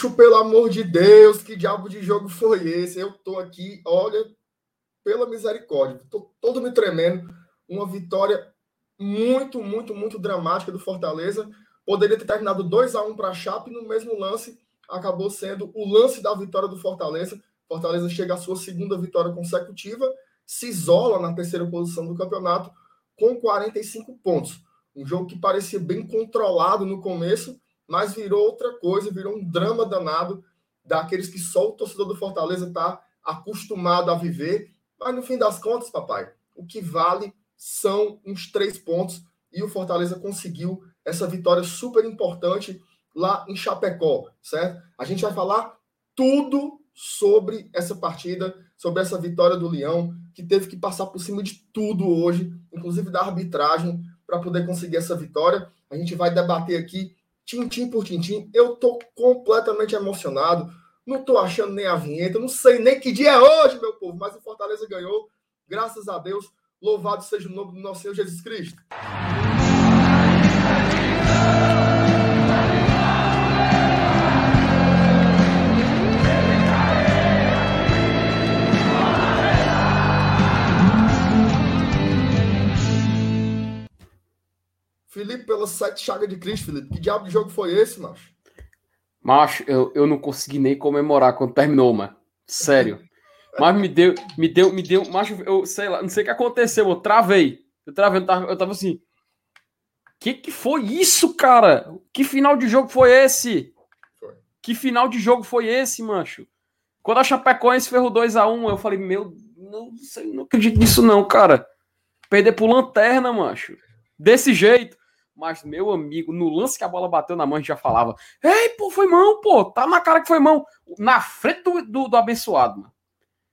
Macho, pelo amor de Deus, que diabo de jogo foi esse? Eu tô aqui, olha, pela misericórdia, tô todo me tremendo. Uma vitória muito, muito, muito dramática do Fortaleza. Poderia ter terminado 2 a 1 para a Chape no mesmo lance, acabou sendo o lance da vitória do Fortaleza. Fortaleza chega à sua segunda vitória consecutiva, se isola na terceira posição do campeonato com 45 pontos. Um jogo que parecia bem controlado no começo, mas virou outra coisa, virou um drama danado daqueles que só o torcedor do Fortaleza está acostumado a viver. Mas no fim das contas, papai, o que vale são uns três pontos e o Fortaleza conseguiu essa vitória super importante lá em Chapecó, certo? A gente vai falar tudo sobre essa partida, sobre essa vitória do Leão, que teve que passar por cima de tudo hoje, inclusive da arbitragem, para poder conseguir essa vitória. A gente vai debater aqui tintim por tintim. Eu tô completamente emocionado. Não tô achando nem a vinheta, não sei nem que dia é hoje, meu povo, mas o Fortaleza ganhou. Graças a Deus. Louvado seja o nome do nosso Senhor Jesus Cristo. Felipe, pela sete chagas de Cristo, Felipe. Que diabo de jogo foi esse, macho? Macho, eu, eu não consegui nem comemorar quando terminou, mano. Sério. Mas me deu, me deu, me deu. Macho, eu sei lá, não sei o que aconteceu, eu travei. Eu travei, eu tava, eu tava assim. Que que foi isso, cara? Que final de jogo foi esse? Foi. Que final de jogo foi esse, mancho? Quando a Chapecoense ferrou 2x1, um, eu falei, meu, não, sei, não acredito nisso não, cara. Perder por lanterna, mancho. Desse jeito. Mas, meu amigo, no lance que a bola bateu na mão, a gente já falava: Ei, pô, foi mão, pô, tá na cara que foi mão. Na frente do, do, do abençoado, mano.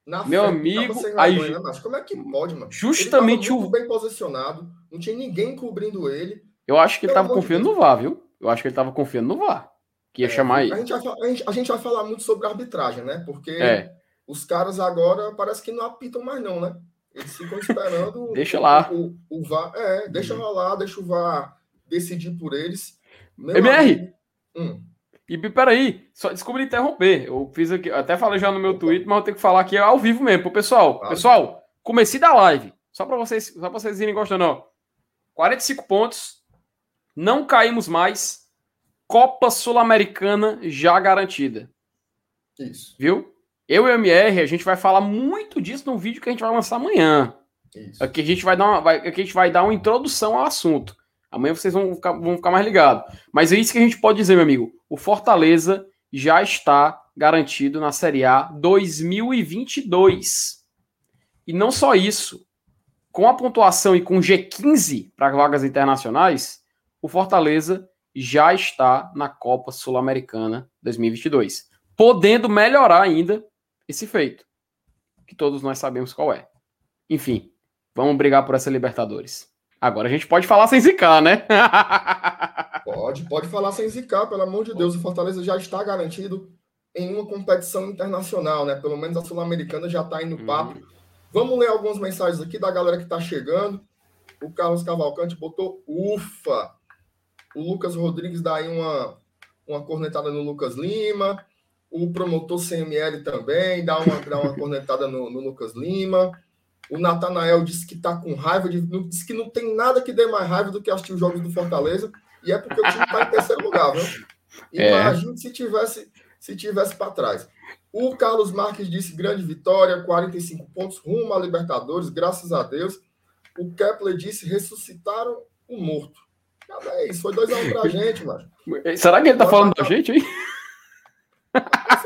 Na meu frente, amigo, aí, né, mas como é que pode, mano? Justamente o bem posicionado, não tinha ninguém cobrindo ele. Eu acho que ele tava confiando no VAR, viu? Eu acho que ele tava confiando no VAR, que ia é, chamar ele. A gente, vai, a, gente, a gente vai falar muito sobre arbitragem, né? Porque é. os caras agora parece que não apitam mais não, né? Eles ficam esperando deixa lá. O, o, o VAR, é, deixa uhum. rolar, deixa o VAR decidir por eles. Meu MR! Hum. E peraí, só desculpa interromper. Eu fiz aqui, até falei já no meu Twitter, mas eu tenho que falar aqui ao vivo mesmo, pro pessoal. Claro. Pessoal, comecei da live. Só para vocês, só pra vocês irem gostando, ó. 45 pontos. Não caímos mais. Copa Sul-Americana já garantida. Isso. Viu? Eu e o MR, a gente vai falar muito disso no vídeo que a gente vai lançar amanhã. Isso. Aqui a gente vai dar uma, vai, aqui a gente vai dar uma introdução ao assunto. Amanhã vocês vão ficar, vão ficar mais ligados. Mas é isso que a gente pode dizer, meu amigo. O Fortaleza já está garantido na Série A 2022. E não só isso. Com a pontuação e com G15 para vagas internacionais, o Fortaleza já está na Copa Sul-Americana 2022. Podendo melhorar ainda esse feito. Que todos nós sabemos qual é. Enfim, vamos brigar por essa Libertadores. Agora a gente pode falar sem zicar, né? pode, pode falar sem zicar, pelo amor de Deus. O Fortaleza já está garantido em uma competição internacional, né? Pelo menos a Sul-Americana já está indo hum. papo. Vamos ler algumas mensagens aqui da galera que está chegando. O Carlos Cavalcante botou ufa. O Lucas Rodrigues dá aí uma, uma cornetada no Lucas Lima. O promotor CML também dá uma, dá uma cornetada no, no Lucas Lima. O Natanael disse que está com raiva, de, disse que não tem nada que dê mais raiva do que assistir os jogos do Fortaleza, e é porque o time está em terceiro lugar, viu? É. Imagina é. se tivesse se tivesse para trás. O Carlos Marques disse grande vitória, 45 pontos rumo à Libertadores, graças a Deus. O Kepler disse ressuscitaram o morto. É isso, foi 2x1 um pra gente, mano. Será que ele tá falando da gente, hein?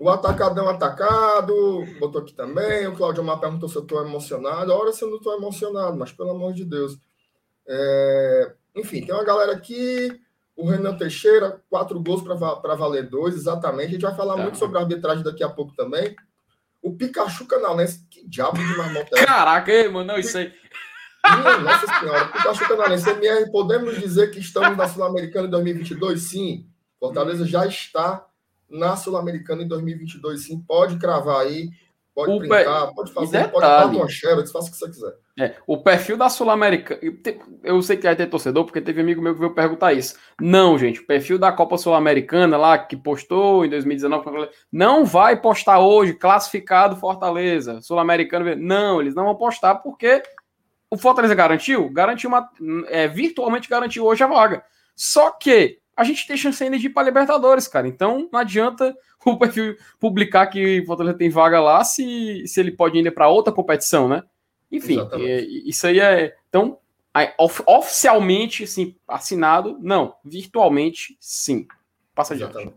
O atacadão atacado, botou aqui também. O Claudio Mar perguntou se eu estou emocionado. Ora, se eu não estou emocionado, mas pelo amor de Deus. É... Enfim, tem uma galera aqui. O Renan Teixeira, quatro gols para valer dois, exatamente. A gente vai falar tá. muito sobre a arbitragem daqui a pouco também. O Pikachu Canalense, que diabo de marmota é? Caraca, mano, não, isso aí. Minha Nossa Senhora, Pikachu Canalense, MR, podemos dizer que estamos na Sul-Americana em 2022? Sim. Fortaleza já está na Sul-Americana em 2022, sim. Pode cravar aí. Pode o brincar, pode fazer, detalhe, pode dar uma xerox, faça o que você quiser. É, o perfil da Sul-Americana. Eu sei que vai ter torcedor, porque teve amigo meu que veio perguntar isso. Não, gente, o perfil da Copa Sul-Americana lá, que postou em 2019, não vai postar hoje, classificado Fortaleza, Sul-Americano. Não, eles não vão postar porque o Fortaleza garantiu? Garantiu uma. É, virtualmente garantiu hoje a vaga. Só que a gente tem chance ainda de ir para Libertadores, cara. Então não adianta o perfil publicar que o Fortaleza tem vaga lá se, se ele pode ir para outra competição, né? Enfim, é, isso aí é. Então, of, oficialmente, assim, assinado, não. Virtualmente, sim. Passa adiante.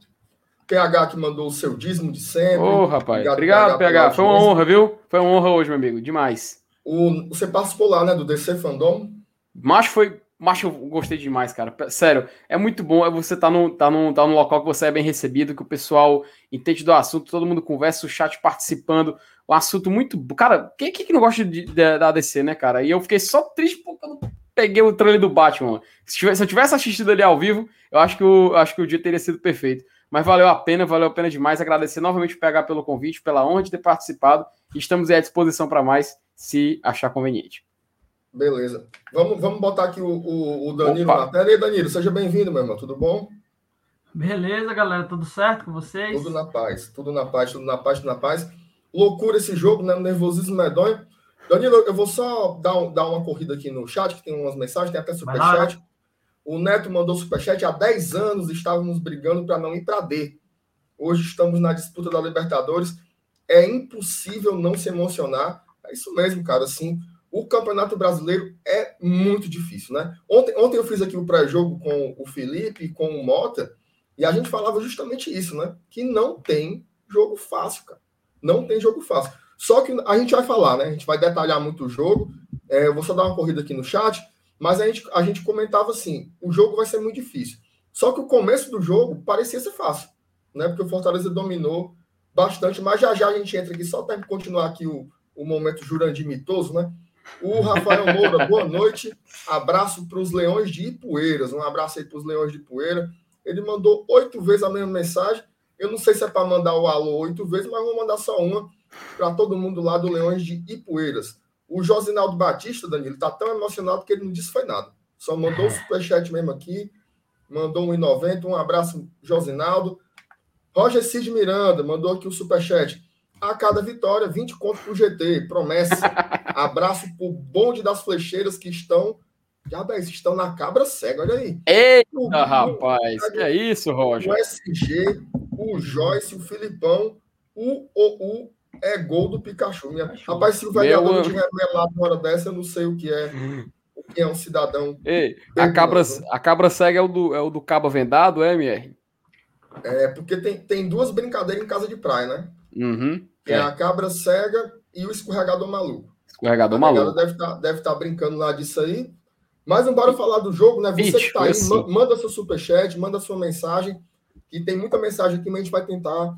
PH que mandou o seu dízimo de sempre. Ô, oh, rapaz. Obrigado, PH. PH. Foi uma honra, viu? Foi uma honra hoje, meu amigo. Demais. O, você participou lá, né, do DC Fandom? Mas foi mas eu gostei demais, cara. Sério, é muito bom é você tá no, tá, no, tá no local que você é bem recebido, que o pessoal entende do assunto, todo mundo conversa, o chat participando. Um assunto muito. Cara, quem, quem que não gosta de, de, da ADC, né, cara? E eu fiquei só triste porque eu não peguei o trailer do Batman. Se, tivesse, se eu tivesse assistido ali ao vivo, eu acho que o, acho que o dia teria sido perfeito. Mas valeu a pena, valeu a pena demais. Agradecer novamente o PH pelo convite, pela honra de ter participado. Estamos à disposição para mais, se achar conveniente. Beleza. Vamos, vamos botar aqui o, o, o Danilo Opa. na tela. E aí, Danilo, seja bem-vindo, meu irmão. Tudo bom? Beleza, galera. Tudo certo com vocês? Tudo na paz. Tudo na paz, tudo na paz, tudo na paz. Loucura esse jogo, né? Nervosismo medonho. Danilo, eu vou só dar, um, dar uma corrida aqui no chat, que tem umas mensagens, tem até superchat. O Neto mandou superchat. Há 10 anos estávamos brigando para não ir para D. Hoje estamos na disputa da Libertadores. É impossível não se emocionar. É isso mesmo, cara. Assim, o Campeonato Brasileiro é muito difícil, né? Ontem, ontem eu fiz aqui o pré-jogo com o Felipe com o Mota, e a gente falava justamente isso, né? Que não tem jogo fácil, cara. Não tem jogo fácil. Só que a gente vai falar, né? A gente vai detalhar muito o jogo. É, eu vou só dar uma corrida aqui no chat, mas a gente, a gente comentava assim: o jogo vai ser muito difícil. Só que o começo do jogo parecia ser fácil, né? Porque o Fortaleza dominou bastante, mas já já a gente entra aqui, só para continuar aqui o, o momento Jurandir mitoso, né? O Rafael Moura, boa noite. Abraço para os Leões de Ipueiras. Um abraço aí para os Leões de Ipueira. Ele mandou oito vezes a mesma mensagem. Eu não sei se é para mandar o alô oito vezes, mas vou mandar só uma para todo mundo lá do Leões de Ipueiras. O Josinaldo Batista, Danilo, está tão emocionado que ele não disse foi nada. Só mandou o superchat mesmo aqui. Mandou um 90. Um abraço, Josinaldo. Roger Cid Miranda mandou aqui o superchat a cada vitória, 20 contos para o GT, promessa. Abraço para o bonde das flecheiras que estão. Diabéis, estão na cabra cega, olha aí. Eita, o, rapaz, o, que é isso, Roger? O SG, o Joyce, o Filipão, o OU é gol do Pikachu. Minha... Rapaz, se o vereador não tiver melado uma hora dessa, eu não sei o que é. O que é um cidadão. Ei, a cabra, a cabra cega é o do, é o do Cabo Vendado, é, MR? É, porque tem, tem duas brincadeiras em casa de praia, né? Uhum. É. é. a cabra cega e o escorregador maluco. Escorregador a maluco. Deve estar tá, deve tá brincando lá disso aí. Mas não bora falar do jogo, né? Você que está aí, assim. manda seu superchat, manda sua mensagem. E tem muita mensagem aqui, mas a gente vai tentar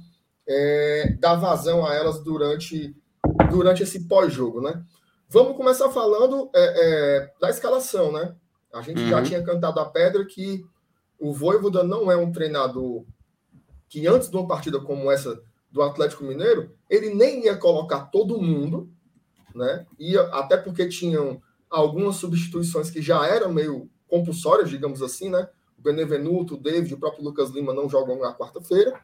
é, dar vazão a elas durante, durante esse pós-jogo, né? Vamos começar falando é, é, da escalação, né? A gente uhum. já tinha cantado a pedra que o Voivoda não é um treinador que antes de uma partida como essa do Atlético Mineiro, ele nem ia colocar todo mundo, né? Ia, até porque tinham algumas substituições que já eram meio compulsórias, digamos assim, né? O Benevenuto, o David, o próprio Lucas Lima não jogam na quarta-feira,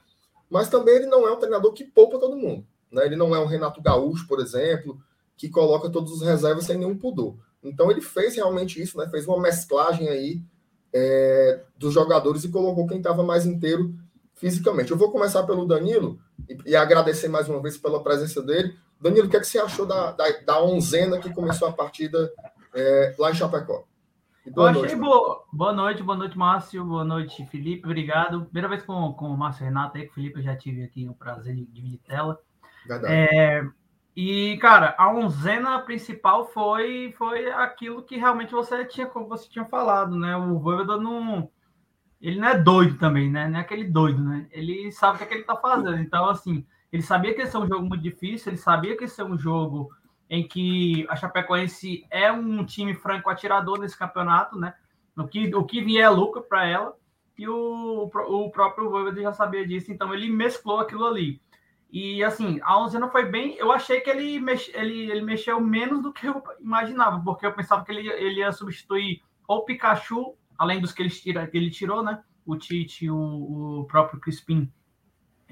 mas também ele não é um treinador que poupa todo mundo, né? Ele não é um Renato Gaúcho, por exemplo, que coloca todos os reservas sem nenhum pudor. Então ele fez realmente isso, né? Fez uma mesclagem aí é, dos jogadores e colocou quem estava mais inteiro fisicamente. Eu vou começar pelo Danilo e, e, agradecer mais uma vez pela presença dele. Danilo, o que, é que você achou da, da, da onzena que começou a partida é, lá em Chapecó? boa noite, boa. boa noite, boa noite, Márcio, boa noite, Felipe, obrigado. Primeira vez com, com o Márcio Renato aí, com o Felipe, eu já tive aqui o prazer de dividir tela. Verdade. É, e, cara, a onzena principal foi, foi aquilo que realmente você tinha, você tinha falado, né? O Voivoda não ele não é doido também, né? Não é aquele doido, né? Ele sabe o que, é que ele tá fazendo. Então, assim, ele sabia que esse é um jogo muito difícil, ele sabia que esse é um jogo em que a Chapecoense é um time franco atirador nesse campeonato, né? O que, o que vier é lucro para ela, e o, o próprio Voivoda já sabia disso, então ele mesclou aquilo ali. E assim, a Onzena foi bem. Eu achei que ele, mex, ele, ele mexeu menos do que eu imaginava, porque eu pensava que ele, ele ia substituir ou Pikachu, além dos que ele, tira, que ele tirou, né? O Tite, o, o próprio Crispim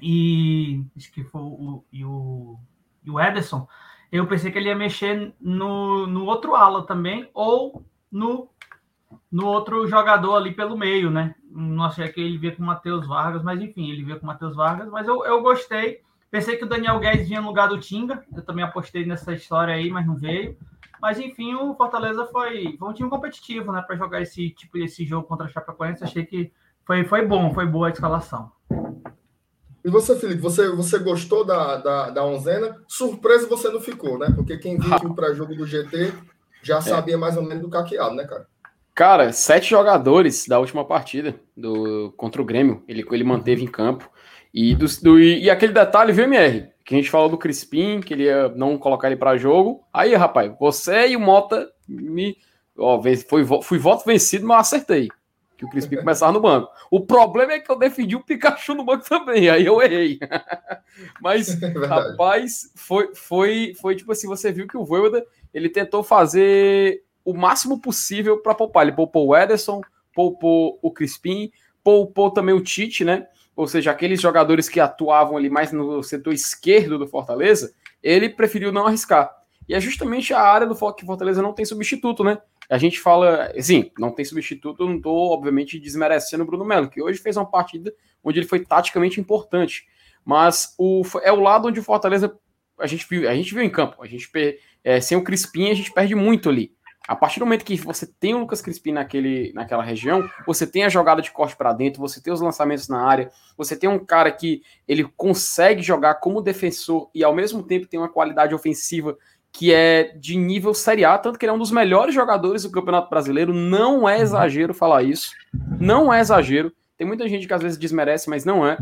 e acho que foi o, e o, e o Ederson. Eu pensei que ele ia mexer no, no outro ala também, ou no, no outro jogador ali pelo meio, né? Não achei que ele via com o Matheus Vargas, mas enfim, ele via com o Matheus Vargas, mas eu, eu gostei. Pensei que o Daniel Guedes vinha no lugar do Tinga. Eu também apostei nessa história aí, mas não veio. Mas enfim, o Fortaleza foi, foi um time competitivo, né? Para jogar esse tipo esse jogo contra a Chapecoense. Achei que foi, foi bom, foi boa a escalação. E você, Felipe, você, você gostou da, da, da onzena? Surpresa você não ficou, né? Porque quem viu o pré-jogo do GT já é. sabia mais ou menos do caqueado, né, cara? Cara, sete jogadores da última partida do, contra o Grêmio, ele, ele manteve em campo. E, do, do, e aquele detalhe, VMR, que a gente falou do Crispim, que ele ia não colocar ele para jogo. Aí, rapaz, você e o Mota me. Ó, foi, fui voto vencido, mas acertei. Que o Crispim começava no banco. O problema é que eu defendi o Pikachu no banco também, aí eu errei. mas, é rapaz, foi, foi, foi tipo assim: você viu que o Voivoda ele tentou fazer o máximo possível para poupar. Ele poupou o Ederson, poupou o Crispim, poupou também o Tite, né? Ou seja, aqueles jogadores que atuavam ali mais no setor esquerdo do Fortaleza, ele preferiu não arriscar. E é justamente a área do que Fortaleza não tem substituto, né? A gente fala, sim, não tem substituto, não estou, obviamente, desmerecendo o Bruno Melo, que hoje fez uma partida onde ele foi taticamente importante. Mas o, é o lado onde o Fortaleza a gente viu, a gente viu em campo. A gente é, sem o Crispim, a gente perde muito ali. A partir do momento que você tem o Lucas Crispim naquele, naquela região, você tem a jogada de corte para dentro, você tem os lançamentos na área, você tem um cara que ele consegue jogar como defensor e ao mesmo tempo tem uma qualidade ofensiva que é de nível Série A, tanto que ele é um dos melhores jogadores do Campeonato Brasileiro. Não é exagero falar isso. Não é exagero. Tem muita gente que às vezes desmerece, mas não é.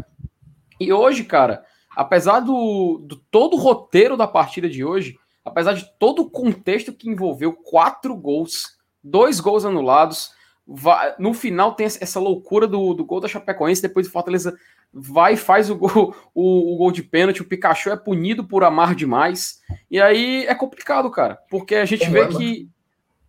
E hoje, cara, apesar do, do todo o roteiro da partida de hoje, apesar de todo o contexto que envolveu quatro gols, dois gols anulados, vai, no final tem essa loucura do, do gol da Chapecoense, depois o Fortaleza vai e faz o gol, o, o, gol de pênalti, o Pikachu é punido por amar demais, e aí é complicado, cara, porque a gente vê que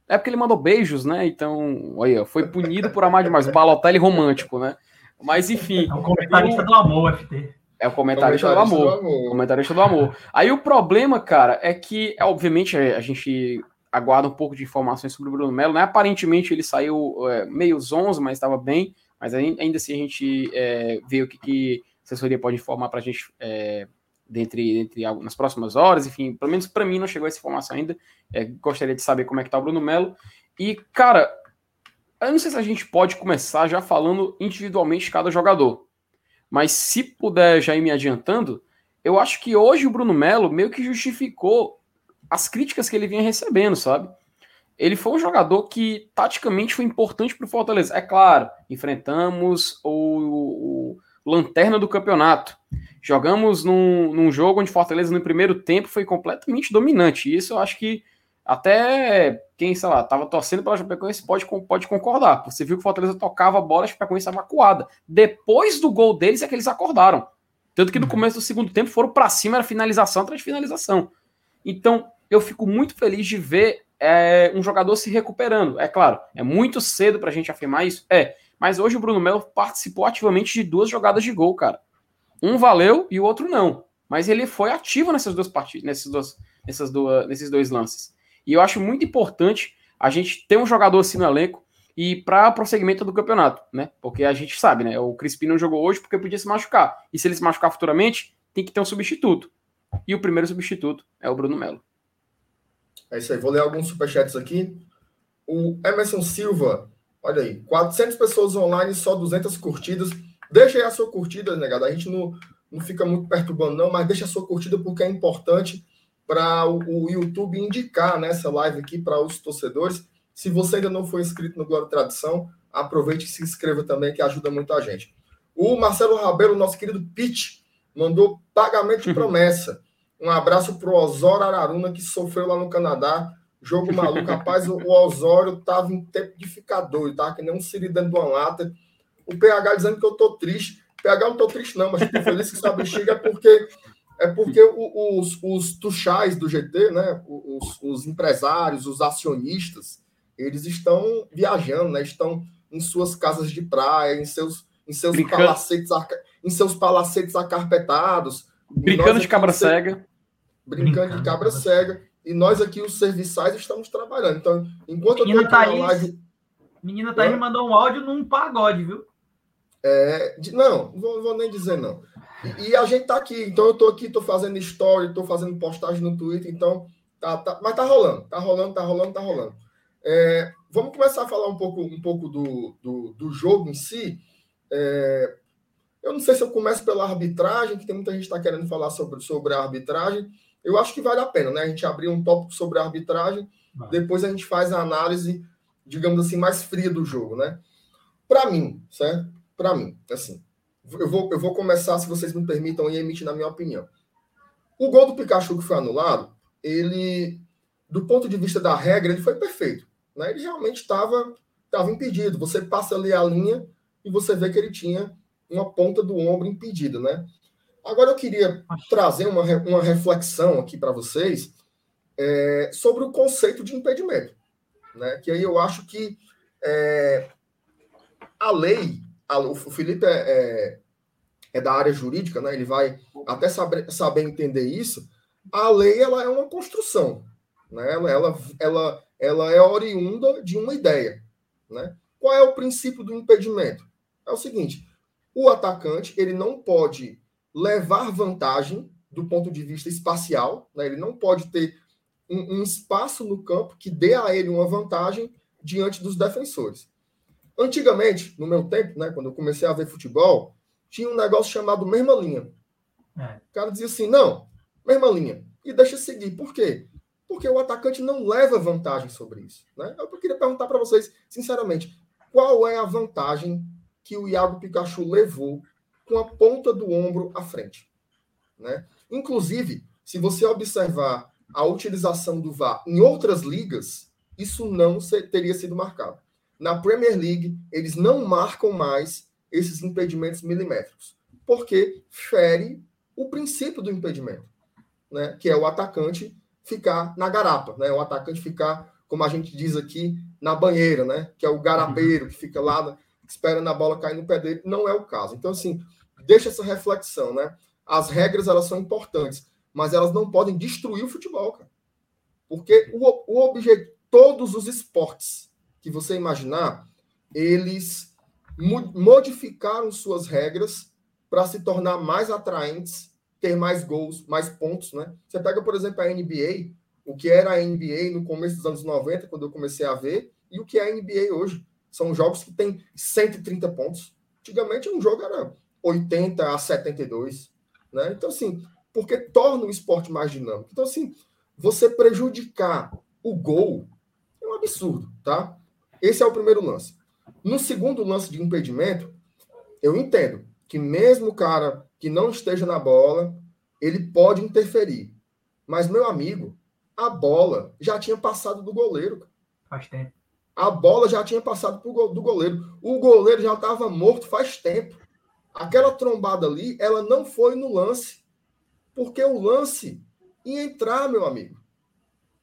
é porque ele mandou beijos, né? Então, olha, foi punido por amar demais. O Balotelli romântico, né? Mas enfim. É um comentarista do amor, FT. É o comentarista, comentarista do, amor. do amor. Comentarista do amor. Aí o problema, cara, é que, é, obviamente, a gente aguarda um pouco de informações sobre o Bruno Melo, né? Aparentemente ele saiu é, meio zonzo, mas estava bem. Mas ainda assim a gente é, vê o que, que a assessoria pode informar para a gente é, dentre, dentre, nas próximas horas. Enfim, pelo menos para mim não chegou essa informação ainda. É, gostaria de saber como é que tá o Bruno Melo. E, cara, eu não sei se a gente pode começar já falando individualmente cada jogador. Mas se puder já ir me adiantando, eu acho que hoje o Bruno Melo meio que justificou as críticas que ele vinha recebendo, sabe? Ele foi um jogador que taticamente foi importante para o Fortaleza. É claro, enfrentamos o, o, lanterna do campeonato. Jogamos num, num jogo onde Fortaleza no primeiro tempo foi completamente dominante. E isso eu acho que até quem, sei lá, tava torcendo pela Chapecoense pode, pode concordar. Você viu que o Fortaleza tocava a bola, a Chapecoense estava acuada. Depois do gol deles é que eles acordaram. Tanto que no uhum. começo do segundo tempo foram para cima, era finalização atrás de finalização. Então, eu fico muito feliz de ver é, um jogador se recuperando. É claro, é muito cedo para a gente afirmar isso. É, mas hoje o Bruno Melo participou ativamente de duas jogadas de gol, cara. Um valeu e o outro não. Mas ele foi ativo nessas duas partidas, nesses dois, nessas duas, nesses dois lances. E eu acho muito importante a gente ter um jogador assim no elenco e para prosseguimento do campeonato, né? Porque a gente sabe, né? O Crispim não jogou hoje porque podia se machucar. E se ele se machucar futuramente, tem que ter um substituto. E o primeiro substituto é o Bruno Melo. É isso aí. Vou ler alguns superchats aqui. O Emerson Silva, olha aí, 400 pessoas online, só 200 curtidas. Deixa aí a sua curtida, negado. A gente não, não fica muito perturbando, não, mas deixa a sua curtida porque é importante para o, o, YouTube indicar nessa live aqui para os torcedores. Se você ainda não foi inscrito no Glória e Tradição, aproveite e se inscreva também, que ajuda muito a gente. O Marcelo Rabelo, nosso querido Pete, mandou pagamento de promessa. Um abraço para o Osório Araruna, que sofreu lá no Canadá. Jogo maluco. Rapaz, o Osório estava em tempo de ficar doido, tá? Que nem um siri dentro de uma lata. O PH dizendo que eu tô triste. PH não tô triste, não, mas estou feliz que essa bexiga é porque É porque os, os tuchais do GT, né? Os, os empresários, os acionistas, eles estão viajando, né? Estão em suas casas de praia, em seus, em seus palacetes, em seus palacetes acarpetados. Brincando de cabra cega. Brincando, brincando de cabra cega. E nós aqui, os serviçais, estamos trabalhando. Então, enquanto Menina eu tô aqui Thaís, na live... Menina Thaís é? mandou um áudio num pagode, viu? É, de, não, não vou, vou, nem dizer não. E, e a gente tá aqui, então eu tô aqui, tô fazendo story, tô fazendo postagem no Twitter, então tá, tá mas tá rolando, tá rolando, tá rolando, tá rolando. É, vamos começar a falar um pouco, um pouco do, do, do jogo em si. É, eu não sei se eu começo pela arbitragem, que tem muita gente que está querendo falar sobre, sobre a arbitragem. Eu acho que vale a pena, né? A gente abrir um tópico sobre a arbitragem, depois a gente faz a análise, digamos assim, mais fria do jogo, né? Para mim, certo? Para mim, assim, eu vou, eu vou começar, se vocês me permitam, e emitir na minha opinião. O gol do Pikachu que foi anulado, ele, do ponto de vista da regra, ele foi perfeito. Né? Ele realmente estava tava impedido. Você passa ali a linha e você vê que ele tinha uma ponta do ombro impedida, né? Agora eu queria trazer uma, uma reflexão aqui para vocês é, sobre o conceito de impedimento, né? Que aí eu acho que é, a lei, a, o Felipe é, é, é, da área jurídica, né? Ele vai até saber, saber entender isso. A lei ela é uma construção, né? Ela, ela, ela, ela é oriunda de uma ideia, né? Qual é o princípio do impedimento? É o seguinte: o atacante ele não pode levar vantagem do ponto de vista espacial, né? ele não pode ter um, um espaço no campo que dê a ele uma vantagem diante dos defensores. Antigamente, no meu tempo, né, quando eu comecei a ver futebol, tinha um negócio chamado mesma linha. É. O cara dizia assim: não, mesma linha. E deixa seguir. Por quê? Porque o atacante não leva vantagem sobre isso. Né? Eu queria perguntar para vocês, sinceramente, qual é a vantagem que o Iago Pikachu levou com a ponta do ombro à frente? Né? Inclusive, se você observar a utilização do VAR em outras ligas, isso não teria sido marcado. Na Premier League, eles não marcam mais esses impedimentos milimétricos, porque fere o princípio do impedimento, né? que é o atacante ficar na garapa, né? o atacante ficar, como a gente diz aqui, na banheira, né? que é o garapeiro que fica lá esperando a bola cair no pé dele. Não é o caso. Então, assim, deixa essa reflexão. Né? As regras elas são importantes, mas elas não podem destruir o futebol, cara. Porque o, o objetivo, todos os esportes que você imaginar, eles modificaram suas regras para se tornar mais atraentes, ter mais gols, mais pontos, né? Você pega, por exemplo, a NBA, o que era a NBA no começo dos anos 90, quando eu comecei a ver, e o que é a NBA hoje. São jogos que têm 130 pontos. Antigamente um jogo era 80 a 72, né? Então assim, porque torna o esporte mais dinâmico. Então assim, você prejudicar o gol é um absurdo, tá? Esse é o primeiro lance. No segundo lance de impedimento, eu entendo que mesmo o cara que não esteja na bola, ele pode interferir. Mas, meu amigo, a bola já tinha passado do goleiro. Faz tempo. A bola já tinha passado do goleiro. O goleiro já estava morto faz tempo. Aquela trombada ali, ela não foi no lance. Porque o lance ia entrar, meu amigo.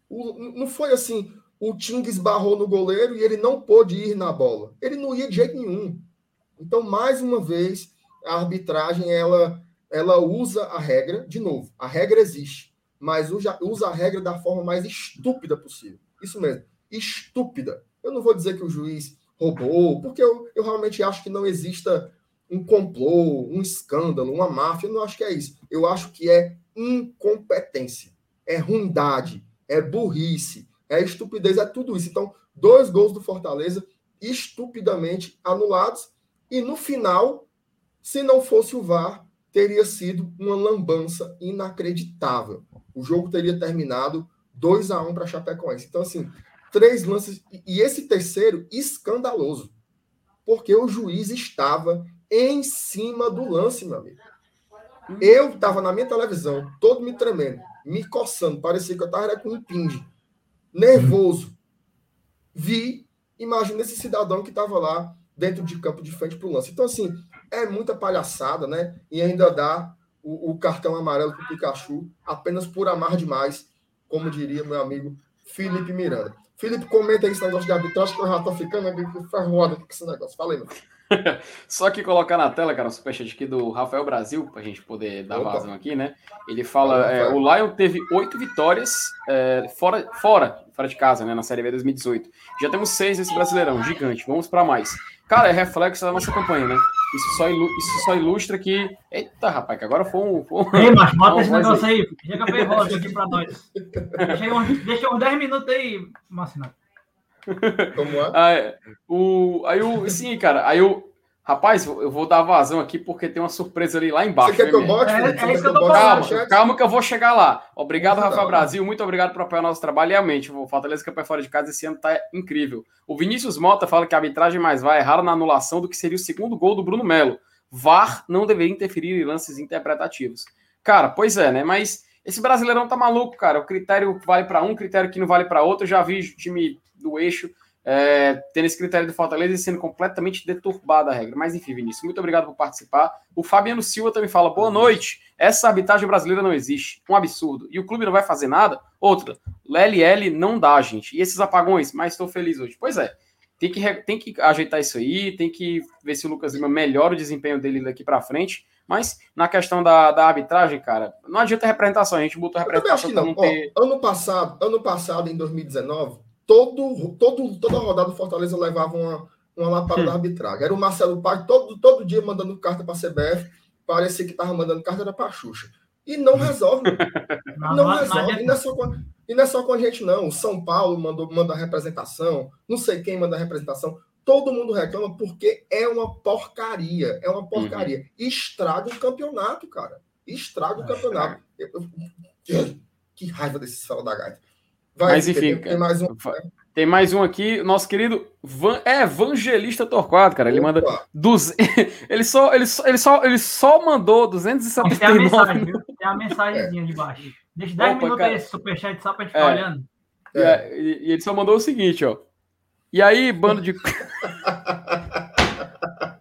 O, não foi assim, o Ting esbarrou no goleiro e ele não pôde ir na bola. Ele não ia de jeito nenhum. Então, mais uma vez, a arbitragem ela, ela usa a regra, de novo, a regra existe, mas usa, a regra da forma mais estúpida possível. Isso mesmo, estúpida. Eu não vou dizer que o juiz roubou, porque eu, eu realmente acho que não exista um complô, um escândalo, uma máfia. Eu não acho que é isso. Eu acho que é incompetência, é ruindade, é burrice, é estupidez, é tudo isso. Então, dois gols do Fortaleza estupidamente anulados e no final se não fosse o VAR, teria sido uma lambança inacreditável. O jogo teria terminado 2 a 1 para Chapecoense. Então, assim, três lances. E esse terceiro, escandaloso. Porque o juiz estava em cima do lance, meu amigo. Eu estava na minha televisão, todo me tremendo, me coçando, parecia que eu estava com um pinge, nervoso. Vi, imagina esse cidadão que estava lá dentro de campo de frente para o lance. Então, assim, é muita palhaçada, né? E ainda dá o, o cartão amarelo para o Pikachu, apenas por amar demais, como diria meu amigo Felipe Miranda. Felipe, comenta aí esse negócio de arbitragem, que eu já tô ficando ferroado com esse negócio. Fala aí, meu. Só que colocar na tela, cara, o superchat aqui do Rafael Brasil, para a gente poder dar Opa. vazão aqui, né? Ele fala: é, o Lion teve oito vitórias é, fora, fora, fora de casa, né? Na Série B 2018. Já temos seis nesse Brasileirão, gigante. Vamos para mais. Cara, é reflexo da nossa campanha, né? Isso só, ilu isso só ilustra que. Eita, rapaz, que agora foi um. Foi um... Ei, macho, bota esse negócio aí. Chega bem rosa aqui para nós. Deixa uns, deixa uns 10 minutos aí, Marcinato. Como é? Aí, o, aí o. Sim, cara. Aí o. Rapaz, eu vou dar vazão aqui porque tem uma surpresa ali lá embaixo. Você quer que eu bote? É, é que eu calma, calma que eu vou chegar lá. Obrigado, Rafael Brasil. Muito obrigado por apoiar o nosso trabalho. E realmente, o Fortaleza Campeão Fora de Casa esse ano tá incrível. O Vinícius Mota fala que a arbitragem mais vai errar na anulação do que seria o segundo gol do Bruno Melo. VAR não deveria interferir em lances interpretativos. Cara, pois é, né? Mas esse brasileirão tá maluco, cara. O critério vale para um, critério que não vale para outro. Eu já vi time do eixo é, tendo esse critério do Fortaleza e sendo completamente deturbada a regra. Mas enfim, Vinícius, muito obrigado por participar. O Fabiano Silva também fala: boa noite. Essa arbitragem brasileira não existe. Um absurdo. E o clube não vai fazer nada? Outra, LL não dá, gente. E esses apagões? Mas estou feliz hoje. Pois é. Tem que, tem que ajeitar isso aí, tem que ver se o Lucas Lima melhora o desempenho dele daqui para frente. Mas na questão da, da arbitragem, cara, não adianta representação. A gente botou representação para não, não ter. Ó, ano passado, ano passado, em 2019, todo, todo, toda rodada o Fortaleza levava uma, uma lapada hum. da arbitragem. Era o Marcelo Paz todo, todo dia mandando carta para a CBF, parecia que estava mandando carta para a Xuxa. E não resolve. não, não resolve. E não, é só com, e não é só com a gente, não. O São Paulo mandou, manda representação, não sei quem manda representação. Todo mundo reclama porque é uma porcaria. É uma porcaria. Uhum. Estraga o campeonato, cara. Estraga o é, campeonato. Eu, eu, que raiva desses falam da gaita. Vai, Mas enfim, tem, tem, mais um. Tem mais um aqui, nosso querido Van, é, Evangelista Torquato, cara. Ele Opa. manda. Duz, ele, só, ele, só, ele, só, ele só mandou 279. Tem a mensagem, viu? Tem a mensagenzinha é. de baixo. Deixa 10 Opa, minutos cara. aí esse superchat só pra gente ficar é. olhando. É. E, e, ele só mandou o seguinte, ó. E aí, bando de.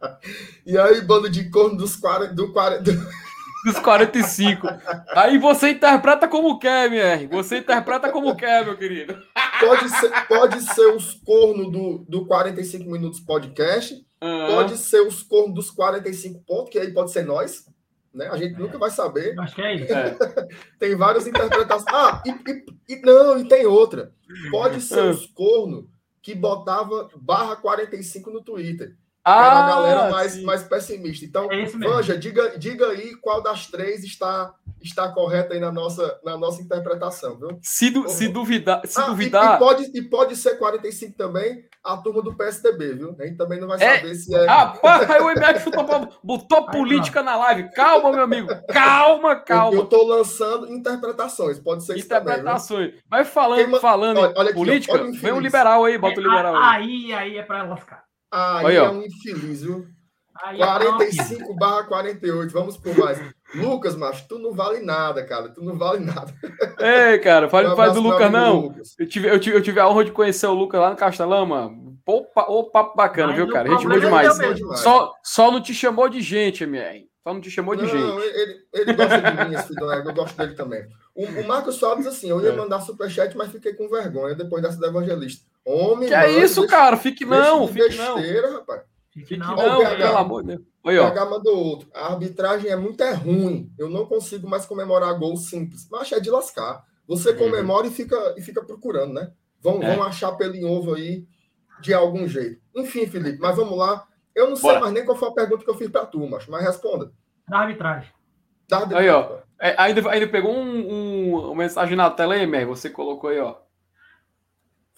e aí, bando de corno dos 40. Do 40 dos 45. Aí você interpreta como quer, MR. Você interpreta como quer, meu querido. Pode ser, pode ser os cornos do, do 45 Minutos Podcast. Uhum. Pode ser os cornos dos 45 pontos, que aí pode ser nós. Né? A gente nunca vai saber. Acho que é isso. É. tem várias interpretações. Ah, e, e, e, não, e tem outra. Pode ser uhum. os cornos que botava barra 45 no Twitter. Ah, era a galera mais, mais pessimista. Então, é Vanja, diga, diga aí qual das três está, está correta aí na nossa, na nossa interpretação, viu? Se, du, se duvidar. Se ah, duvidar... E, e, pode, e pode ser 45 também a turma do PSDB, viu? A gente também não vai é... saber se é. Ah, aí o MF botou política na live. Calma, meu amigo. Calma, calma. Eu, estou lançando interpretações. Pode ser isso Interpretações. Também, Vai falando, Quem... falando olha, olha aqui, política. Olha vem um liberal aí, bota o liberal aí. Aí, aí é para lascar. Aí Oi, é um infeliz, viu? Aí 45 é barra 48, vamos por mais. Lucas, macho, tu não vale nada, cara. Tu não vale nada. Ei, cara, fale um do Lucas, não. Lucas. Eu, tive, eu, tive, eu tive a honra de conhecer o Lucas lá no Castelão, mano. Ô, papo bacana, Mas viu, cara? Gente boa demais. demais. Só, só não te chamou de gente, MR. Só não te chamou de não, gente. Ele, ele gosta de mim, esse filho, eu gosto dele também. O, o Marcos Fábio assim: eu ia é. mandar superchat, mas fiquei com vergonha depois dessa do evangelista. Homem, que é mano, é isso, deixa, cara? Fique não, fique besteira, não. rapaz. Fique não, pelo amor de Deus. Oi, ó. Mandou outro. A arbitragem é muito é ruim. Eu não consigo mais comemorar gol simples. Mas é de lascar. Você uhum. comemora e fica, e fica procurando, né? Vão, é. vão achar pelo em ovo aí de algum jeito. Enfim, Felipe, mas vamos lá. Eu não sei Bora. mais nem qual foi a pergunta que eu fiz para tu, mas, mas responda. Da arbitragem. Da arbitragem. Aí, ó. É, ainda, ainda pegou um, um, uma mensagem na tela aí, Mer, você colocou aí, ó.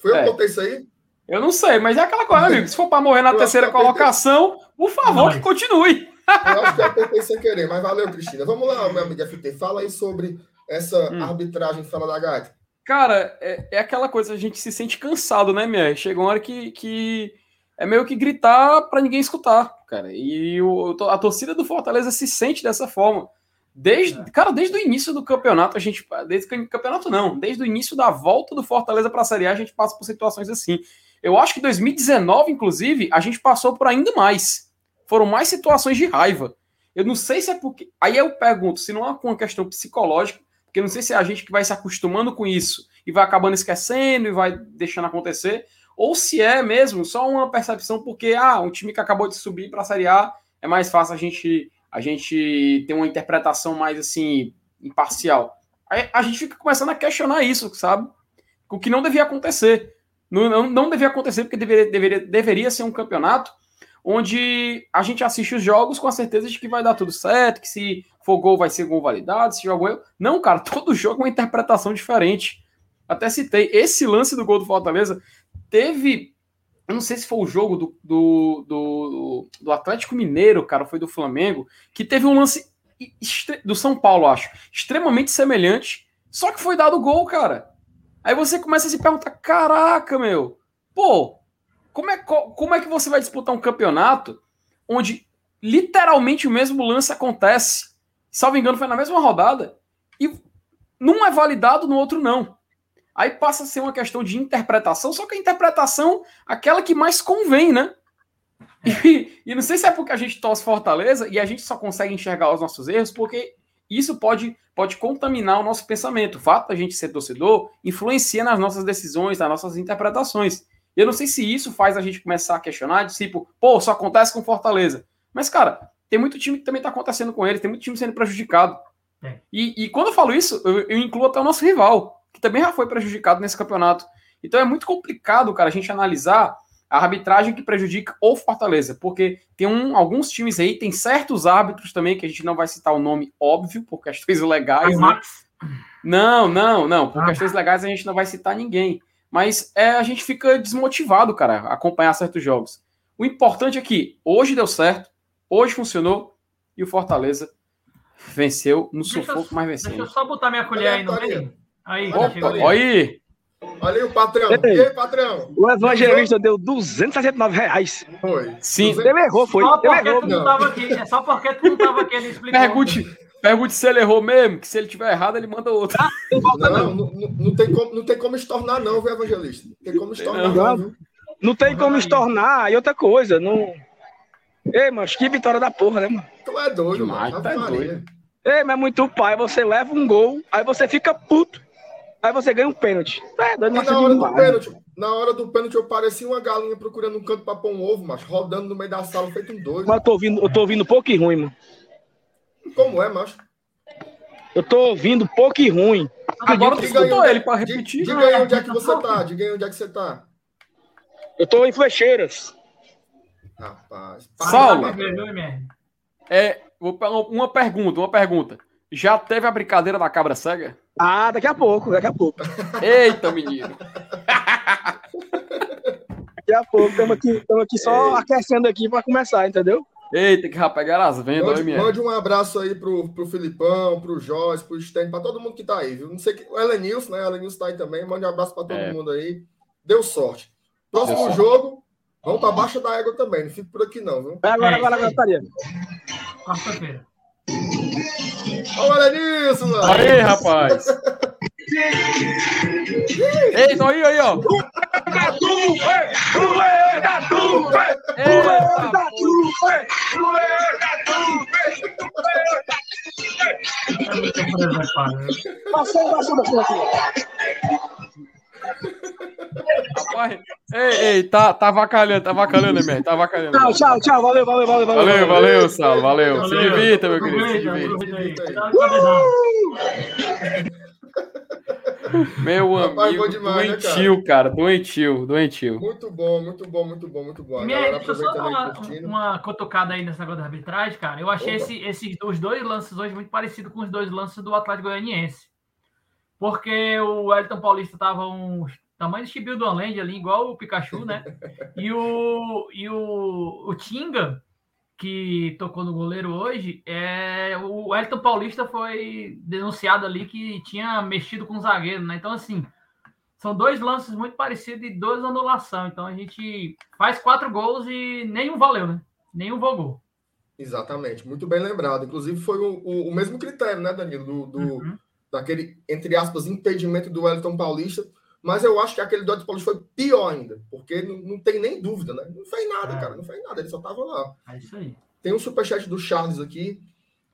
Foi eu é. que botei isso aí? Eu não sei, mas é aquela coisa, amigo. Se for para morrer na eu terceira colocação, por favor, que continue. Eu acho que eu apertei sem querer, mas valeu, Cristina. Vamos lá, meu amigo FT. Fala aí sobre essa hum. arbitragem fala da Gata. Cara, é, é, aquela coisa, a gente se sente cansado, né, Mier? Chega uma hora que, que é meio que gritar para ninguém escutar, cara. E o, a torcida do Fortaleza se sente dessa forma. Desde, é. cara, desde o início do campeonato, a gente. Desde o campeonato, não. Desde o início da volta do Fortaleza para a Série A, a gente passa por situações assim. Eu acho que 2019, inclusive, a gente passou por ainda mais. Foram mais situações de raiva. Eu não sei se é porque. Aí eu pergunto se não é uma questão psicológica, porque eu não sei se é a gente que vai se acostumando com isso e vai acabando esquecendo e vai deixando acontecer, ou se é mesmo só uma percepção porque ah, um time que acabou de subir para a Série A é mais fácil a gente a gente ter uma interpretação mais assim imparcial. Aí a gente fica começando a questionar isso, sabe? O que não devia acontecer. Não, não, não devia acontecer porque deveria, deveria, deveria ser um campeonato onde a gente assiste os jogos com a certeza de que vai dar tudo certo, que se for gol vai ser gol validado, se jogo eu. Não, cara, todo jogo é uma interpretação diferente. Até citei, esse lance do gol do Fortaleza teve. Eu não sei se foi o jogo do, do, do, do Atlético Mineiro, cara, foi do Flamengo, que teve um lance do São Paulo, acho, extremamente semelhante, só que foi dado gol, cara. Aí você começa a se perguntar: caraca, meu, pô, como é, como é que você vai disputar um campeonato onde literalmente o mesmo lance acontece? Salvo engano, foi na mesma rodada. E num é validado, no outro não. Aí passa a ser uma questão de interpretação, só que a interpretação, aquela que mais convém, né? E, e, não sei se é porque a gente torce Fortaleza e a gente só consegue enxergar os nossos erros, porque isso pode, pode contaminar o nosso pensamento. O fato da gente ser torcedor influencia nas nossas decisões, nas nossas interpretações. Eu não sei se isso faz a gente começar a questionar, tipo, pô, só acontece com Fortaleza. Mas, cara, tem muito time que também tá acontecendo com eles, tem muito time sendo prejudicado. É. E, e, quando eu falo isso, eu, eu, incluo até o nosso rival, que também já foi prejudicado nesse campeonato. Então é muito complicado, cara, a gente analisar a arbitragem que prejudica o Fortaleza, porque tem um, alguns times aí, tem certos árbitros também, que a gente não vai citar o nome óbvio, por questões legais. Né? Não, não, não, por ah. questões legais a gente não vai citar ninguém. Mas é, a gente fica desmotivado, cara, a acompanhar certos jogos. O importante é que hoje deu certo, hoje funcionou e o Fortaleza venceu no deixa sufoco, mas venceu. Deixa eu só botar minha colher aí no meio. Aí, Opa, olha aí. Olha aí o patrão. Ei, e aí, patrão? O evangelista deu 269 reais. Foi. Sim. Ele errou, foi. Só porque errou. tu não tava aqui. É só porque tu não tava aqui, ele explicou. Pergunte, Pergunte se ele errou mesmo, que se ele tiver errado, ele manda outro. Ah, não, não, não, não, tem como, não tem como estornar, não, viu, evangelista? Não tem como estornar, não. Não, não tem como estornar. E outra coisa, não. Ei, mano, que vitória da porra, né, mano? Tu é doido, Demais, mano. Tá é doido. Ei, mas é muito pai, você leva um gol, aí você fica puto. Aí você ganha um pênalti. É, doido, na hora do pênalti, na hora do pênalti, eu parecia uma galinha procurando um canto pra pôr um ovo, mas rodando no meio da sala, feito um doido. Mas eu tô ouvindo, eu tô ouvindo pouco e ruim, mano. Como é, macho? Eu tô ouvindo pouco e ruim. Agora tu escutou ele para repetir. Diga aí onde é que você tá. Diga aí onde é que você tá. Eu tô em Flecheiras. Rapaz. Saulo. É, uma pergunta, uma pergunta. Já teve a brincadeira da cabra cega? Ah, daqui a pouco, daqui a pouco. Eita, menino. daqui a pouco, estamos aqui, aqui só Ei. aquecendo aqui para começar, entendeu? Eita, que rapaz, as vendas, mande, minha. mande um abraço aí pro, pro Filipão, pro Joyce, pro Sten, para todo mundo que tá aí, viu? Não sei que. O Elenilson, né? O Elenilson tá aí também. Mande um abraço para todo é. mundo aí. Deu sorte. Próximo Deu jogo, sorte. vamos para baixo da égua também. Não fico por aqui, não, viu? É agora, agora, agora, estaria. Quarta-feira. Ô, Elenilson, mano. Aí, rapaz. Ei, então aí, aí, ó. Passou, passou, passou aqui. Rapaz, ei, ei, tá, tá vacalhando, tá vacalhando, MR, tá vacalhando. Tchau, tchau, tchau, valeu, valeu, valeu. Valeu, valeu, valeu, Sal, valeu. valeu. Se divirta, meu querido, se divirta. Meu amigo, demais, doentio, né, cara? cara? doentio, doentio. Muito bom, muito bom, muito bom, muito bom. Minha, deixa eu só dar uma, uma cutucada aí nessa negócio da arbitragem, cara. Eu achei esse, esses, os dois lances hoje muito parecidos com os dois lances do Atlético Goianiense. Porque o Elton Paulista tava um tamanho de Chibiu do Land ali, igual o Pikachu, né? E o, e o, o Tinga que tocou no goleiro hoje, é, o Elton Paulista foi denunciado ali que tinha mexido com o zagueiro, né? Então, assim, são dois lances muito parecidos e duas anulações. Então, a gente faz quatro gols e nenhum valeu, né? Nenhum vogou. Exatamente, muito bem lembrado. Inclusive, foi o, o, o mesmo critério, né, Danilo? Do, do uhum. Daquele, entre aspas, impedimento do Wellington Paulista mas eu acho que aquele do Edson Paulista foi pior ainda, porque não, não, tem nem dúvida, né? Não fez nada, é. cara, não fez nada, ele só tava lá. É isso aí. Tem um superchat do Charles aqui.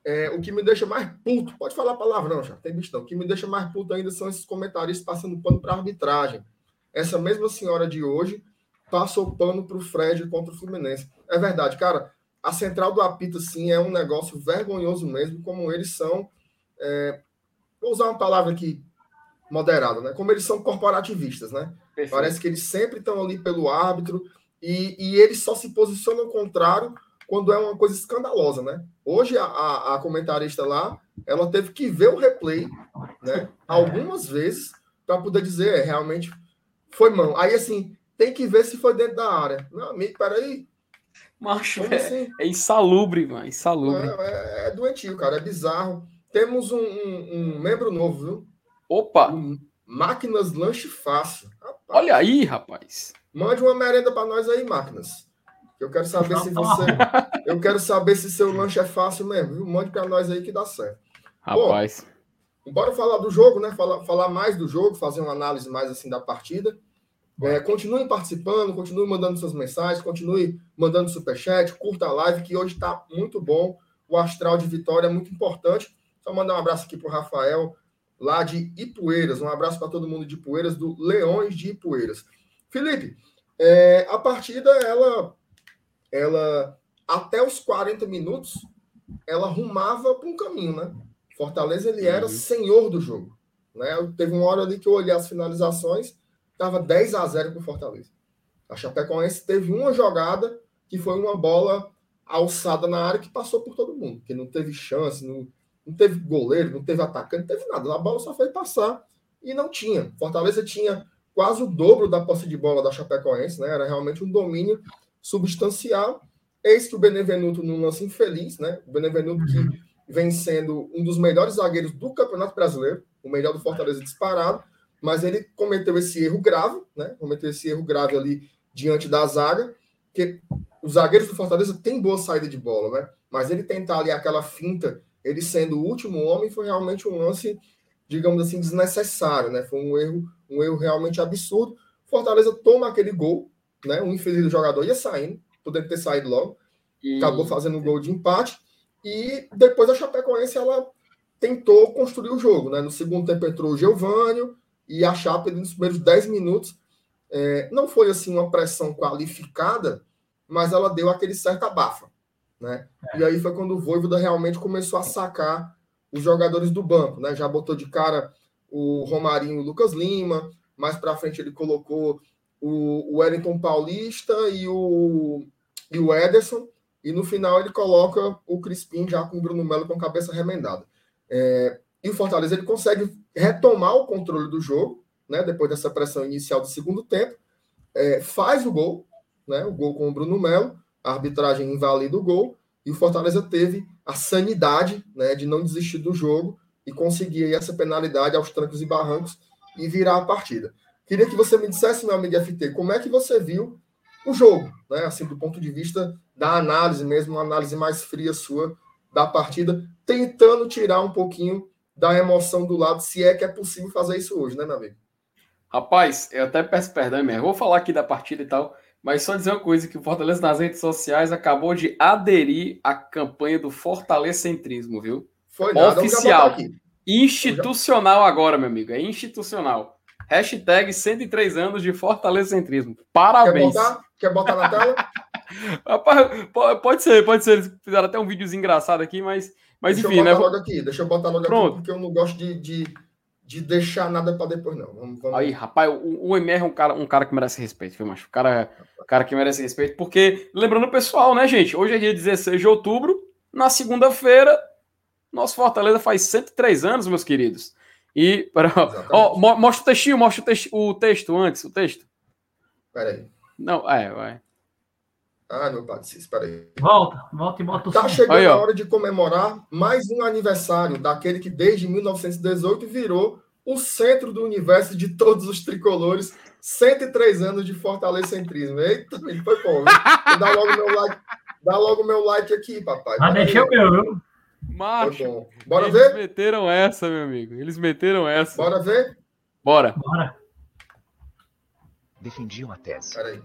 É, o que me deixa mais puto, pode falar a palavra, não, já tem visto não. O que me deixa mais puto ainda são esses comentaristas passando pano para arbitragem. Essa mesma senhora de hoje passou pano para o Fred contra o Fluminense. É verdade, cara. A central do apito, sim, é um negócio vergonhoso mesmo, como eles são. É, vou usar uma palavra aqui moderada, né? Como eles são corporativistas, né? Perfeito. Parece que eles sempre estão ali pelo árbitro e, e eles só se posicionam ao contrário quando é uma coisa escandalosa, né? Hoje a, a, a comentarista lá, ela teve que ver o replay, né? Algumas vezes para poder dizer, é, realmente foi mão. Aí assim, tem que ver se foi dentro da área. Meu amigo, peraí. Macho, é, assim? é insalubre, mano. Insalubre. É, é, é, doentio, cara. É bizarro. Temos um, um, um membro novo, viu? Opa! Um, máquinas Lanche Fácil. Rapaz. Olha aí, rapaz. Mande uma merenda para nós aí, Máquinas. Eu quero saber se você. Eu quero saber se seu lanche é fácil mesmo. Viu? Mande para nós aí que dá certo. Rapaz. Bom, bora falar do jogo, né? Falar, falar mais do jogo, fazer uma análise mais assim da partida. É, continue participando, continue mandando suas mensagens, continue mandando superchat, curta a live, que hoje está muito bom. O astral de vitória é muito importante. Só mandar um abraço aqui para o Rafael, lá de Ipueiras. Um abraço para todo mundo de Ipueiras, do Leões de Ipueiras. Felipe, é, a partida, ela ela até os 40 minutos ela rumava para um caminho, né? Fortaleza ele era uhum. senhor do jogo, né? Teve uma hora ali que eu olhei as finalizações, estava 10 a 0 para o Fortaleza. A Chapecoense teve uma jogada que foi uma bola alçada na área que passou por todo mundo, que não teve chance, não, não teve goleiro, não teve atacante, não teve nada. A bola só foi passar e não tinha. Fortaleza tinha quase o dobro da posse de bola da Chapecoense, né? Era realmente um domínio substancial. Eis que o Benevenuto, num lance infeliz, né? O Benevenuto que uhum. vem sendo um dos melhores zagueiros do Campeonato Brasileiro, o melhor do Fortaleza disparado, mas ele cometeu esse erro grave, né? Cometeu esse erro grave ali diante da zaga, que os zagueiros do Fortaleza têm boa saída de bola, né? Mas ele tentar ali aquela finta, ele sendo o último homem, foi realmente um lance, digamos assim, desnecessário, né? Foi um erro, um erro realmente absurdo. Fortaleza toma aquele gol, né? O infeliz do jogador ia saindo, podendo ter saído logo, e... acabou fazendo um gol de empate. E depois a Chapecoense ela tentou construir o jogo, né? No segundo tempo entrou o Geovânio e a Chape nos primeiros 10 minutos é, não foi assim uma pressão qualificada, mas ela deu aquele certo abafa, né? E aí foi quando o Voivoda realmente começou a sacar os jogadores do banco, né? Já botou de cara o Romarinho e o Lucas Lima, mais para frente ele colocou o, Wellington Paulista e o, e o Ederson, e no final ele coloca o Crispim já com o Bruno Melo com a cabeça remendada. É, e o Fortaleza ele consegue retomar o controle do jogo, né, depois dessa pressão inicial do segundo tempo, é, faz o gol, né, o gol com o Bruno Melo, a arbitragem invalida o gol, e o Fortaleza teve a sanidade né, de não desistir do jogo e conseguir essa penalidade aos trancos e barrancos e virar a partida. Queria que você me dissesse, meu amigo FT, como é que você viu o jogo, né? Assim, do ponto de vista da análise mesmo, uma análise mais fria sua da partida, tentando tirar um pouquinho da emoção do lado, se é que é possível fazer isso hoje, né, meu amigo? Rapaz, eu até peço perdão mesmo. Vou falar aqui da partida e tal, mas só dizer uma coisa que o Fortaleza nas redes sociais acabou de aderir à campanha do Fortalecentrismo, viu? Foi nada, oficial. Institucional agora, meu amigo. É institucional. Hashtag 103 anos de fortalecentrismo. Parabéns. Quer botar, Quer botar na tela? pode ser, pode ser. Eles fizeram até um vídeo engraçado aqui, mas, mas deixa enfim, né? aqui, deixa eu botar logo Pronto. aqui, porque eu não gosto de, de, de deixar nada para depois, não. Vamos, vamos... Aí, rapaz, o, o MR é um cara, um cara que merece respeito, viu, macho? O cara, o cara que merece respeito, porque, lembrando o pessoal, né, gente? Hoje é dia 16 de outubro, na segunda-feira, nosso Fortaleza faz 103 anos, meus queridos. E. Para, ó, mostra o textinho, mostra o texto, o texto antes, o texto. Peraí. Não, é, vai. Ah, meu pai, espera aí. Volta, volta e bota o Tá chegando aí, a hora de comemorar mais um aniversário daquele que desde 1918 virou o centro do universo de todos os tricolores. 103 anos de fortalecentrismo. Eita, foi bom. Dá logo meu like. Dá logo meu like aqui, papai. Ah, deixa o meu, viu? Macho. Bora eles ver? Eles meteram essa, meu amigo. Eles meteram essa. Bora ver? Bora. Bora. Defendiam a tese. Peraí.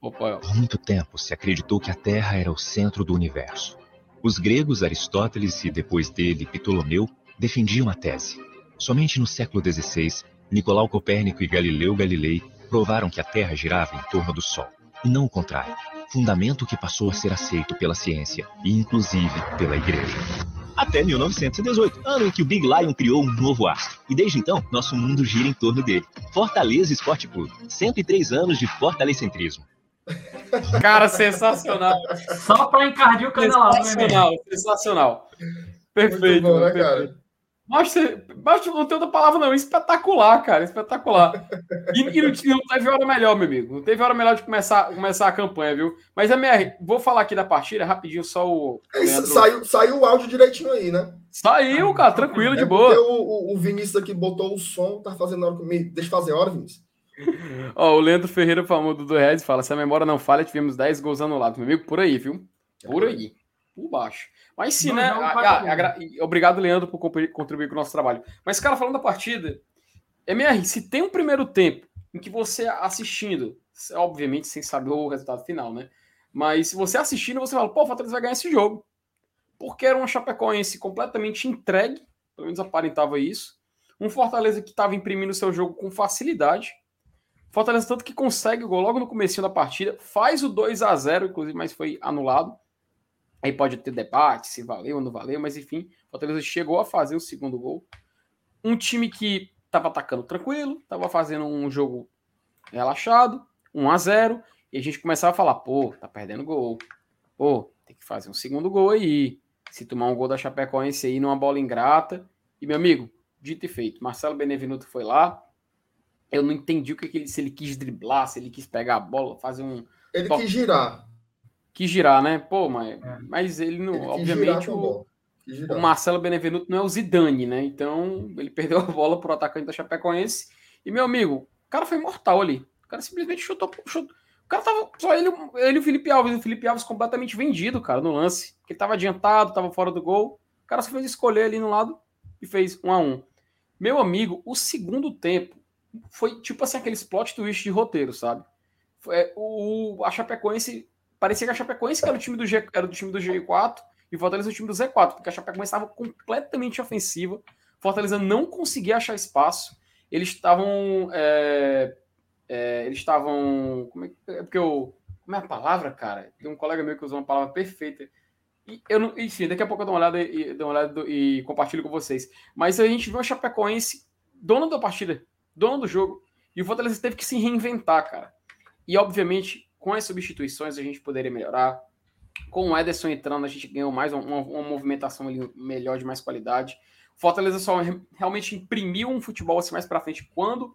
Opa. Por muito tempo se acreditou que a Terra era o centro do universo. Os gregos Aristóteles e depois dele Ptolomeu defendiam a tese. Somente no século XVI, Nicolau Copérnico e Galileu Galilei provaram que a Terra girava em torno do Sol, e não o contrário. Fundamento que passou a ser aceito pela ciência e inclusive pela Igreja até 1918, ano em que o Big Lion criou um novo astro. E desde então, nosso mundo gira em torno dele. Fortaleza Esporte Clube. 103 anos de fortalecentrismo. Cara, sensacional. Só para encardir o canal. Sensacional, sensacional. Perfeito. Bom, né, perfeito. cara? Mas, mas não tem outra palavra, não. Espetacular, cara. Espetacular. E, e, não, não, teve hora melhor, meu amigo. Não teve hora melhor de começar, começar a campanha, viu? Mas, MR, vou falar aqui da partida rapidinho, só o. É saiu, saiu o áudio direitinho aí, né? Saiu, cara, tranquilo, é de boa. O, o, Vinícius aqui botou o som, tá fazendo hora comigo. Deixa eu fazer hora, Vinícius. Ó, o Leandro Ferreira, famoso do Redes, fala: se a memória não falha, tivemos 10 gols anulados. Meu amigo, por aí, viu? Por aí. Por baixo. Mas sim, né? A, a, obrigado, Leandro, por contribuir com o nosso trabalho. Mas, cara, falando da partida, MR, se tem um primeiro tempo em que você assistindo, obviamente sem saber o resultado final, né? Mas se você assistindo, você fala, pô, o Fortaleza vai ganhar esse jogo. Porque era uma Chapecoense completamente entregue, pelo menos aparentava isso. Um Fortaleza que estava imprimindo seu jogo com facilidade. Fortaleza tanto que consegue o gol logo no começo da partida, faz o 2 a 0 inclusive, mas foi anulado. Aí pode ter debate se valeu ou não valeu, mas enfim, o Fortaleza chegou a fazer o segundo gol. Um time que estava atacando tranquilo, estava fazendo um jogo relaxado, 1 a 0 e a gente começava a falar, pô, tá perdendo gol. Pô, tem que fazer um segundo gol aí. Se tomar um gol da Chapecoense aí numa bola ingrata. E meu amigo, dito e feito, Marcelo Benevenuto foi lá. Eu não entendi o que, ele, se ele quis driblar, se ele quis pegar a bola, fazer um. Ele quis girar que girar, né? Pô, mas, é. mas ele não. Ele obviamente, o, o, Marcelo Benevenuto não é o Zidane, né? Então, ele perdeu a bola pro atacante da Chapecoense. E, meu amigo, o cara foi mortal ali. O cara simplesmente chutou. chutou. O cara tava. Só ele, ele e o Felipe Alves. O Felipe Alves completamente vendido, cara, no lance. Ele tava adiantado, tava fora do gol. O cara só fez escolher ali no lado e fez um a um. Meu amigo, o segundo tempo foi tipo assim, aquele plot twist de roteiro, sabe? Foi, o, a Chapecoense parecia que a Chapecoense era o time do, G, era do time do G4 e o Fortaleza o time do Z4, porque a Chapecoense estava completamente ofensiva. Fortaleza não conseguia achar espaço. Eles estavam. É, é, eles estavam. Como é, é porque eu. Como é a palavra, cara? Tem um colega meu que usou uma palavra perfeita. E eu não, enfim, daqui a pouco eu dou uma olhada e, dou uma olhada e compartilho com vocês. Mas a gente viu a Chapecoense dona da partida, dona do jogo. E o Fortaleza teve que se reinventar, cara. E obviamente com as substituições a gente poderia melhorar. Com o Ederson entrando, a gente ganhou mais uma, uma movimentação melhor, de mais qualidade. Fortaleza só realmente imprimiu um futebol assim mais para frente quando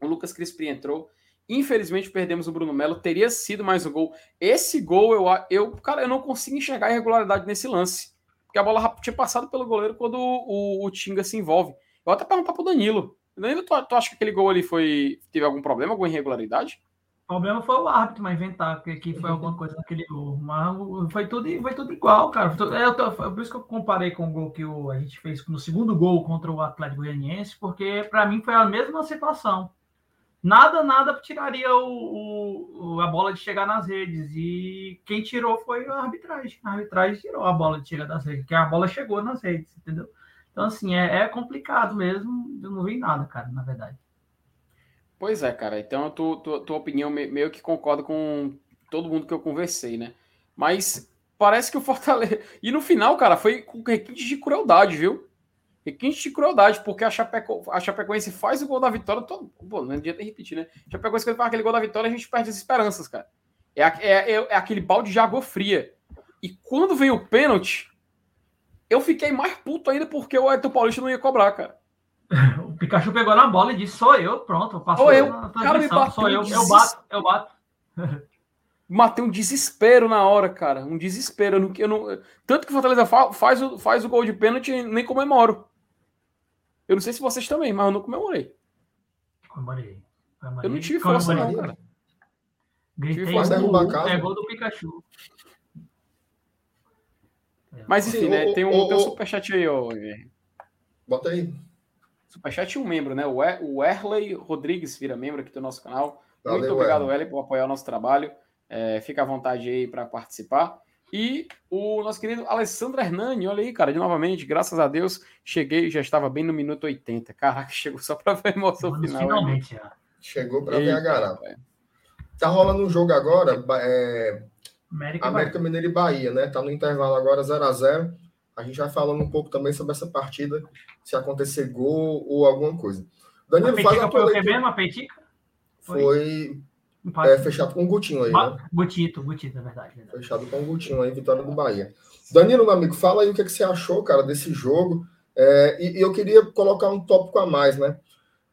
o Lucas Crispim entrou. Infelizmente perdemos o Bruno Melo, teria sido mais um gol. Esse gol eu, eu, cara, eu não consigo enxergar irregularidade nesse lance, porque a bola tinha passado pelo goleiro quando o, o, o Tinga se envolve. Eu até perguntar pro Danilo. Danilo, tu, tu acha que aquele gol ali foi teve algum problema, alguma irregularidade? O problema foi o árbitro, mas inventar que, que foi alguma coisa naquele gol. Mas foi tudo, foi tudo igual, cara. É, tô, por isso que eu comparei com o gol que o, a gente fez no segundo gol contra o Atlético Goianiense, porque para mim foi a mesma situação. Nada, nada tiraria o, o, a bola de chegar nas redes. E quem tirou foi a arbitragem. A arbitragem tirou a bola de chegar das redes, porque a bola chegou nas redes, entendeu? Então, assim, é, é complicado mesmo. Eu não vi nada, cara, na verdade. Pois é, cara. Então, a tua, tua, opinião meio que concorda com todo mundo que eu conversei, né? Mas parece que o Fortaleza. E no final, cara, foi com requinte de crueldade, viu? Requinte de crueldade, porque a, Chapeco... a Chapecoense faz o gol da vitória. Todo... Pô, não adianta repetir, né? A Chapecoense, faz aquele gol da vitória, a gente perde as esperanças, cara. É, é, é, é aquele balde de água fria. E quando vem o pênalti, eu fiquei mais puto ainda porque o Ayrton Paulista não ia cobrar, cara. O Pikachu pegou na bola e disse: sou eu, pronto, passou eu. Cara, me bateu sou eu, eu bato, eu bato. Matei um desespero na hora, cara. Um desespero. Eu não, eu não... Tanto que o Fortaleza faz o, faz o gol de pênalti e nem comemoro. Eu não sei se vocês também, mas eu não comemorei. Comemorei. Eu não tive força, não, cara. Gritei força gol, é gol do Pikachu. Mas enfim, Sim, né? O, tem um, o, tem um superchat aí, ó. Bota aí. Superchat um membro, né? O Erley Rodrigues vira membro aqui do nosso canal. Valeu, Muito obrigado, Eli, por apoiar o nosso trabalho. É, fica à vontade aí para participar. E o nosso querido Alessandro Hernani, olha aí, cara, de novamente, graças a Deus, cheguei, já estava bem no minuto 80. Caraca, chegou só para ver a emoção final. Finalmente, já. Chegou para ver a garapa. Tá rolando um jogo agora, é... América, América Mineiro e Bahia, né? Tá no intervalo agora 0 a 0 A gente vai falando um pouco também sobre essa partida, se acontecer gol ou alguma coisa. Danilo, a faz a foi o que mesmo, a Petica? Foi, foi é, fechado com o Gutinho aí, né? Gutito, Gutito, é verdade, verdade. Fechado com o Gutinho aí, vitória do Bahia. Danilo, meu amigo, fala aí o que, é que você achou, cara, desse jogo. É, e, e, eu queria colocar um tópico a mais, né?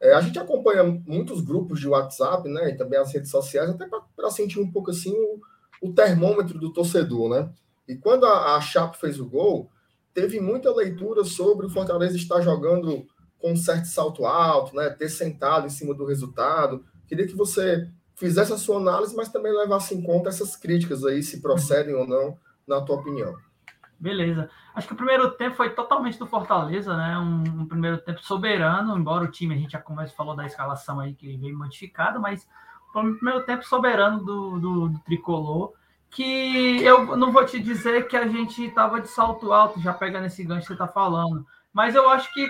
É, a gente acompanha muitos grupos de WhatsApp, né? E também as redes sociais, até para sentir um pouco assim o, o, termômetro do torcedor, né? E quando a, a Chape fez o gol, teve muita leitura sobre o Fortaleza estar jogando com um certo salto alto, né? Ter sentado em cima do resultado. Queria que você fizesse a sua análise, mas também levasse em conta essas críticas aí, se procedem ou não, na tua opinião. Beleza. Acho que o primeiro tempo foi totalmente do Fortaleza, né? Um, um, primeiro tempo soberano, embora o time, a gente já começa falou da escalação aí que veio modificado, mas foi um primeiro tempo soberano do, do, do, tricolor. Que eu não vou te dizer que a gente estava de salto alto, já pega nesse gancho que você está falando, mas eu acho que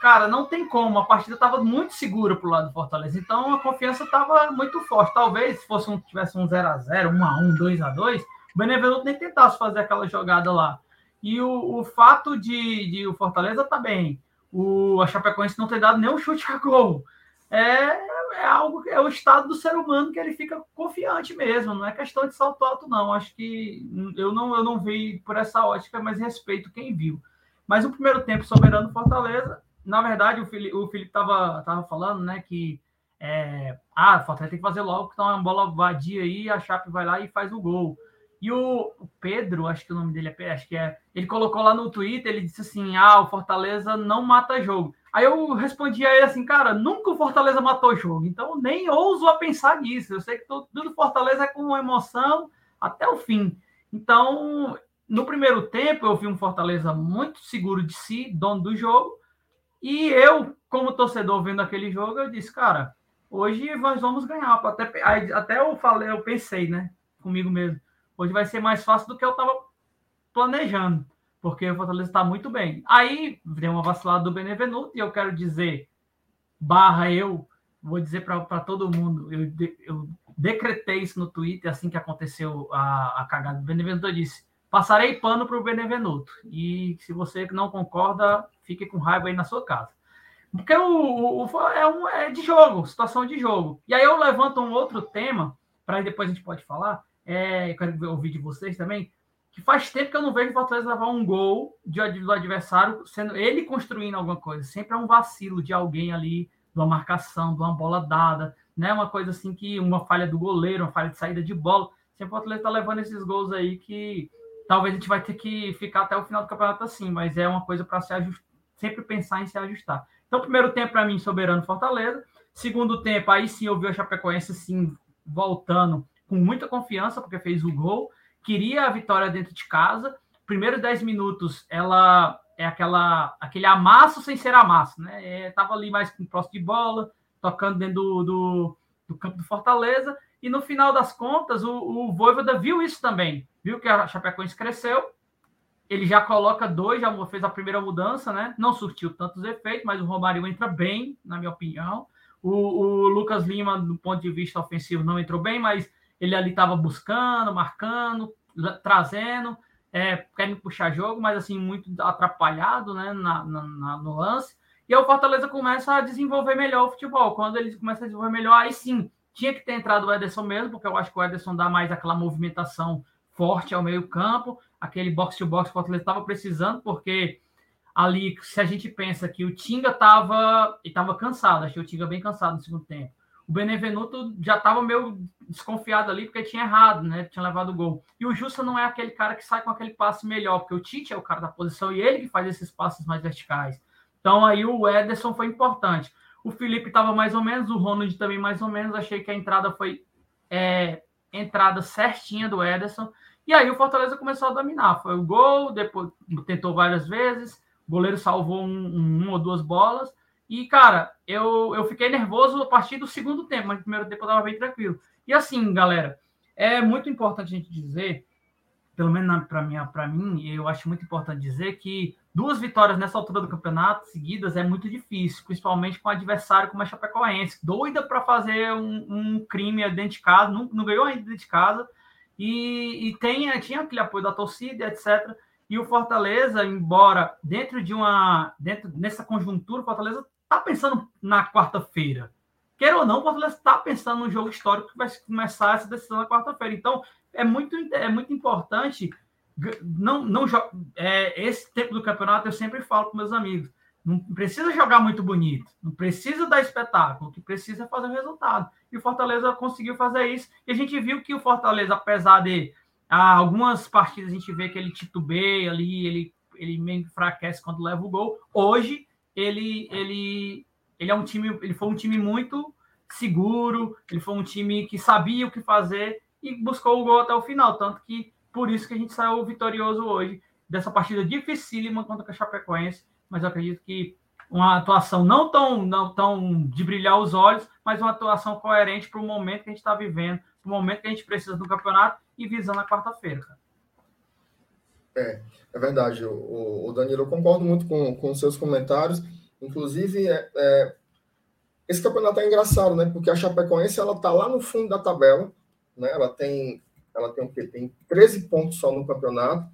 cara, não tem como. A partida estava muito segura pro lado do Fortaleza. Então a confiança estava muito forte. Talvez se fosse um, tivesse um 0x0, 1x1, 2x2, o Benevenuto nem tentasse fazer aquela jogada lá. E o, o fato de, de o Fortaleza tá bem, o, a Chapecoense não ter dado nenhum chute a gol. É, é algo é o estado do ser humano que ele fica confiante mesmo, não é questão de salto alto, não. Acho que eu não, eu não vi por essa ótica, mas respeito quem viu. Mas o primeiro tempo soberano Fortaleza, na verdade, o Felipe, o Felipe tava, tava falando, né, que é, ah, Fortaleza tem que fazer logo, que tá uma bola vadia aí, a Chape vai lá e faz o gol. E o, Pedro, acho que o nome dele é acho que é, ele colocou lá no Twitter, ele disse assim: "Ah, o Fortaleza não mata jogo". Aí eu respondi a ele assim: "Cara, nunca o Fortaleza matou jogo, então nem ouso a pensar nisso. Eu sei que tudo, tudo Fortaleza é com emoção até o fim". Então, no primeiro tempo eu vi um Fortaleza muito seguro de si, dono do jogo, e eu, como torcedor vendo aquele jogo, eu disse, cara, hoje nós vamos ganhar. Até, até eu falei, eu pensei, né, comigo mesmo, hoje vai ser mais fácil do que eu estava planejando, porque o Fortaleza está muito bem. Aí deu uma vacilada do Benevenuto e eu quero dizer, barra eu, vou dizer para todo mundo, eu, eu decretei isso no Twitter assim que aconteceu a, a cagada do Benevenuto, eu disse, Passarei pano para o Benevenuto. E se você não concorda, fique com raiva aí na sua casa. Porque o, o, é, um, é de jogo, situação de jogo. E aí eu levanto um outro tema, para depois a gente pode falar. É, quero ouvir de vocês também. Que faz tempo que eu não vejo o Fortaleza levar um gol de, do adversário, sendo ele construindo alguma coisa. Sempre é um vacilo de alguém ali, de uma marcação, de uma bola dada, né? Uma coisa assim que uma falha do goleiro, uma falha de saída de bola. Sempre o Fortaleza está levando esses gols aí que talvez a gente vai ter que ficar até o final do campeonato assim, mas é uma coisa para se ajustar, sempre pensar em se ajustar. Então, primeiro tempo para mim, soberano Fortaleza. Segundo tempo, aí sim eu vi a Chapecoense sim voltando com muita confiança, porque fez o gol, queria a vitória dentro de casa. Primeiros 10 minutos, ela é aquela aquele amasso sem ser amasso, né? É, tava ali mais com próximo de bola, tocando dentro do, do, do campo do Fortaleza. E no final das contas, o, o Voivoda viu isso também. Viu que a Chapecoense cresceu. Ele já coloca dois, já fez a primeira mudança, né? Não surtiu tantos efeitos, mas o Romário entra bem, na minha opinião. O, o Lucas Lima, do ponto de vista ofensivo, não entrou bem, mas ele ali estava buscando, marcando, trazendo, é, querendo puxar jogo, mas assim, muito atrapalhado né, na, na, no lance. E aí o Fortaleza começa a desenvolver melhor o futebol. Quando ele começa a desenvolver melhor, aí sim, tinha que ter entrado o Ederson mesmo, porque eu acho que o Ederson dá mais aquela movimentação forte ao meio-campo, aquele box-to-box que o Fortaleza estava precisando, porque ali, se a gente pensa que o Tinga estava estava cansado, achei o Tinga bem cansado no segundo tempo. O Benevenuto já estava meio desconfiado ali, porque tinha errado, né? Tinha levado o gol. E o Justa não é aquele cara que sai com aquele passe melhor, porque o Tite é o cara da posição e ele que faz esses passes mais verticais. Então aí o Ederson foi importante. O Felipe estava mais ou menos, o Ronald também mais ou menos. Achei que a entrada foi é, entrada certinha do Ederson. E aí o Fortaleza começou a dominar. Foi o gol, depois tentou várias vezes, o goleiro salvou um, um, uma ou duas bolas. E, cara, eu, eu fiquei nervoso a partir do segundo tempo, mas no primeiro tempo eu estava bem tranquilo. E assim, galera, é muito importante a gente dizer, pelo menos para mim, eu acho muito importante dizer que duas vitórias nessa altura do campeonato seguidas é muito difícil, principalmente com um adversário como a Chapecoense, doida para fazer um, um, crime dentro de casa, não, não ganhou ainda dentro de casa, e, e tem, tinha aquele apoio da torcida, etc. E o Fortaleza, embora dentro de uma. dentro nessa conjuntura, o Fortaleza está pensando na quarta-feira. Quer ou não, o Fortaleza está pensando no jogo histórico que vai começar essa decisão na quarta-feira. Então, é muito, é muito importante. Não, não é, esse tempo do campeonato eu sempre falo com meus amigos. Não precisa jogar muito bonito, não precisa dar espetáculo, o que precisa é fazer o resultado. E o Fortaleza conseguiu fazer isso. E a gente viu que o Fortaleza, apesar de ah, algumas partidas a gente vê que ele titubeia ali, ele, ele meio enfraquece quando leva o gol. Hoje ele, ele, ele é um time, ele foi um time muito seguro, ele foi um time que sabia o que fazer e buscou o gol até o final, tanto que por isso que a gente saiu vitorioso hoje dessa partida dificílima contra o Chapecoense, mas eu acredito que uma atuação não tão, não tão de brilhar os olhos, mas uma atuação coerente para o momento que a gente está vivendo, para o momento que a gente precisa do campeonato e visando a quarta-feira. É, é verdade. O, o Danilo, eu concordo muito com, com seus comentários. Inclusive, é, é, esse campeonato é engraçado, né? Porque a Chapecoense ela tá lá no fundo da tabela, né? Ela tem, ela tem o quê? Tem 13 pontos só no campeonato,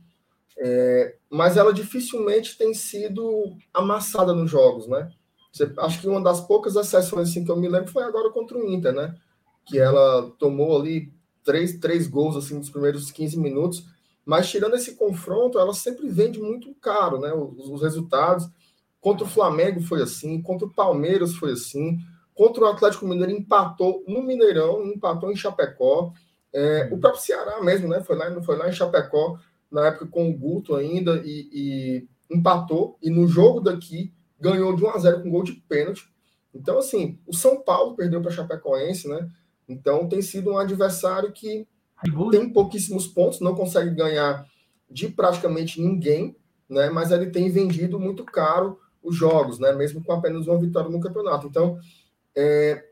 é, mas ela dificilmente tem sido amassada nos jogos, né? Você, acho que uma das poucas exceções assim, que eu me lembro foi agora contra o Inter, né? Que ela tomou ali três, três gols assim nos primeiros 15 minutos, mas tirando esse confronto, ela sempre vende muito caro, né? Os, os, resultados. Contra o Flamengo foi assim, contra o Palmeiras foi assim, contra o Atlético Mineiro empatou no Mineirão, empatou em Chapecó. É, o próprio Ceará mesmo, né? Foi lá, foi lá em Chapecó, na época com o Guto ainda, e, e empatou. E no jogo daqui ganhou de 1 a 0 com gol de pênalti. Então, assim, o São Paulo perdeu para Chapecoense, né? Então tem sido um adversário que tem pouquíssimos pontos, não consegue ganhar de praticamente ninguém, né? Mas ele tem vendido muito caro os jogos, né? Mesmo com apenas uma vitória no campeonato. Então é,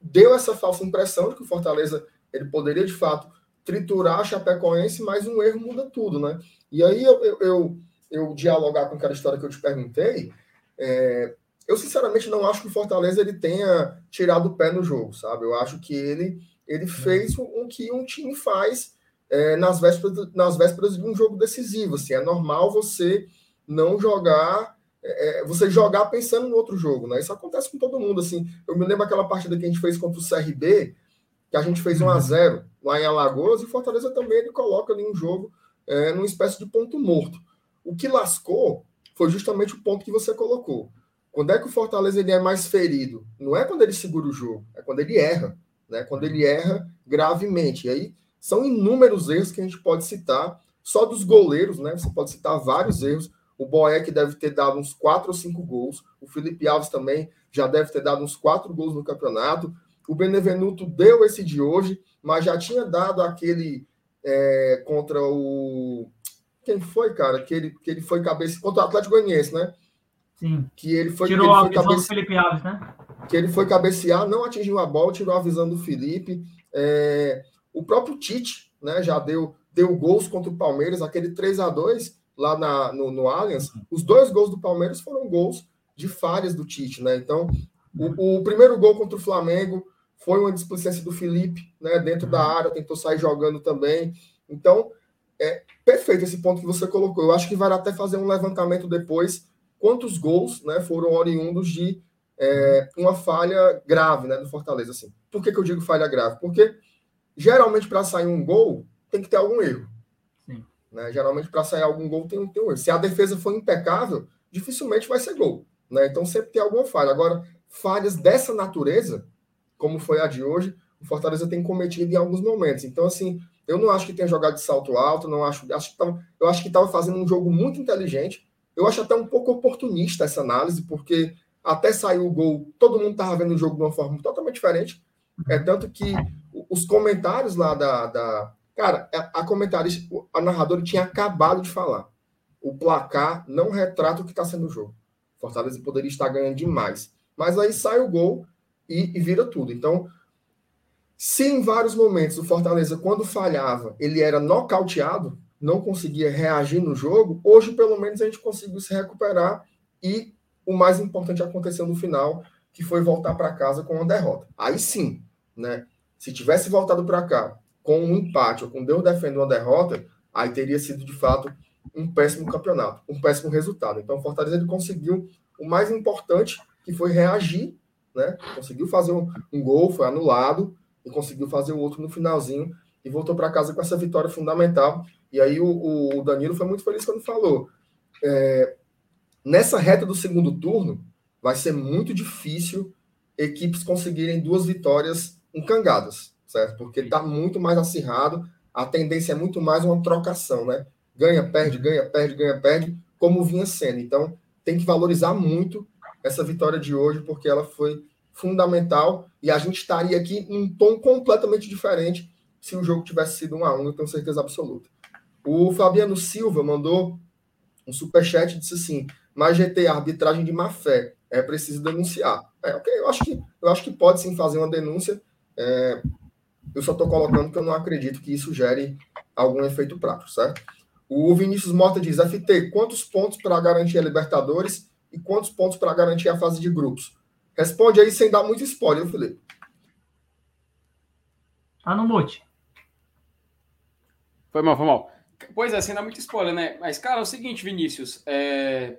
deu essa falsa impressão de que o Fortaleza ele poderia de fato triturar a Chapecoense, mas um erro muda tudo, né? E aí eu, eu, eu, eu dialogar com aquela história que eu te perguntei, é, eu sinceramente não acho que o Fortaleza ele tenha tirado o pé no jogo, sabe? Eu acho que ele, ele fez o, o que um time faz é, nas, vésperas, nas vésperas de um jogo decisivo. Assim, é normal você não jogar, é, é você jogar pensando no outro jogo, né? Isso acontece com todo mundo. Assim, eu me lembro aquela partida que a gente fez contra o CRB, que a gente fez 1 a 0 uhum. lá em Alagoas, e o Fortaleza também ele coloca ali um jogo é, numa espécie de ponto morto. O que lascou foi justamente o ponto que você colocou quando é que o Fortaleza ele é mais ferido? Não é quando ele segura o jogo, é quando ele erra, né? Quando ele erra gravemente. E aí são inúmeros erros que a gente pode citar, só dos goleiros, né? Você pode citar vários erros. O Boeck deve ter dado uns quatro ou cinco gols. O Felipe Alves também já deve ter dado uns quatro gols no campeonato. O Benevenuto deu esse de hoje, mas já tinha dado aquele é, contra o. Quem foi, cara? Que ele, que ele foi cabeça contra o Atlético Goianiense, né? Sim. Que ele foi, tirou ele a foi visão cabece... do Felipe Alves, né? Que ele foi cabecear, não atingiu a bola, tirou a visão do Felipe. É... O próprio Tite, né, já deu, deu gols contra o Palmeiras, aquele 3 a 2 lá na, no, no Allianz. Os dois gols do Palmeiras foram gols de falhas do Tite, né? Então, o, o primeiro gol contra o Flamengo foi uma displicência do Felipe, né, dentro da área, tentou sair jogando também. Então, é perfeito esse ponto que você colocou. Eu acho que vai até fazer um levantamento depois quantos gols né, foram oriundos de é, uma falha grave né, do Fortaleza. Assim. Por que, que eu digo falha grave? Porque geralmente para sair um gol tem que ter algum erro. Né? Geralmente para sair algum gol tem, tem um erro. Se a defesa for impecável, dificilmente vai ser gol. Né? Então sempre tem alguma falha. Agora, falhas dessa natureza, como foi a de hoje, o Fortaleza tem cometido em alguns momentos. Então, assim, eu não acho que tenha jogado de salto alto, não acho, acho que tava, eu acho que estava fazendo um jogo muito inteligente, eu acho até um pouco oportunista essa análise, porque até sair o gol, todo mundo estava vendo o jogo de uma forma totalmente diferente. É tanto que os comentários lá da. da cara, a, comentarista, a narradora tinha acabado de falar. O placar não retrata o que está sendo o jogo. Fortaleza poderia estar ganhando demais. Mas aí sai o gol e, e vira tudo. Então, se em vários momentos o Fortaleza, quando falhava, ele era nocauteado, não conseguia reagir no jogo, hoje pelo menos a gente conseguiu se recuperar e o mais importante aconteceu no final, que foi voltar para casa com uma derrota. Aí sim, né? Se tivesse voltado para cá com um empate ou com Deus defendendo uma derrota, aí teria sido de fato um péssimo campeonato, um péssimo resultado. Então o Fortaleza ele conseguiu o mais importante, que foi reagir, né? Conseguiu fazer um, um gol, foi anulado e conseguiu fazer o outro no finalzinho e voltou para casa com essa vitória fundamental. E aí o, o, Danilo foi muito feliz quando falou. É, nessa reta do segundo turno, vai ser muito difícil equipes conseguirem duas vitórias encangadas, certo? Porque está muito mais acirrado, a tendência é muito mais uma trocação, né? Ganha, perde, ganha, perde, ganha, perde, como vinha sendo. Então, tem que valorizar muito essa vitória de hoje, porque ela foi fundamental e a gente estaria aqui em um tom completamente diferente se o jogo tivesse sido um a um, eu tenho certeza absoluta. O Fabiano Silva mandou um superchat e disse assim: mas GT, arbitragem de má fé, é preciso denunciar. É, ok, eu acho que, eu acho que pode sim fazer uma denúncia. É, eu só estou colocando que eu não acredito que isso gere algum efeito prático, certo? O Vinícius Mota diz: FT, quantos pontos para garantir a Libertadores e quantos pontos para garantir a fase de grupos? Responde aí sem dar muito spoiler, Felipe. Tá no mute. Foi mal, foi mal. Pois é, sem dar muito spoiler, né? Mas, cara, é o seguinte, Vinícius. É...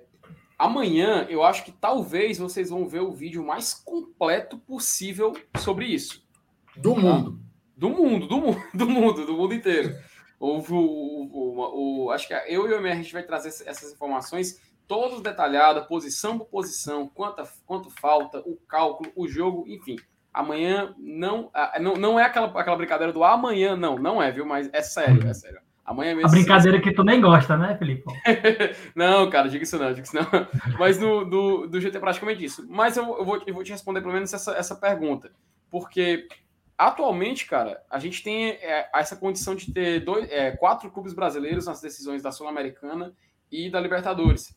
Amanhã eu acho que talvez vocês vão ver o vídeo mais completo possível sobre isso. Do mundo. Do mundo, do mundo, do mundo, do mundo inteiro. Houve o, o, o, Acho que eu e o MR a gente vai trazer essas informações todos detalhadas, posição por posição, quanto, quanto falta, o cálculo, o jogo, enfim. Amanhã não, não, não é aquela, aquela brincadeira do amanhã, não, não é, viu? Mas é sério, é sério. Amanhã mesmo. A brincadeira que tu nem gosta, né, Felipe? não, cara, diga isso não, diga isso não. Mas do, do, do jeito é praticamente isso. Mas eu, eu, vou, eu vou te responder pelo menos essa, essa pergunta. Porque atualmente, cara, a gente tem é, essa condição de ter dois, é, quatro clubes brasileiros nas decisões da Sul-Americana e da Libertadores.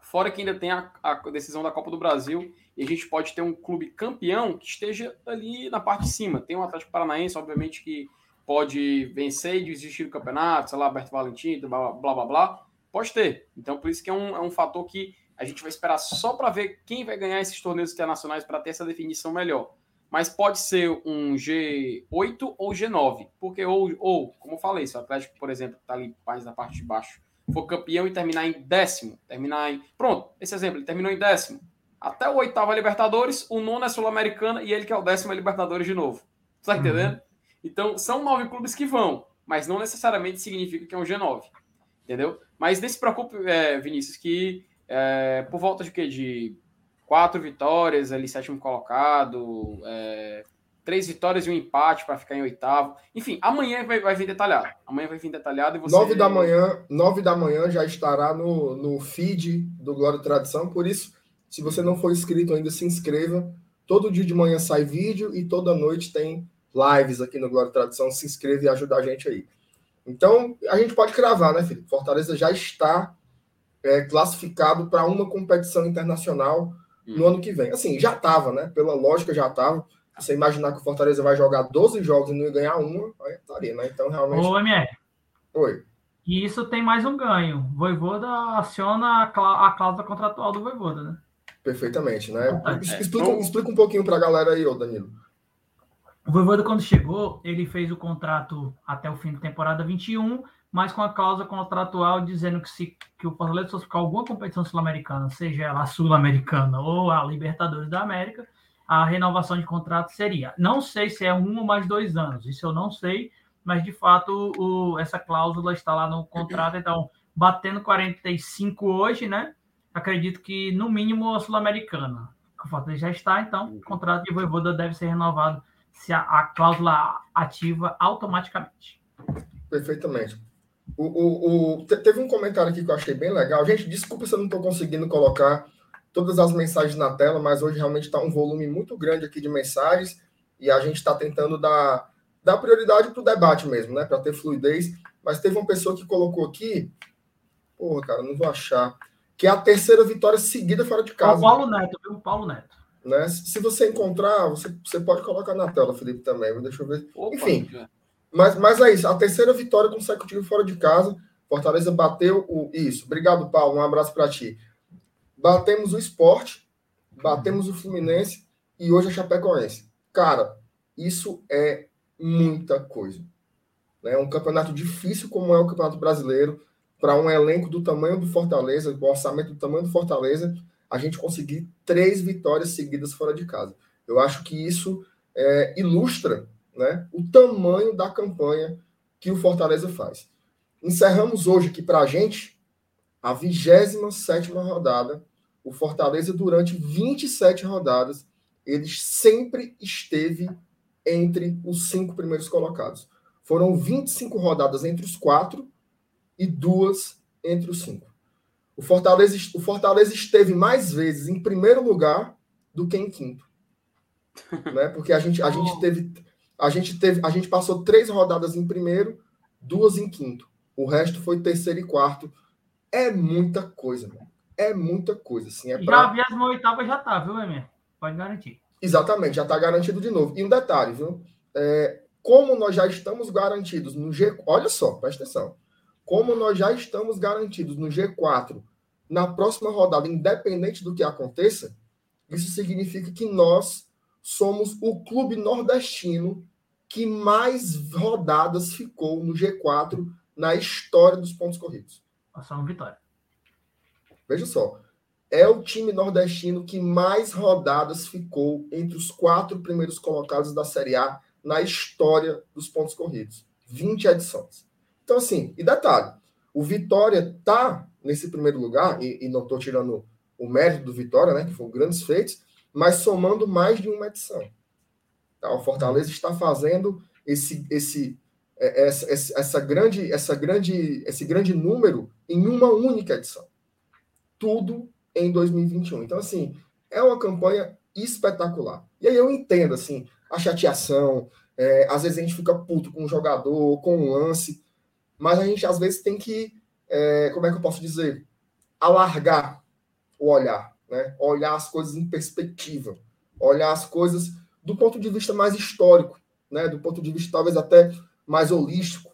Fora que ainda tem a, a, decisão da Copa do Brasil e a gente pode ter um clube campeão que esteja ali na parte de cima. Tem o Atlético Paranaense, obviamente, que pode vencer e desistir do campeonato, sei lá, Alberto Valentim, blá, blá, blá, blá. Pode ter. Então, por isso que é um, é um fator que a gente vai esperar só para ver quem vai ganhar esses torneios internacionais para ter essa definição melhor. Mas pode ser um G8 ou G9. Porque, ou, ou como eu falei, se o Atlético, por exemplo, está ali mais na parte de baixo, for campeão e terminar em décimo, terminar em. Pronto, esse exemplo, ele terminou em décimo. Até o oitavo é Libertadores, o nono é Sul-Americana e ele que é o décimo é Libertadores de novo. Tá uhum. entendendo? Uhum. Então, são nove clubes que vão, mas não necessariamente significa que é um G9. Entendeu? Mas nem se preocupe, é, Vinícius, que é, por volta de quê? De quatro vitórias, ali, sétimo colocado, é, três vitórias e um empate para ficar em oitavo. Enfim, amanhã vai, vai vir detalhado. Amanhã vai vir detalhado e você. Nove da manhã, nove da manhã já estará no, no feed do Glória e Tradição. Por isso, se você não for inscrito ainda, se inscreva. Todo dia de manhã sai vídeo e toda noite tem lives aqui no Glória e Tradição. Se inscreva e ajuda a gente aí. Então, a gente pode cravar, né, Felipe? Fortaleza já está é, classificado para uma competição internacional no hum. ano que vem. Assim, já estava, né? Pela lógica, já estava você imaginar que o Fortaleza vai jogar 12 jogos e não ganhar uma, aí estaria, né? Então, realmente. Ô, MR. Oi. E isso tem mais um ganho. Voivoda aciona a, clá a cláusula contratual do Voivoda, né? Perfeitamente, né? É. Explica, explica um pouquinho para a galera aí, ô Danilo. O Voivoda, quando chegou, ele fez o contrato até o fim da temporada 21, mas com a cláusula contratual dizendo que se que o Fortaleza fosse ficar alguma competição sul-americana, seja ela a sul-americana ou a Libertadores da América, a renovação de contrato seria. Não sei se é um ou mais dois anos, isso eu não sei, mas de fato o, essa cláusula está lá no contrato, então batendo 45 hoje, né? Acredito que no mínimo a Sul-Americana. O Fortaleza já está, então o contrato de Voivoda deve ser renovado se a, a cláusula ativa automaticamente. Perfeitamente. O, o, o, teve um comentário aqui que eu achei bem legal. Gente, desculpa se eu não estou conseguindo colocar todas as mensagens na tela, mas hoje realmente está um volume muito grande aqui de mensagens e a gente está tentando dar, dar prioridade para o debate mesmo, né? Para ter fluidez. Mas teve uma pessoa que colocou aqui, porra, cara, não vou achar. que é a terceira vitória seguida fora de casa. O Paulo Neto, viu? O Paulo Neto. Né? Se você encontrar, você, você pode colocar na tela, Felipe, também. Deixa eu ver. Opa, Enfim, mas, mas é isso. A terceira vitória consecutiva fora de casa. Fortaleza bateu o. Isso. Obrigado, Paulo. Um abraço para ti. Batemos o esporte, batemos o Fluminense e hoje a Chapecoense. Cara, isso é muita coisa. É um campeonato difícil como é o Campeonato Brasileiro, para um elenco do tamanho do Fortaleza, com orçamento do tamanho do Fortaleza, a gente conseguir três vitórias seguidas fora de casa. Eu acho que isso é, ilustra né, o tamanho da campanha que o Fortaleza faz. Encerramos hoje aqui para a gente a 27 rodada. O Fortaleza, durante 27 rodadas, ele sempre esteve entre os cinco primeiros colocados. Foram 25 rodadas entre os quatro e duas entre os cinco. O Fortaleza, o Fortaleza esteve mais vezes em primeiro lugar do que em quinto. né? Porque a gente, a gente teve. A gente teve. A gente passou três rodadas em primeiro, duas em quinto. O resto foi terceiro e quarto. É muita coisa, mano. É muita coisa. Assim, é pra... Já vi as oitavas, já tá, viu, Emer? Pode garantir. Exatamente, já está garantido de novo. E um detalhe, viu? É, como nós já estamos garantidos no G. Olha só, presta atenção. Como nós já estamos garantidos no G4 na próxima rodada, independente do que aconteça, isso significa que nós somos o clube nordestino que mais rodadas ficou no G4 na história dos pontos corridos. Passar uma vitória. Veja só, é o time nordestino que mais rodadas ficou entre os quatro primeiros colocados da Série A na história dos pontos corridos. 20 edições. Então, assim, e detalhe, o Vitória tá nesse primeiro lugar, e, e não estou tirando o mérito do Vitória, né, que foram grandes feitos, mas somando mais de uma edição. Tá? O Fortaleza está fazendo esse, esse, é, essa, essa, grande, essa grande, esse grande número em uma única edição. Tudo em 2021. Então, assim, é uma campanha espetacular. E aí eu entendo, assim, a chateação, é, às vezes a gente fica puto com um jogador, com um lance, mas a gente às vezes tem que, é, como é que eu posso dizer, alargar o olhar, né? Olhar as coisas em perspectiva, olhar as coisas do ponto de vista mais histórico, né? Do ponto de vista talvez até mais holístico.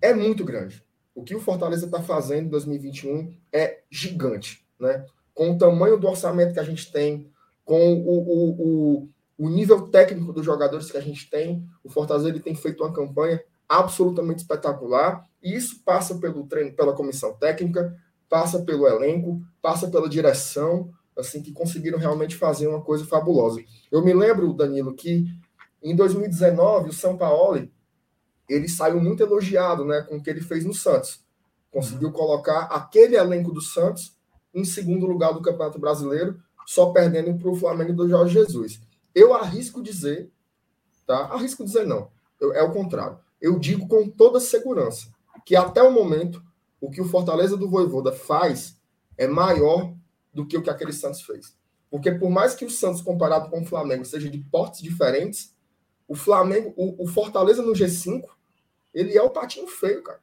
É muito grande. O que o Fortaleza está fazendo em 2021 é gigante né? com o tamanho do orçamento que a gente tem, com o, o, o, o nível técnico dos jogadores que a gente tem, o Fortaleza ele tem feito uma campanha absolutamente espetacular, e isso passa pelo treino, pela comissão técnica, passa pelo elenco, passa pela direção, assim, que conseguiram realmente fazer uma coisa fabulosa. Eu me lembro, Danilo, que em 2019 o São Paulo ele saiu muito elogiado, né, com o que ele fez no Santos. Conseguiu colocar aquele elenco do Santos em segundo lugar do Campeonato Brasileiro, só perdendo para o Flamengo do Jorge Jesus. Eu arrisco dizer, tá? Arrisco dizer não. Eu, é o contrário. Eu digo com toda segurança que até o momento o que o Fortaleza do Voivoda faz é maior do que o que aquele Santos fez. Porque por mais que o Santos comparado com o Flamengo seja de portes diferentes, o Flamengo, o, o Fortaleza no G5, ele é o patinho feio, cara.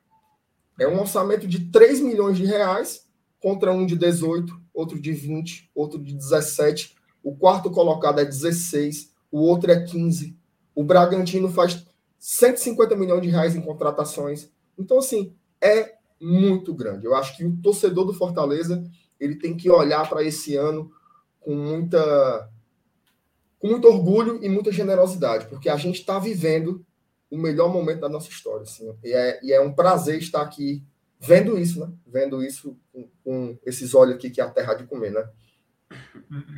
É um orçamento de 3 milhões de reais contra um de 18, outro de 20, outro de 17. O quarto colocado é 16, o outro é 15. O Bragantino faz 150 milhões de reais em contratações. Então, assim, é muito grande. Eu acho que o torcedor do Fortaleza ele tem que olhar para esse ano com muita com muito orgulho e muita generosidade, porque a gente está vivendo o melhor momento da nossa história. Assim, e, é, e é um prazer estar aqui vendo isso, né? Vendo isso com, com, esses olhos aqui que é a terra de comer, né?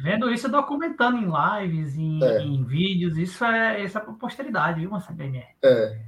Vendo isso, documentando em lives, em, é. em vídeos, isso é, isso é para posteridade, viu, Marcelo É,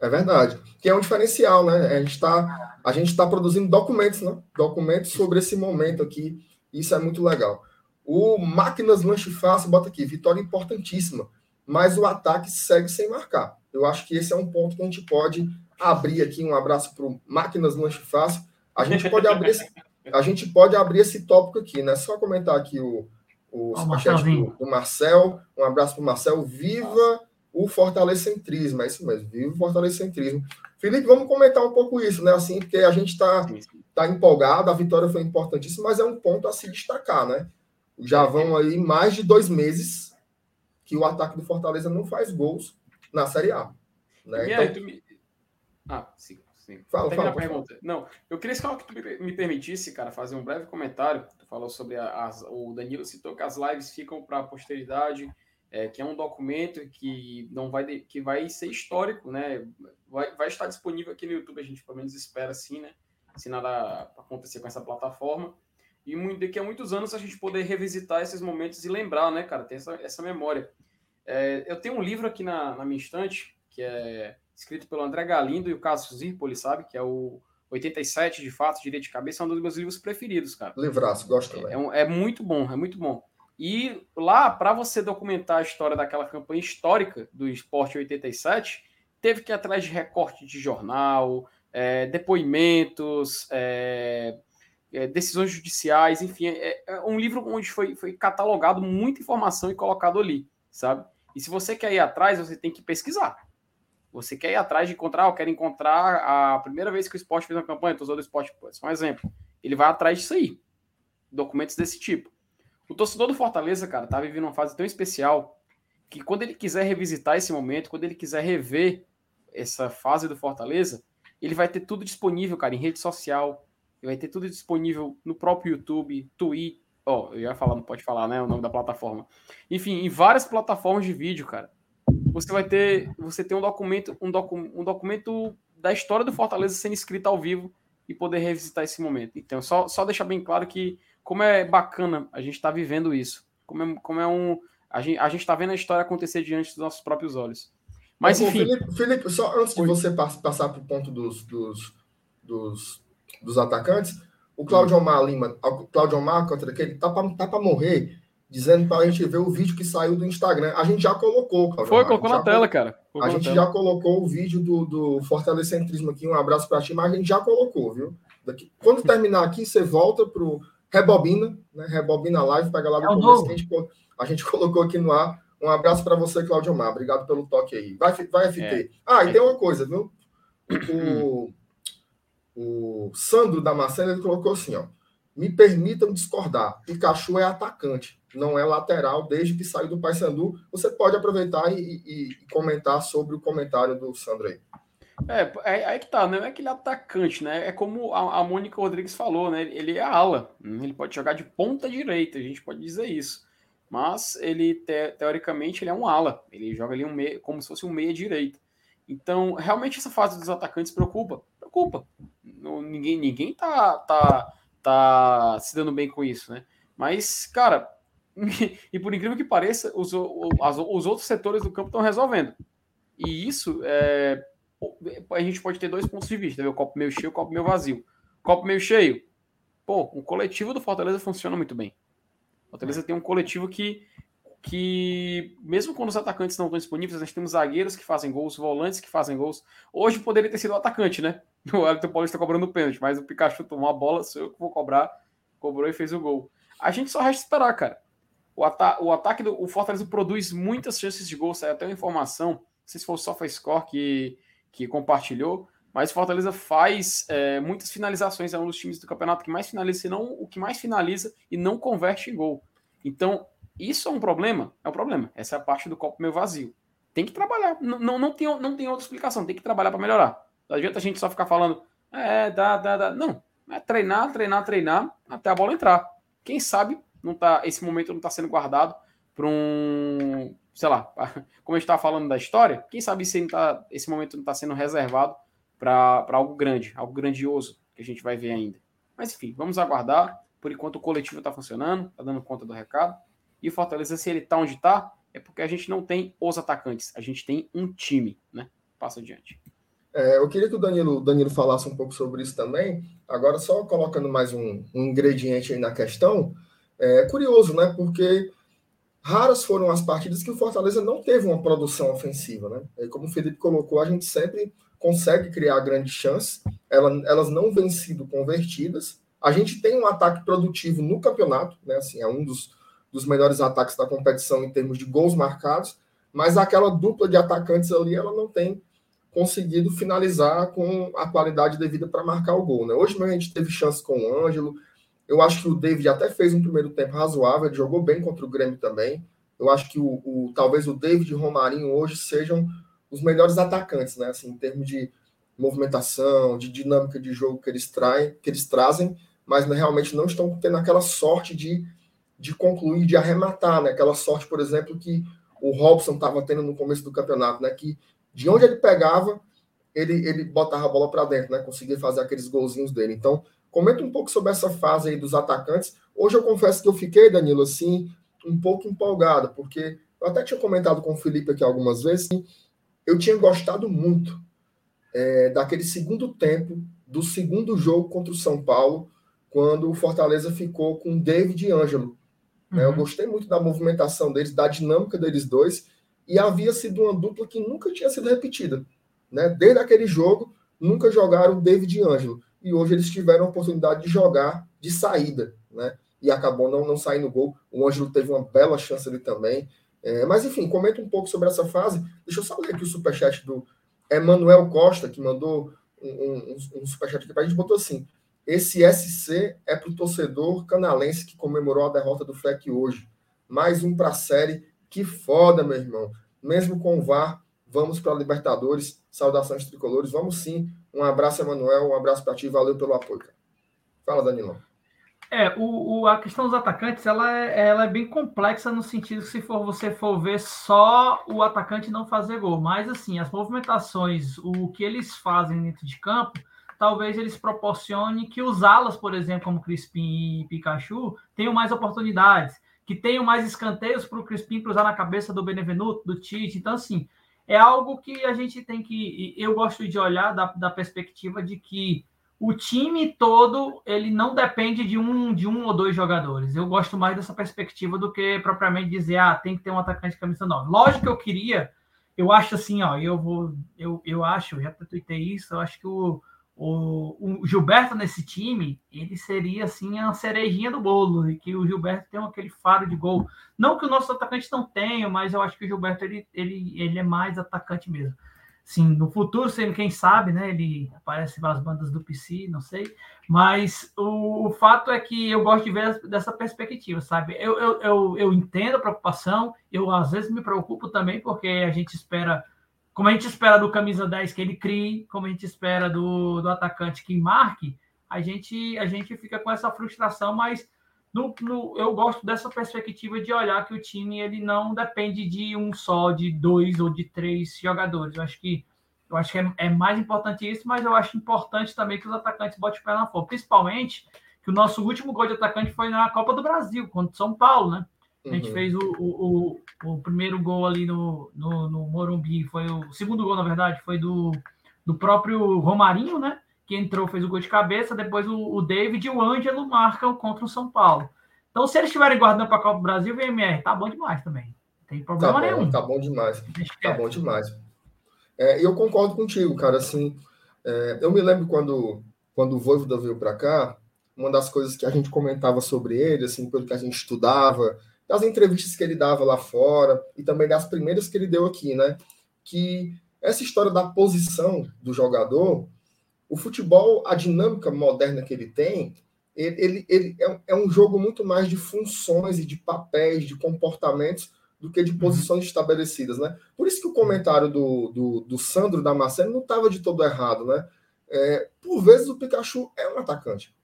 é verdade. Que é um diferencial, né? A gente está tá produzindo documentos, né? Documentos sobre esse momento aqui. Isso é muito legal. O Máquinas Lanche Fácil bota aqui, vitória importantíssima, mas o ataque segue sem marcar. Eu acho que esse é um ponto que a gente pode abrir aqui um abraço para o Máquinas Lanche Fácil. A gente pode abrir esse, a gente pode abrir esse tópico aqui, né? Só comentar aqui o, o oh, do, do, Marcel. Um abraço para o Marcel. Viva o fortalecentrismo, é isso mesmo, viva o fortalecentrismo. Felipe, vamos comentar um pouco isso, né? Assim, porque a gente está tá empolgado, a vitória foi importantíssima, mas é um ponto a se destacar, né? Já vão aí mais de dois meses que o ataque do Fortaleza não faz gols na Série A. Né? Então... Aí, me... Ah, sim. Sim. Fala, fala, pergunta. Não, eu queria só que tu me permitisse, cara, fazer um breve comentário. Tu falou sobre as, o Danilo citou que as lives ficam para a posteridade é, que é um documento que não vai que vai ser histórico, né? Vai, vai estar disponível aqui no YouTube, a gente pelo menos espera assim, né? Se nada acontecer com essa plataforma. E muito, daqui a muitos anos a gente poder revisitar esses momentos e lembrar, né, cara? Ter essa, essa memória. É, eu tenho um livro aqui na, na minha estante, que é escrito pelo André Galindo e o Caso Zirpoli, sabe? Que é o 87 de fato, direito de cabeça, é um dos meus livros preferidos, cara. Livraço, gosto também. É, é, é muito bom, é muito bom. E lá, para você documentar a história daquela campanha histórica do Esporte 87, teve que ir atrás de recorte de jornal, é, depoimentos, é, é, decisões judiciais, enfim, é, é, um livro onde foi, foi catalogado muita informação e colocado ali, sabe? E se você quer ir atrás, você tem que pesquisar. Você quer ir atrás de encontrar, eu quero encontrar a primeira vez que o esporte fez uma campanha, estou usando o esporte, é um exemplo. Ele vai atrás disso aí. Documentos desse tipo. O torcedor do Fortaleza, cara, tá vivendo uma fase tão especial que quando ele quiser revisitar esse momento, quando ele quiser rever essa fase do Fortaleza, ele vai ter tudo disponível, cara, em rede social, ele vai ter tudo disponível no próprio YouTube, Twitter, ó, oh, eu ia falar, não pode falar, né, o nome da plataforma. Enfim, em várias plataformas de vídeo, cara. Você vai ter, você tem um documento, um, docu, um documento da história do Fortaleza sendo escrito ao vivo e poder revisitar esse momento. Então, só, só deixar bem claro que como é bacana a gente estar tá vivendo isso. Como é, como é um. A gente a está vendo a história acontecer diante dos nossos próprios olhos. Mas, enfim. Felipe, Felipe, só antes de você passar para o ponto dos, dos, dos, dos atacantes, o Claudio hum. Omar Lima, o Claudio Omar contra aquele, tá para tá morrer, dizendo para a gente ver o vídeo que saiu do Instagram. A gente já colocou, Claudio Foi, colocou na tela, cara. Colocou a gente já colocou o vídeo do, do Fortalecentrismo aqui. Um abraço para ti, mas a gente já colocou, viu? Daqui, quando terminar aqui, você volta pro rebobina, né? Rebobina live, pega lá do é começo que a gente, a gente colocou aqui no ar. Um abraço para você, Claudio Mar. Obrigado pelo toque aí. Vai, vai FT. É. Ah, e tem uma coisa, viu? O, o Sandro Damasceno ele colocou assim, ó. Me permitam discordar. Pikachu é atacante, não é lateral desde que saiu do Paysandu. Você pode aproveitar e, e, comentar sobre o comentário do Sandro aí. É, é, aí que tá, não é aquele atacante, né? É como a, a Mônica Rodrigues falou, né? Ele é ala, né? ele pode jogar de ponta direita, a gente pode dizer isso. Mas ele, te, teoricamente, ele é um ala, ele joga ali um meia, como se fosse um meia direita. Então, realmente essa fase dos atacantes preocupa, preocupa. Não, ninguém, ninguém tá, tá, tá se dando bem com isso, né? Mas, cara, e por incrível que pareça, os, os, os outros setores do campo estão resolvendo. E isso é, a gente pode ter dois pontos de vista, o copo meio cheio o copo meio vazio. Copo meio cheio, pô, o coletivo do Fortaleza funciona muito bem. O Fortaleza tem um coletivo que, que mesmo quando os atacantes não estão disponíveis, nós temos zagueiros que fazem gols, volantes que fazem gols. Hoje poderia ter sido o atacante, né? O Elton Paulista cobrando o pênalti, mas o Pikachu tomou a bola, sou eu que vou cobrar, cobrou e fez o gol. A gente só resta esperar, cara. O, ata o ataque do o Fortaleza produz muitas chances de gol, saiu até uma informação, não sei se foi o SofaScore que que compartilhou, mas Fortaleza faz é, muitas finalizações, é um dos times do campeonato que mais finaliza, não o que mais finaliza e não converte em gol. Então, isso é um problema? É um problema. Essa é a parte do copo meio vazio. Tem que trabalhar. Não, não, não, tem, não tem outra explicação. Tem que trabalhar para melhorar. Não adianta a gente só ficar falando, é, dá, dá, dá. Não. É treinar, treinar, treinar até a bola entrar. Quem sabe não tá, esse momento não está sendo guardado para um sei lá, como a gente estava falando da história, quem sabe se tá, esse momento não está sendo reservado para algo grande, algo grandioso que a gente vai ver ainda. Mas enfim, vamos aguardar. Por enquanto o coletivo está funcionando, está dando conta do recado. E o Fortaleza, se ele está onde está, é porque a gente não tem os atacantes, a gente tem um time, né? Passa adiante. É, eu queria que o Danilo, Danilo falasse um pouco sobre isso também. Agora, só colocando mais um, um ingrediente aí na questão, é curioso, né? Porque raras foram as partidas que o Fortaleza não teve uma produção ofensiva, né? E como o Felipe colocou, a gente sempre consegue criar grandes chances, elas não vêm sido convertidas. A gente tem um ataque produtivo no campeonato, né? Assim, é um dos, dos melhores ataques da competição em termos de gols marcados, mas aquela dupla de atacantes ali, ela não tem conseguido finalizar com a qualidade devida para marcar o gol. Né? Hoje a gente teve chance com o Ângelo. Eu acho que o David até fez um primeiro tempo razoável, jogou bem contra o Grêmio também. Eu acho que o, o talvez o David e o Romarinho hoje sejam os melhores atacantes, né? Assim, em termos de movimentação, de dinâmica de jogo que eles traem, que eles trazem, mas né, realmente não estão tendo aquela sorte de, de concluir, de arrematar, né? Aquela sorte, por exemplo, que o Robson estava tendo no começo do campeonato, né? Que de onde ele pegava, ele, ele botava a bola para dentro, né? Conseguia fazer aqueles golzinhos dele. Então, comenta um pouco sobre essa fase aí dos atacantes. Hoje eu confesso que eu fiquei, Danilo, assim, um pouco empolgado, porque eu até tinha comentado com o Felipe aqui algumas vezes, eu tinha gostado muito é, daquele segundo tempo do segundo jogo contra o São Paulo, quando o Fortaleza ficou com David e Ângelo. Uhum. Eu gostei muito da movimentação deles, da dinâmica deles dois, e havia sido uma dupla que nunca tinha sido repetida. Né? Desde aquele jogo, nunca jogaram David e Ângelo. E hoje eles tiveram a oportunidade de jogar de saída, né? E acabou não, não saindo gol. O Ângelo teve uma bela chance ali também. É, mas enfim, comenta um pouco sobre essa fase. Deixa eu só ler aqui o superchat do Emanuel Costa, que mandou um, um, um superchat aqui para a gente, botou assim: esse SC é para o torcedor canalense que comemorou a derrota do FLEC hoje. Mais um para a série. Que foda, meu irmão. Mesmo com o VAR, vamos para a Libertadores. Saudações tricolores. Vamos sim. Um abraço, Emanuel. Um abraço para ti. Valeu pelo apoio. Cara. Fala, Danilão. É, o, o, a questão dos atacantes ela é, ela é bem complexa no sentido que se for você for ver só o atacante não fazer gol, mas assim, as movimentações, o que eles fazem dentro de campo, talvez eles proporcionem que os alas, por exemplo, como Crispim e Pikachu, tenham mais oportunidades, que tenham mais escanteios para o Crispim cruzar na cabeça do Benevenuto, do Tite. Então, assim, é algo que a gente tem que. Eu gosto de olhar da, da perspectiva de que o time todo ele não depende de um de um ou dois jogadores. Eu gosto mais dessa perspectiva do que propriamente dizer ah tem que ter um atacante de camisa 9. Lógico que eu queria, eu acho assim, ó, eu vou eu, eu acho, já tuitei isso, eu acho que o, o, o Gilberto nesse time, ele seria assim a cerejinha do bolo, e que o Gilberto tem aquele faro de gol. Não que o nosso atacante não tenha, mas eu acho que o Gilberto ele, ele, ele é mais atacante mesmo. Sim, no futuro, quem sabe, né? Ele aparece pelas bandas do PC, não sei. Mas o, o, fato é que eu gosto de ver dessa perspectiva, sabe? Eu, eu, eu, eu, entendo a preocupação, eu às vezes me preocupo também, porque a gente espera, como a gente espera do camisa 10 que ele crie, como a gente espera do, do atacante que marque, a gente, a gente fica com essa frustração, mas no, no, eu gosto dessa perspectiva de olhar que o time ele não depende de um só, de dois ou de três jogadores. Eu acho que eu acho que é, é mais importante isso, mas eu acho importante também que os atacantes botem o pé na fogo. Principalmente que o nosso último gol de atacante foi na Copa do Brasil, contra o São Paulo, né? A gente uhum. fez o, o, o, o, primeiro gol ali no, no, no Morumbi, foi o, o segundo gol, na verdade, foi do, do próprio Romarinho, né? que entrou, fez o gol de cabeça, depois o, o David e o Ângelo marcam contra o São Paulo. Então, se eles estiverem guardando para a Copa do Brasil, VMR tá bom demais também. Não tem problema tá bom, nenhum. Tá bom demais. Tá bom demais. É, eu concordo contigo, cara. Assim, é, eu me lembro quando, quando o Voivoda veio para cá, uma das coisas que a gente comentava sobre ele, assim, pelo que a gente estudava, das entrevistas que ele dava lá fora e também das primeiras que ele deu aqui, né? Que essa história da posição do jogador o futebol, a dinâmica moderna que ele tem, ele, ele, ele é, é, um jogo muito mais de funções e de papéis, de comportamentos, do que de uhum. posições estabelecidas, né? Por isso que o comentário do, do, do Sandro Damasceno não estava de todo errado, né? É, por vezes o Pikachu é um atacante,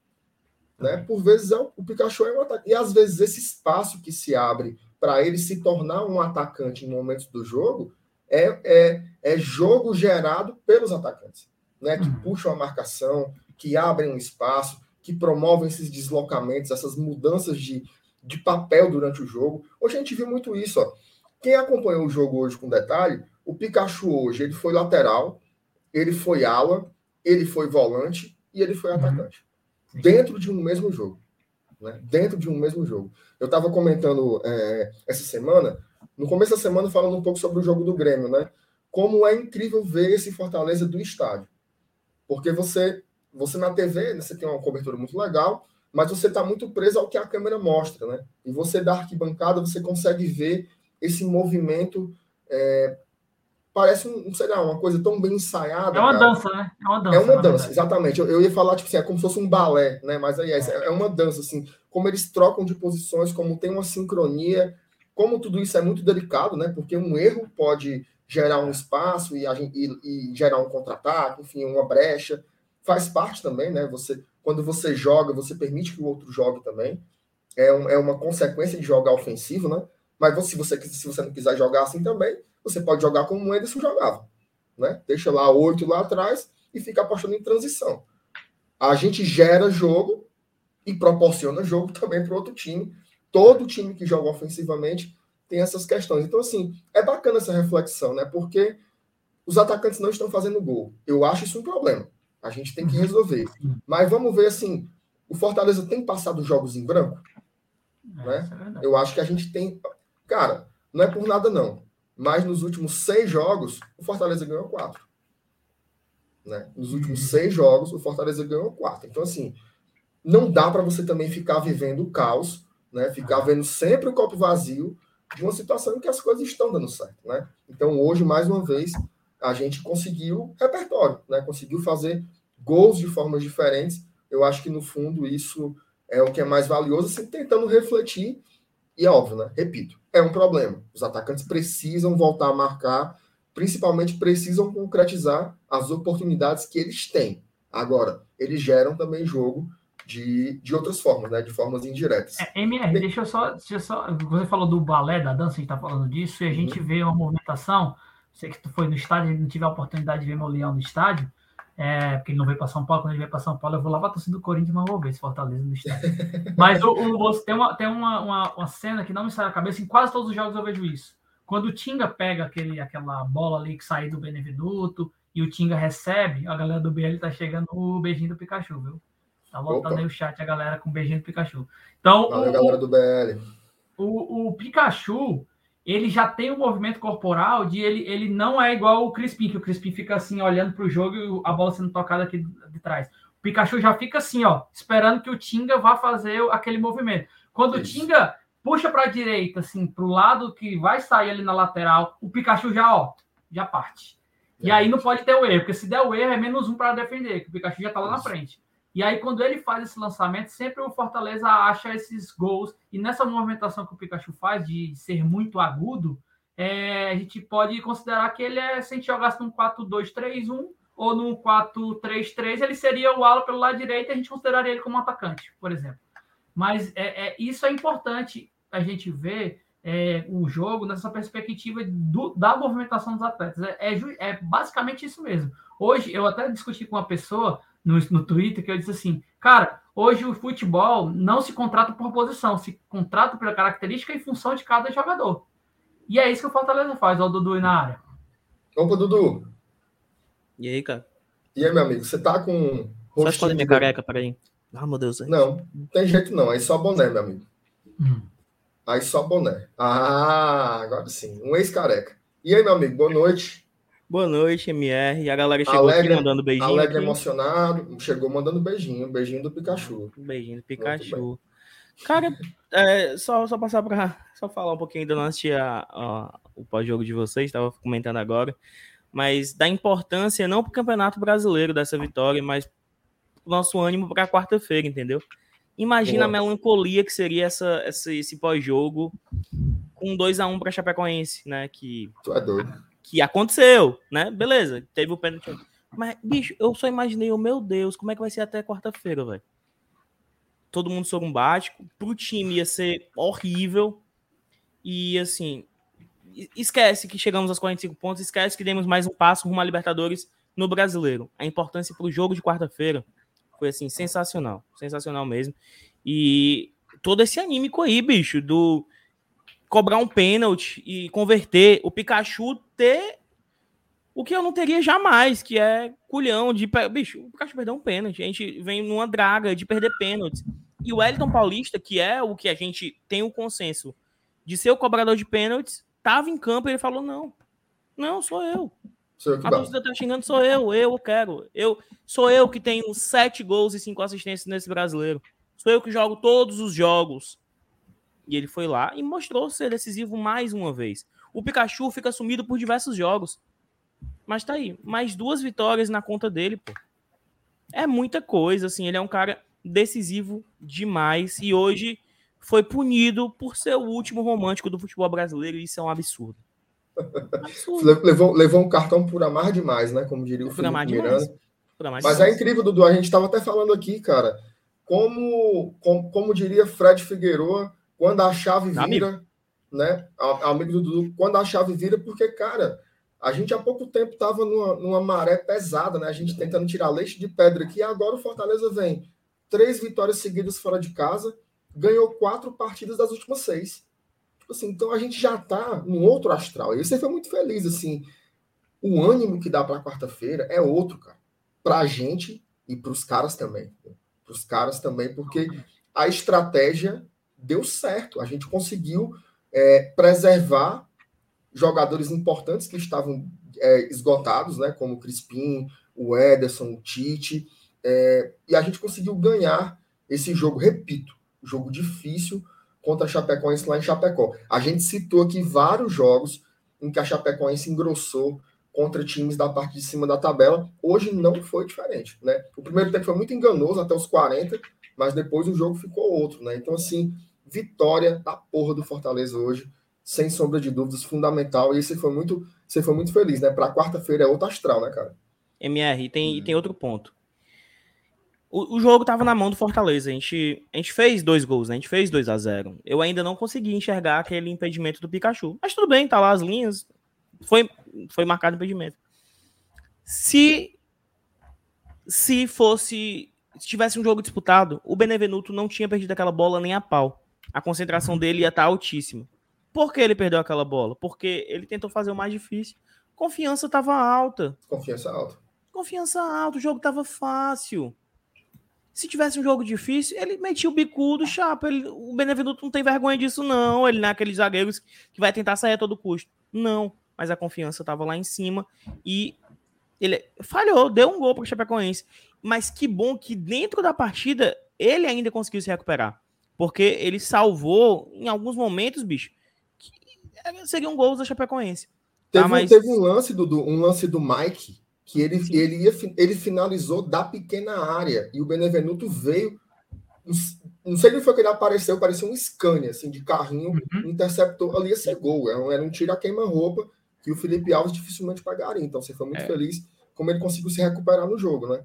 né? Por vezes é, o Pikachu é um atacante. E às vezes esse espaço que se abre para ele se tornar um atacante em momentos do jogo é, é, é jogo gerado pelos atacantes né, que uhum. puxam a marcação, que abrem um espaço, que promovem esses deslocamentos, essas mudanças de, de papel durante o jogo. Hoje a gente viu muito isso. Ó. Quem acompanhou o jogo hoje com detalhe, o Pikachu hoje ele foi lateral, ele foi ala, ele foi volante e ele foi uhum. atacante. Dentro de um mesmo jogo. Né? Dentro de um mesmo jogo. Eu estava comentando é, essa semana, no começo da semana, falando um pouco sobre o jogo do Grêmio, né? Como é incrível ver esse Fortaleza do estádio. Porque você, você na TV, né, você tem uma cobertura muito legal, mas você está muito preso ao que a câmera mostra, né? E você da arquibancada, você consegue ver esse movimento É, parece, um, sei lá, uma coisa tão bem ensaiada. É uma cara. dança, né? É uma dança. É uma dança, exatamente. Eu, eu, ia falar, tipo assim, é como se fosse um balé, né? Mas aí é, é uma dança, assim, como eles trocam de posições, como tem uma sincronia, como tudo isso é muito delicado, né? Porque um erro pode gerar um espaço e, e, e gerar um contra-ataque, enfim, uma brecha. Faz parte também, né? Você, quando você joga, você permite que o outro jogue também. É, um, é uma consequência de jogar ofensivo, né? Mas se você, se você não quiser jogar assim também, você pode jogar como o Ederson jogava. Né? Deixa lá oito lá atrás e fica apostando em transição. A gente gera jogo e proporciona jogo também para outro time. Todo time que joga ofensivamente tem essas questões. Então, assim, é bacana essa reflexão, né? Porque os atacantes não estão fazendo gol. Eu acho isso um problema. A gente tem que resolver. Mas vamos ver, assim, o Fortaleza tem passado jogos em branco? É, né? É Eu acho que a gente tem. Cara, não é por nada, não. Mas nos últimos seis jogos, o Fortaleza ganhou quatro. Né? Nos últimos uhum. seis jogos, o Fortaleza ganhou quatro. Então, assim, não dá para você também ficar vivendo o caos, né? ficar vendo sempre o copo vazio de uma situação em que as coisas estão dando certo. Né? Então, hoje, mais uma vez, a gente conseguiu repertório, né? conseguiu fazer gols de formas diferentes. Eu acho que, no fundo, isso é o que é mais valioso, assim, tentando refletir e é óbvio, né? Repito, é um problema. Os atacantes precisam voltar a marcar, principalmente precisam concretizar as oportunidades que eles têm. Agora, eles geram também jogo de, de outras formas, né? De formas indiretas. É, MR, deixa eu, só, deixa eu só. Você falou do balé, da dança, a gente está falando disso, e a uhum. gente vê uma movimentação. Sei que tu foi no estádio, não tive a oportunidade de ver meu leão no estádio. É, porque ele não veio para São Paulo, quando ele veio para São Paulo, eu vou lá para a torcida do Corinthians, mas vou ver se Fortaleza no estádio. mas o, o, tem, uma, tem uma, uma, uma, cena que não me sai da cabeça, em quase todos os jogos eu vejo isso. Quando o Tinga pega aquele, aquela bola ali que sai do Benevenuto e o Tinga recebe, a galera do BL tá chegando o beijinho do Pikachu, viu? Tá voltando Opa. aí o chat, a galera com o beijinho do Pikachu. Então, Valeu, o, galera do BL. O, o Pikachu, ele já tem um movimento corporal de ele, ele não é igual o Crispim, que o Crispim fica assim olhando para o jogo e a bola sendo tocada aqui de trás. O Pikachu já fica assim, ó, esperando que o Tinga vá fazer aquele movimento. Quando Isso. o Tinga puxa para a direita, assim, para o lado que vai sair ali na lateral, o Pikachu já, ó, já parte. É. E aí não pode ter o erro, porque se der o erro é menos um para defender, que o Pikachu já está lá na frente. E aí, quando ele faz esse lançamento, sempre o Fortaleza acha esses gols. E nessa movimentação que o Pikachu faz, de ser muito agudo, é, a gente pode considerar que ele é, se a gente jogasse num 4-2-3-1 ou num 4-3-3, ele seria o ala pelo lado direito e a gente consideraria ele como atacante, por exemplo. Mas é, é isso é importante a gente ver é, o jogo nessa perspectiva do, da movimentação dos atletas. É, é, é basicamente isso mesmo. Hoje, eu até discuti com uma pessoa no, no Twitter que eu disse assim, cara, hoje o futebol não se contrata por posição, se contrata pela característica e função de cada jogador. E é isso que o Fortaleza faz, ó, o Dudu aí na área. Opa, Dudu. E aí, cara? E aí, meu amigo, você tá com. Só escolhe minha careca, peraí. Ah, meu Deus. Aí. Não, não tem jeito não. Aí só boné, meu amigo. Hum. Aí só boné. Ah, agora sim. Um ex-careca. E aí, meu amigo, boa noite. Boa noite, MR. E a galera chegou alegre, aqui mandando beijinho. Alegre, aqui. emocionado. Chegou mandando beijinho. Beijinho do Pikachu. Beijinho do Pikachu. Cara, é, só, só passar para só falar um pouquinho, ainda não assisti a, a, o pós-jogo de vocês, estava comentando agora, mas da importância não para o Campeonato Brasileiro dessa vitória, mas o nosso ânimo para quarta-feira, entendeu? Imagina Boa. a melancolia que seria essa, essa esse pós-jogo com 2 a 1 um para Chapecoense, né? Que tu é doido que aconteceu, né? Beleza, teve o pênalti. Mas, bicho, eu só imaginei, oh, meu Deus, como é que vai ser até quarta-feira, velho? Todo mundo sorumbático. Pro time ia ser horrível. E, assim, esquece que chegamos aos 45 pontos, esquece que demos mais um passo rumo à Libertadores no Brasileiro. A importância pro jogo de quarta-feira foi, assim, sensacional. Sensacional mesmo. E todo esse anímico aí, bicho, do cobrar um pênalti e converter, o Pikachu ter o que eu não teria jamais, que é culhão de. Bicho, o Pikachu perdeu um pênalti. A gente vem numa draga de perder pênaltis. E o Wellington Paulista, que é o que a gente tem o consenso de ser o cobrador de pênaltis, tava em campo e ele falou: não. Não, sou eu. Sou a torcida tá xingando, sou eu, eu quero. Eu sou eu que tenho sete gols e cinco assistências nesse brasileiro. Sou eu que jogo todos os jogos. E ele foi lá e mostrou ser decisivo mais uma vez. O Pikachu fica sumido por diversos jogos. Mas tá aí, mais duas vitórias na conta dele, pô. É muita coisa, assim, ele é um cara decisivo demais e hoje foi punido por ser o último romântico do futebol brasileiro e isso é um absurdo. absurdo. levou, levou um cartão por amar demais, né? Como diria o por Felipe Miranda. Mas é incrível, Dudu, a gente estava até falando aqui, cara, como, como, como diria Fred Figueroa, quando a chave vira, amigo. né? Amigo do Dudu, quando a chave vira, porque, cara, a gente há pouco tempo estava numa, numa maré pesada, né? A gente tentando tirar leite de pedra aqui, e agora o Fortaleza vem três vitórias seguidas fora de casa, ganhou quatro partidas das últimas seis. Tipo assim, então a gente já está num outro astral. E você foi muito feliz, assim. O ânimo que dá para quarta-feira é outro, cara. Para a gente e para os caras também. Para os caras também, porque a estratégia deu certo. A gente conseguiu é, preservar jogadores importantes que estavam é, esgotados, né, como o Crispim, o Ederson, o Tite, é, e a gente conseguiu ganhar esse jogo, repito, jogo difícil contra a Chapecoense lá em Chapecó. A gente citou aqui vários jogos em que a Chapecoense engrossou contra times da parte de cima da tabela. Hoje não foi diferente, né? O primeiro tempo foi muito enganoso até os 40, mas depois o jogo ficou outro, né? Então assim, vitória da porra do Fortaleza hoje sem sombra de dúvidas, fundamental. E você foi muito, você foi muito feliz, né? Para quarta-feira é outro astral, né, cara? MR, e tem, e tem outro ponto. O, o jogo tava na mão do Fortaleza. A gente, a gente fez dois gols, né? A gente fez 2 a 0 Eu ainda não consegui enxergar aquele impedimento do Pikachu. Mas tudo bem, tá lá as linhas. Foi, foi marcado impedimento. Se se fosse se tivesse um jogo disputado, o Benevenuto não tinha perdido aquela bola nem a pau. A concentração dele ia estar tá altíssima. Por que ele perdeu aquela bola? Porque ele tentou fazer o mais difícil. Confiança estava alta. Confiança alta. Confiança alta. O jogo estava fácil. Se tivesse um jogo difícil, ele metia o bicudo, chapa. Ele, o Benevenuto não tem vergonha disso, não. Ele não é aqueles zagueiros que vai tentar sair a todo custo. Não. Mas a confiança estava lá em cima e ele falhou, deu um gol para o Chapecoense. Mas que bom que dentro da partida ele ainda conseguiu se recuperar. Porque ele salvou, em alguns momentos, bicho, seria um gol da Chapecoense. Teve, tá, mas... teve um lance do, um lance do Mike que ele, ele, ia, ele finalizou da pequena área e o Benevenuto veio. Não sei nem foi que ele apareceu, parecia um Scania, assim, de carrinho, uhum. interceptou. Ali ia ser gol. Era um, era um tiro a queima-roupa que o Felipe Alves dificilmente pagaria. Então você foi muito é. feliz como ele conseguiu se recuperar no jogo, né?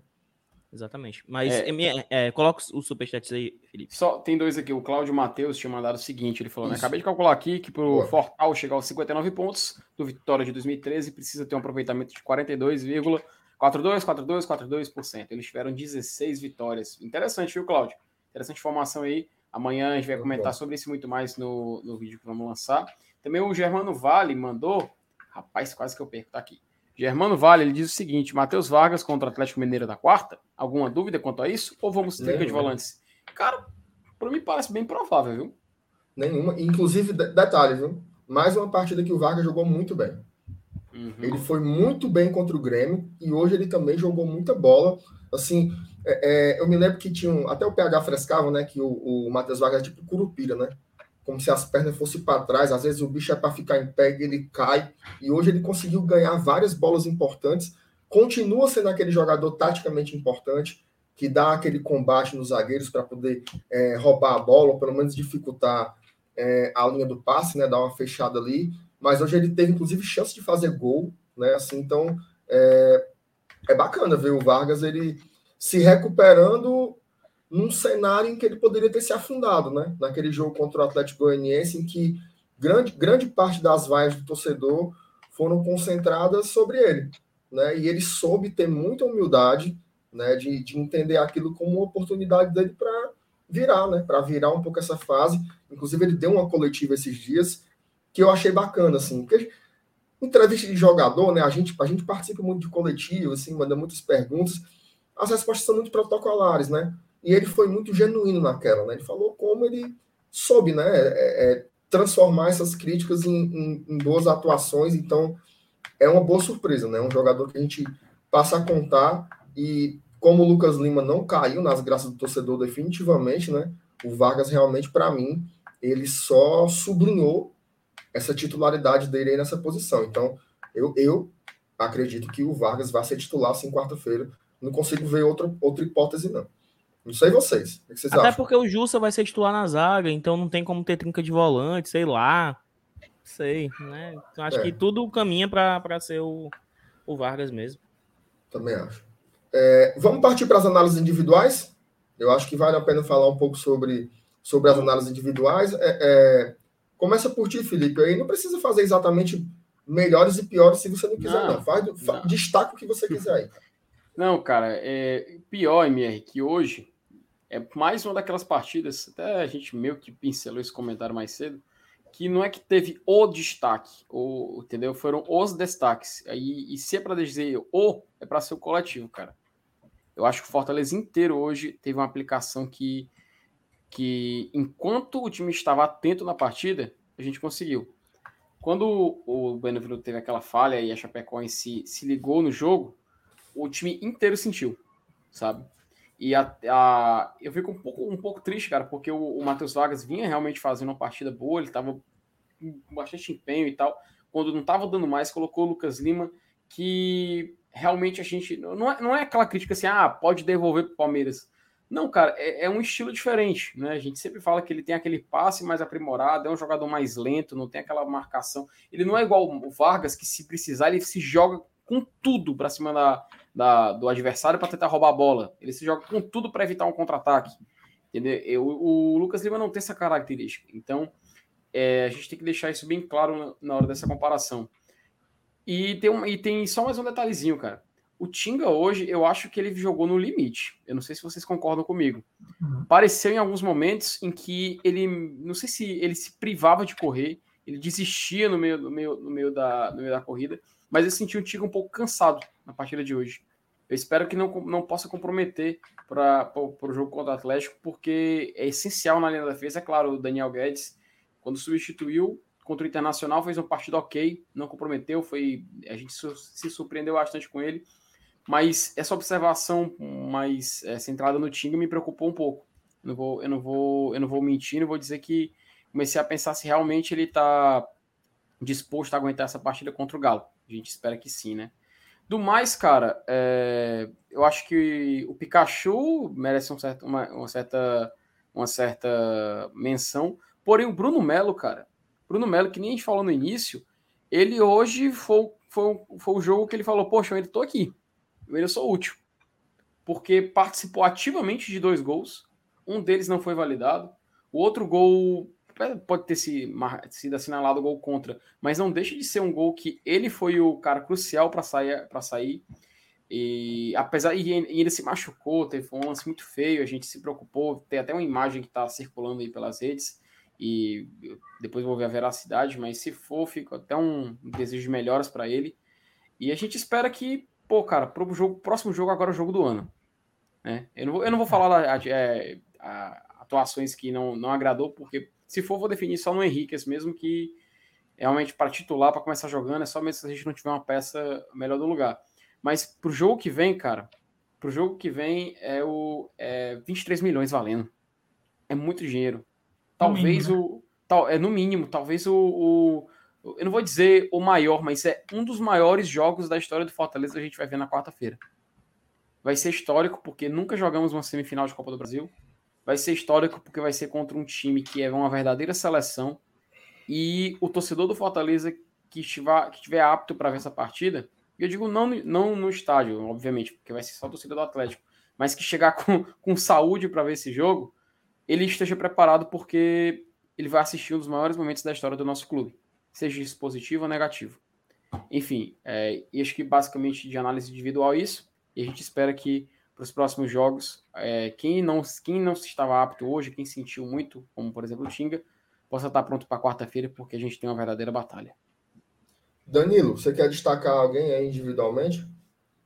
Exatamente. Mas é, é, é, coloca o superchat aí, Felipe. Só tem dois aqui. O Cláudio Matheus tinha mandado o seguinte: ele falou, né, acabei de calcular aqui que para o Fortal chegar aos 59 pontos do Vitória de 2013 precisa ter um aproveitamento de 42,42, 42, 42%. Eles tiveram 16 vitórias. Interessante, viu, Cláudio? Interessante informação aí. Amanhã a gente vai muito comentar bom. sobre isso muito mais no, no vídeo que vamos lançar. Também o Germano Vale mandou. Rapaz, quase que eu perco. Tá aqui. Germano Vale, ele diz o seguinte: Matheus Vargas contra o Atlético Mineiro da quarta? Alguma dúvida quanto a isso? Ou vamos trinca de volantes? Cara, para mim parece bem provável, viu? Nenhuma. Inclusive, detalhe, viu? Mais uma partida que o Vargas jogou muito bem. Uhum. Ele foi muito bem contra o Grêmio e hoje ele também jogou muita bola. Assim, é, é, eu me lembro que tinha um, até o PH frescava, né? Que o, o Matheus Vargas é tipo curupira, né? Como se as pernas fossem para trás. Às vezes o bicho é para ficar em pé e ele cai. E hoje ele conseguiu ganhar várias bolas importantes. Continua sendo aquele jogador taticamente importante, que dá aquele combate nos zagueiros para poder é, roubar a bola, ou pelo menos dificultar é, a linha do passe, né? Dar uma fechada ali. Mas hoje ele teve, inclusive, chance de fazer gol, né? Assim, então é, é bacana ver o Vargas ele se recuperando num cenário em que ele poderia ter se afundado, né? Naquele jogo contra o Atlético Goianiense, em que grande, grande parte das vaias do torcedor foram concentradas sobre ele, né? E ele soube ter muita humildade, né? De, de entender aquilo como uma oportunidade dele para virar, né? Para virar um pouco essa fase. Inclusive, ele deu uma coletiva esses dias que eu achei bacana, assim, porque entrevista de jogador, né? A gente, a gente participa muito de coletivo, assim, manda muitas perguntas. As respostas são muito protocolares, né? E ele foi muito genuíno naquela, né? Ele falou como ele soube, né? É, é, transformar essas críticas em, em, em, boas atuações. Então, é uma boa surpresa, né? Um jogador que a gente passa a contar e como o Lucas Lima não caiu nas graças do torcedor definitivamente, né? O Vargas realmente, para mim, ele só sublinhou essa titularidade dele aí nessa posição. Então, eu, eu acredito que o Vargas vai ser titular assim quarta-feira. Não consigo ver outra, outra hipótese, não. Não sei vocês. O que vocês Até acham? porque o Jussa vai ser titular na zaga, então não tem como ter trinca de volante, sei lá. Sei, né? Então, acho É. que tudo caminha para ser o, o Vargas mesmo. Também acho. É, vamos partir para as análises individuais? Eu acho que vale a pena falar um pouco sobre, sobre as análises individuais. É, é, começa por ti, Felipe. Aí não precisa fazer exatamente melhores e piores se você não quiser, não. Não, Faz, fa- não. Destaca o que você quiser aí. Não, cara, é pior, MR, que hoje é mais uma daquelas partidas, até a gente meio que pincelou esse comentário mais cedo, que não é que teve o destaque, entendeu? Foram os destaques. Aí, e se é para dizer o, é para ser o coletivo, cara. Eu acho que o Fortaleza inteiro hoje teve uma aplicação que, que enquanto o time estava atento na partida, a gente conseguiu. Quando o Benevenuto teve aquela falha e a Chapecoense se, se ligou no jogo, o time inteiro sentiu, sabe? E a, a- eu fico um pouco, um pouco triste, cara, porque o, o Matheus Vargas vinha realmente fazendo uma partida boa, ele tava com bastante empenho e tal. Quando não tava dando mais, colocou o Lucas Lima, que realmente a gente. Não é, não é aquela crítica assim, ah, pode devolver pro Palmeiras. Não, cara, é, é um estilo diferente, né? A gente sempre fala que ele tem aquele passe mais aprimorado, é um jogador mais lento, não tem aquela marcação. Ele não é igual o Vargas, que se precisar, ele se joga com tudo para cima da, da- do adversário para tentar roubar a bola. Ele se joga com tudo para evitar um contra-ataque. Entendeu? Eu- o Lucas Lima não tem essa característica. Então, é, a gente tem que deixar isso bem claro na, hora dessa comparação. E tem, um, e tem só mais um detalhezinho, cara. O Tinga hoje, eu acho que ele jogou no limite. Eu não sei se vocês concordam comigo. Uhum. Pareceu em alguns momentos em que ele, não sei se ele se privava de correr, ele desistia no meio, no meio, no meio, da, no meio da corrida, mas eu senti o Tinga um pouco cansado na partida de hoje. Eu espero que não, não possa comprometer para o jogo contra o Atlético, porque é essencial na linha da defesa. É claro, o Daniel Guedes, quando substituiu contra o Internacional, fez uma partida ok, não comprometeu, foi a gente se surpreendeu bastante com ele, mas essa observação mais é, centrada no Tinga me preocupou um pouco. Eu não vou, eu não vou, eu não vou mentir, não vou dizer que comecei a pensar se realmente ele está disposto a aguentar essa partida contra o Galo. A gente espera que sim, né? Do mais, cara, é, eu acho que o Pikachu merece um certo- uma, uma certa, uma certa menção. Porém, o Bruno Melo, cara, Bruno Melo, que nem a gente falou no início, ele hoje foi, foi, foi o jogo que ele falou: Poxa, eu ainda tô aqui, eu ainda sou útil. Porque participou ativamente de dois gols, um deles não foi validado, o outro gol pode ter se- sido assinalado gol contra, mas não deixa de ser um gol que ele foi o cara crucial para sair, para sair. E apesar e ele se machucou, teve um lance muito feio, a gente se preocupou, tem até uma imagem que está circulando aí pelas redes e depois vou ver a veracidade, mas se for, fica até um desejo de melhoras para ele. E a gente espera que, pô, cara, pro jogo, próximo jogo agora é o jogo do ano. Né? Eu, não vou, eu não vou falar lá, é, a- atuações que não, não agradou, porque se for, vou definir só no Henriquez mesmo, que realmente para titular, para começar jogando, é só mesmo se a gente não tiver uma peça melhor do lugar. Mas pro jogo que vem, cara, pro jogo que vem é o é 23 milhões valendo. É muito dinheiro. Talvez mínimo, o. Tal, é no mínimo, talvez o, o- Eu não vou dizer o maior, mas é um dos maiores jogos da história do Fortaleza que a gente vai ver na quarta-feira. Vai ser histórico, porque nunca jogamos uma semifinal de Copa do Brasil. Vai ser histórico, porque vai ser contra um time que é uma verdadeira seleção. E o torcedor do Fortaleza que estiver, que estiver apto para ver essa partida, eu digo não, não no estádio, obviamente, porque vai ser só a torcida do Atlético, mas que chegar com, com saúde para ver esse jogo, ele esteja preparado porque ele vai assistir um dos maiores momentos da história do nosso clube, seja isso positivo ou negativo. Enfim, é, e acho que basicamente de análise individual é isso, e a gente espera que para os próximos jogos, é, quem, não, quem não estava apto hoje, quem sentiu muito, como por exemplo o Tinga, possa estar pronto para quarta-feira, porque a gente tem uma verdadeira batalha. Danilo, você quer destacar alguém aí individualmente?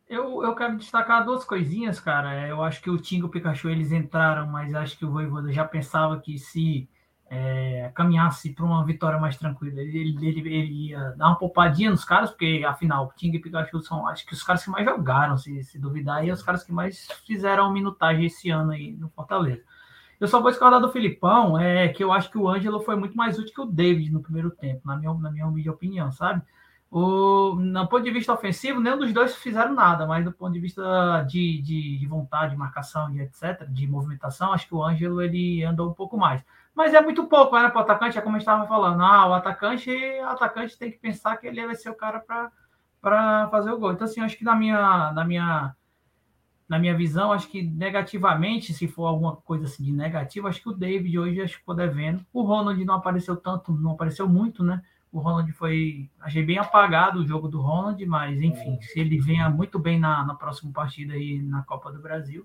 Eu, eu quero destacar duas coisinhas, cara. Eu acho que o Tinga e o Pikachu eles entraram, mas acho que o Voivoda já pensava que se é, caminhasse para uma vitória mais tranquila, ele, ele, ele- ia dar uma poupadinha nos caras, porque afinal, o Tinga e Pikachu são, acho que os caras que mais jogaram, se, se duvidar, e os caras que mais fizeram minutagem esse ano aí no Fortaleza. Eu só vou discordar do Filipão, é que eu acho que o Ângelo foi muito mais útil que o David no primeiro tempo, na minha, na minha humilde opinião, sabe? O, no ponto de vista ofensivo, nenhum dos dois fizeram nada, mas do ponto de vista de, de, de vontade, de marcação, de etc., de movimentação, acho que o Ângelo ele andou um pouco mais. Mas é muito pouco, né, para o atacante, é como a gente estava falando. Ah, o atacante, o atacante tem que pensar que ele vai ser o cara para fazer o gol. Então, assim, acho que na minha, na minha na minha visão, acho que negativamente, se for alguma coisa assim de negativo, acho que o David hoje acho que ficou devendo. O Ronald não apareceu tanto, não apareceu muito, né? O Ronald foi. Achei bem apagado o jogo do Ronald, mas enfim, se ele venha muito bem na, na próxima partida aí na Copa do Brasil.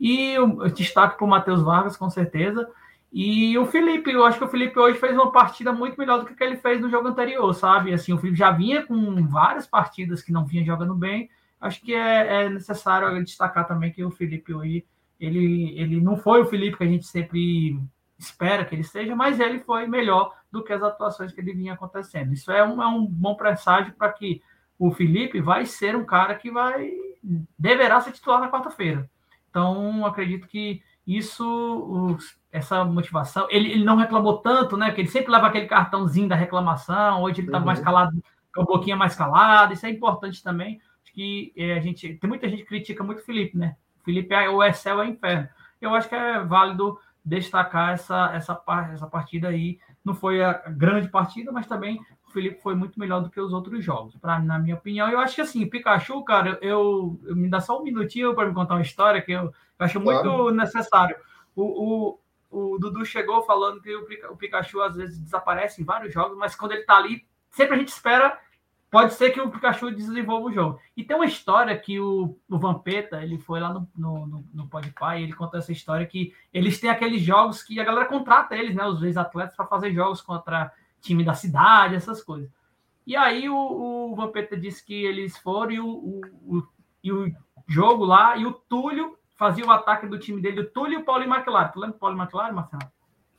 E eu, eu destaque para o Matheus Vargas, com certeza. E o Felipe, eu acho que o Felipe hoje fez uma partida muito melhor do que ele fez no jogo anterior, sabe? Assim, o Felipe já vinha com várias partidas que não vinha jogando bem. Acho que é, é necessário destacar também que o Felipe hoje, ele, ele não foi o Felipe que a gente sempre espera que ele seja, mas ele foi melhor do que as atuações que ele vinha acontecendo. Isso é um, é um bom presságio para que o Felipe vai ser um cara que vai deverá ser titular na quarta-feira. Então, acredito que isso, essa motivação, ele, ele, não reclamou tanto, né? Que ele sempre leva aquele cartãozinho da reclamação, hoje ele estava uhum. mais calado, com a boquinha mais calada, isso é importante também. Acho que é, a gente tem muita gente que critica muito o Felipe, né? O Felipe é o Excel é inferno. Eu acho que é válido destacar essa, essa, essa partida aí. Não foi a grande partida, mas também o Felipe foi muito melhor do que os outros jogos, pra, na minha opinião. Eu acho que assim, Pikachu, cara, eu, eu me dá só um minutinho para me contar uma história que eu, eu acho claro. muito necessário. O, o, o, Dudu chegou falando que o, Pikachu às vezes desaparece em vários jogos, mas quando ele tá ali, sempre a gente espera pode ser que o Pikachu desenvolva o jogo. E tem uma história que o, o Vampeta, ele foi lá no, no, no, no Podpah ele conta essa história que eles têm aqueles jogos que a galera contrata eles, né, os ex-atletas, para fazer jogos contra time da cidade, essas coisas. E aí o, o Vampeta disse que eles foram e o, o, o, e o jogo lá, e o Túlio fazia o ataque do time dele, o Túlio e o McLaren. Tu lembra do Paulinho McLaren, Marcelo?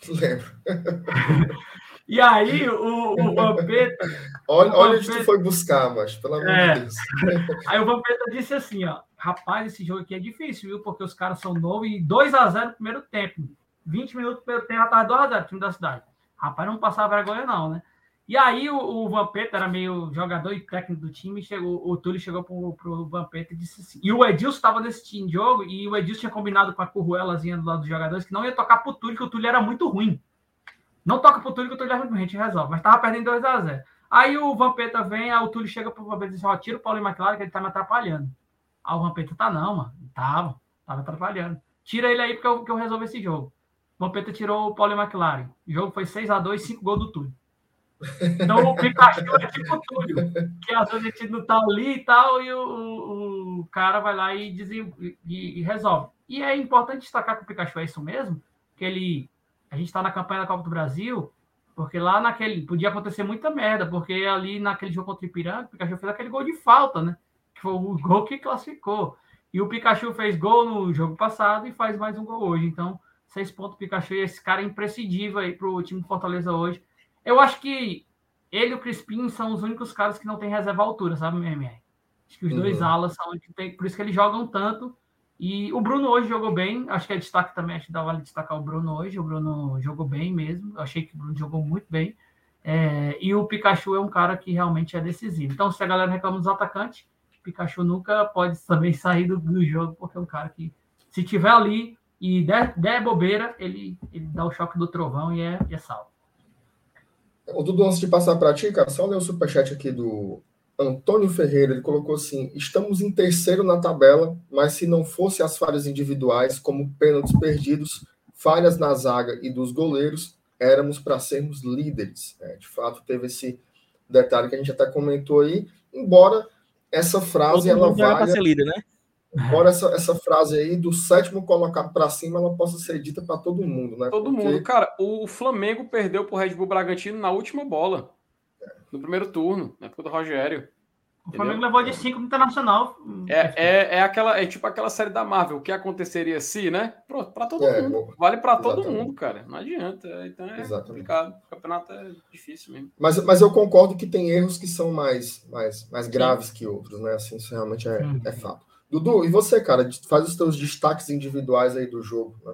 Lembro. E aí, o, o Vampeta. olha, olha onde tu foi buscar, mas pelo amor é. de Deus. Aí o Vampeta disse assim: ó, rapaz, esse jogo aqui é difícil, viu? Porque os caras são novos e 2x0 no primeiro tempo. 20 minutos primeiro tempo, tava 2x0 time da cidade. Rapaz, não passava vergonha, não, né? E aí o, o Vampeta era meio jogador e técnico do time, chegou, o Túlio chegou pro, pro Vampeta e disse assim. E o Edilson estava nesse time de jogo, e o Edilson tinha combinado com a curruelazinha do lado dos jogadores que não ia tocar pro Túlio, que o Túlio era muito ruim. Não toca pro Túlio que o Túlio é ruim, a gente resolve. Mas tava perdendo 2x0. Aí o Vampeta vem, aí o Túlio chega pro Vampeta e diz: Ó, tira o Paulinho McLaren que ele tá me atrapalhando. Aí o Vampeta tá, não, mano. Tava, tava atrapalhando. Tira ele aí porque eu, que eu resolvo esse jogo. O Vampeta tirou o Paulinho McLaren. O jogo foi 6x2, 5 gols do Túlio. Então o Pikachu é tipo Túlio, que às vezes a gente não tá ali e tal, e o, o, o cara vai lá e, diz, e, e, resolve. E é importante destacar que o Pikachu é isso mesmo, que ele a gente está na campanha da Copa do Brasil, porque lá naquele. Podia acontecer muita merda, porque ali naquele jogo contra o Ipiranga, o Pikachu fez aquele gol de falta, né? Que foi o gol que classificou. E o Pikachu fez gol no jogo passado e faz mais um gol hoje. Então, seis pontos Pikachu e esse cara é imprescindível aí pro time do Fortaleza hoje. Eu acho que ele e o Crispim são os únicos caras que não tem reserva altura, sabe, MMR? Acho que os uhum. dois alas são que tem, por isso que eles jogam tanto e o Bruno hoje jogou bem, acho que é destaque também, acho que dá vale destacar o Bruno hoje. O Bruno jogou bem mesmo, eu achei que o Bruno jogou muito bem. É, e o Pikachu é um cara que realmente é decisivo. Então, se a galera reclama dos atacantes, o Pikachu nunca pode também sair do, do, jogo, porque é um cara que, se tiver ali e der, der bobeira, ele, ele dá o choque do trovão e é, e é salvo. O Dudu, antes de passar para ti, cara, só ler o superchat aqui do Antônio Ferreira, ele colocou assim: estamos em terceiro na tabela, mas se não fosse as falhas individuais, como pênaltis perdidos, falhas na zaga e dos goleiros, éramos para sermos líderes. É, de fato, teve esse detalhe que a gente até comentou aí, embora essa frase ela valha. Ser líder, né? Embora essa, essa frase aí do sétimo colocado para cima ela possa ser dita para todo mundo, né? Todo Porque... mundo, cara. O Flamengo perdeu para o Red Bull Bragantino na última bola no primeiro turno, na época do Rogério. O Flamengo levou de 5 no Internacional. É, é, é, aquela, é tipo aquela série da Marvel, o que aconteceria se, né? Para todo é, mundo. Vale para todo mundo, cara. Não adianta. Então é exatamente. complicado. O campeonato é difícil mesmo. Mas, mas eu concordo que tem erros que são mais, mais, mais graves que outros, né? Assim, isso realmente é, é fato. Dudu, e você, cara? Faz os teus destaques individuais aí do jogo, né?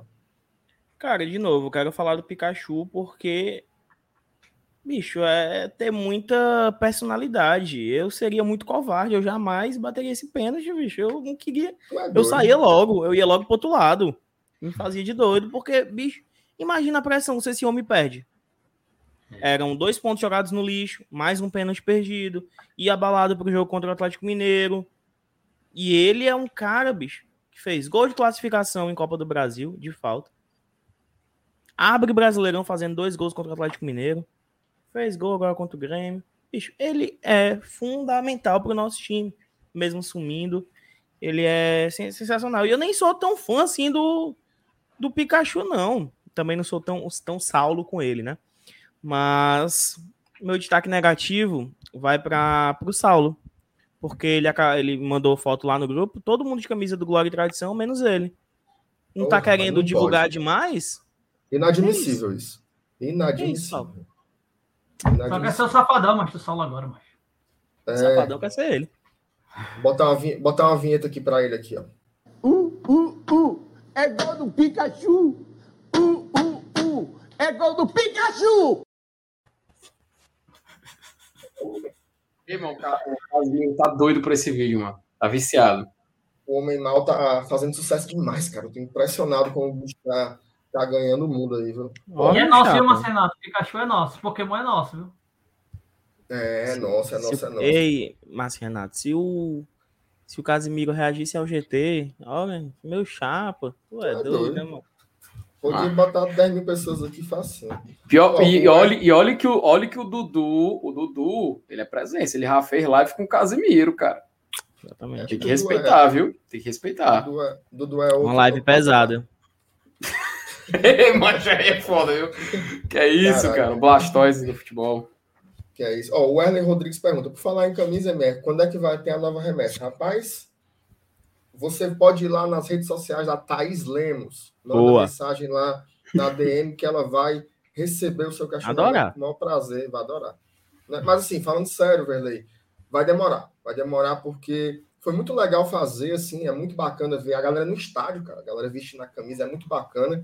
Cara, de novo, eu quero falar do Pikachu porque bicho, é ter muita personalidade. Eu seria muito covarde, eu jamais bateria esse pênalti, bicho. Eu não queria. É eu saía logo, eu ia logo pro outro lado. Me fazia de doido, porque, bicho, imagina a pressão se esse homem perde. Eram dois pontos jogados no lixo, mais um pênalti perdido, e abalado pro jogo contra o Atlético Mineiro. E ele é um cara, bicho, que fez gol de classificação em Copa do Brasil, de falta. Abre o Brasileirão fazendo dois gols contra o Atlético Mineiro. Fez gol agora contra o Grêmio. Bicho, ele é fundamental pro nosso time, mesmo sumindo. Ele é sensacional. E eu nem sou tão fã assim do, do Pikachu, não. Também não sou tão, tão saulo com ele, né? Mas meu destaque negativo vai para o Saulo. Porque ele, ele mandou foto lá no grupo, todo mundo de camisa do Glória e Tradição, menos ele. Não oh, tá querendo não divulgar pode. demais? Inadmissível é isso. Inadmissível. É isso, Só quer ser o safadão, mas tu Saulo agora, mas. É... O safadão quer ser ele. Botar uma, botar uma vinheta aqui para ele aqui, ó. Uh, uh, uh. É gol do Pikachu. Uh, uh, uh. É gol do Pikachu. Irmão, o Casimiro tá doido por esse vídeo, mano. Tá viciado. O Homem Mal tá fazendo sucesso demais, cara. Eu tô impressionado com o bicho tá, tá ganhando o mundo aí, viu? e é nosso, viu, Marcenato? Pikachu é nosso. Pokémon é nosso, viu? É, é nosso, é nosso, é nosso. Ei, Márcio Renato, se o, se o Casimiro reagisse ao GT, olha, meu chapa, tu é, é doido, doido, né, mano? Podia ah. botar 10 mil pessoas aqui fácil. Pior, e, olhe, e olhe, que o, olhe que o Dudu, o Dudu, ele é presença. Ele já fez live com o Casimiro, cara. Exatamente. Tem que respeitar, é, viu? Tem que respeitar. Dudu é, Dudu é Uma live pesada. Mas já é foda, viu? Que é isso, Caralho. cara. O Blastoise do futebol. Que é isso. Ó, o Werner Rodrigues pergunta: por falar em camisa, MR, quando é que vai ter a nova remessa? Rapaz, você pode ir lá nas redes sociais da Thaís Lemos, manda Boa. mensagem lá na DM que ela vai receber o seu questionamento com o maior prazer, vai adorar. Né? Mas assim, falando sério, Verley, vai demorar, vai demorar porque foi muito legal fazer, assim, é muito bacana ver a galera no estádio, cara, a galera vestindo a camisa, é muito bacana,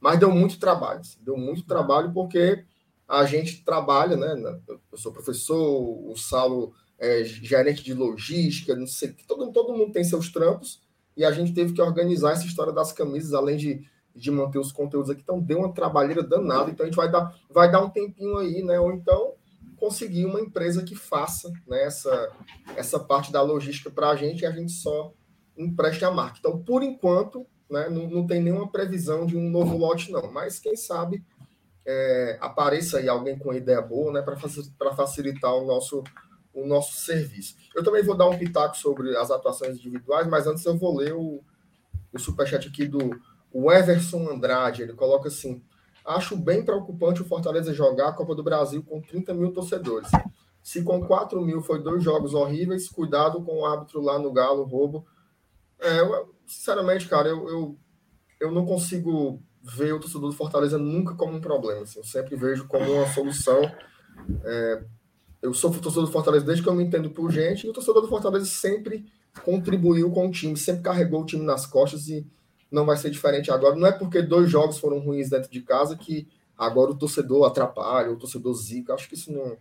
mas deu muito trabalho, assim, deu muito trabalho porque a gente trabalha, né, eu sou professor, o Saulo é, gerente de logística, não sei, todo, todo mundo tem seus trampos, e a gente teve que organizar essa história das camisas, além de, de manter os conteúdos aqui. Então, deu uma trabalheira danada. Então, a gente vai dar, vai dar um tempinho aí, né? Ou então conseguir uma empresa que faça né, essa, essa parte da logística para a gente e a gente só empreste a marca. Então, por enquanto, né, não, não tem nenhuma previsão de um novo lote, não. Mas quem sabe é, apareça aí alguém com ideia boa né, para facilitar o nosso o nosso serviço. Eu também vou dar um pitaco sobre as atuações individuais, mas antes eu vou ler o, o superchat aqui do Everson Andrade. Ele coloca assim: Acho bem preocupante o Fortaleza jogar a Copa do Brasil com 30 mil torcedores. Se com 4 mil foi dois jogos horríveis, cuidado com o árbitro lá no Galo, roubo. É, eu, sinceramente, cara, eu, eu, eu não consigo ver o torcedor do Fortaleza nunca como um problema. Assim, eu sempre vejo como uma solução. É, eu sou torcedor do Fortaleza desde que eu me entendo por gente, e o torcedor do Fortaleza sempre contribuiu com o time, sempre carregou o time nas costas e não vai ser diferente agora. Não é porque dois jogos foram ruins dentro de casa que agora o torcedor atrapalha, o torcedor zica. Acho que isso não,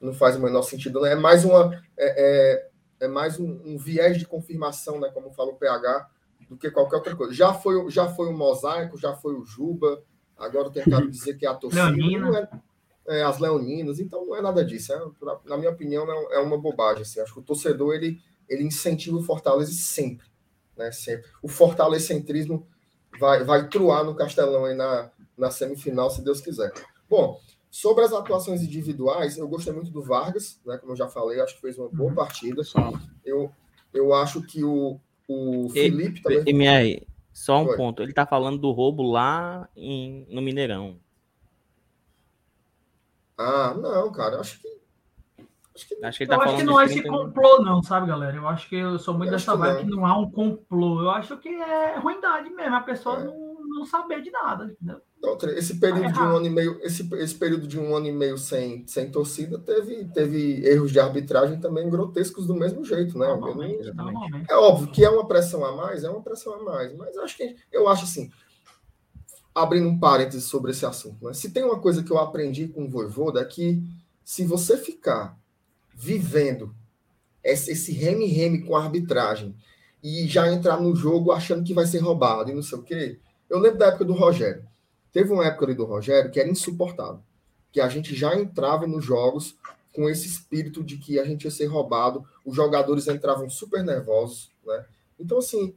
não faz o menor sentido. Né? É mais uma é, é, é mais um, um, viés de confirmação, né? Como fala o PH, do que qualquer outra coisa. Já foi, já foi o mosaico, já foi o Juba. Agora tentaram dizer que é a torcida. Não é, é, as leoninas, então não é nada disso. É, na minha opinião, é, é uma bobagem. Assim. Acho que o torcedor ele, ele incentiva o Fortaleza sempre, né? Sempre. O fortalecentrismo vai, vai truar no Castelão aí na, na semifinal, se Deus quiser. Bom, sobre as atuações individuais, eu gostei muito do Vargas, né? Como eu já falei, acho que fez uma boa uhum. partida. Eu, eu acho que o, o Felipe também. MR, só um Foi. ponto. Ele tá falando do roubo lá em, no Mineirão. Ah, não, cara, acho que. Acho que, acho que ele tá eu acho que não é esse complô, não, sabe, galera? Eu acho que eu sou muito eu dessa vibe que não há um complô. Eu acho que é ruindade mesmo, a pessoa é. não, não saber de nada. Entendeu? Esse período tá de um ano e meio, esse, esse período de um ano e meio sem, sem torcida teve, teve erros de arbitragem também grotescos do mesmo jeito, né? É óbvio que é uma pressão a mais, é uma pressão a mais, mas eu acho que eu acho assim, abrindo um parênteses sobre esse assunto, né? se tem uma coisa que eu aprendi com o Voivoda é se você ficar vivendo esse reme-reme com a arbitragem e já entrar no jogo achando que vai ser roubado e não sei o quê. Eu lembro da época do Rogério. Teve uma época ali do Rogério que era insuportável. Que a gente já entrava nos jogos com esse espírito de que a gente ia ser roubado, os jogadores entravam super nervosos, né? Então, assim,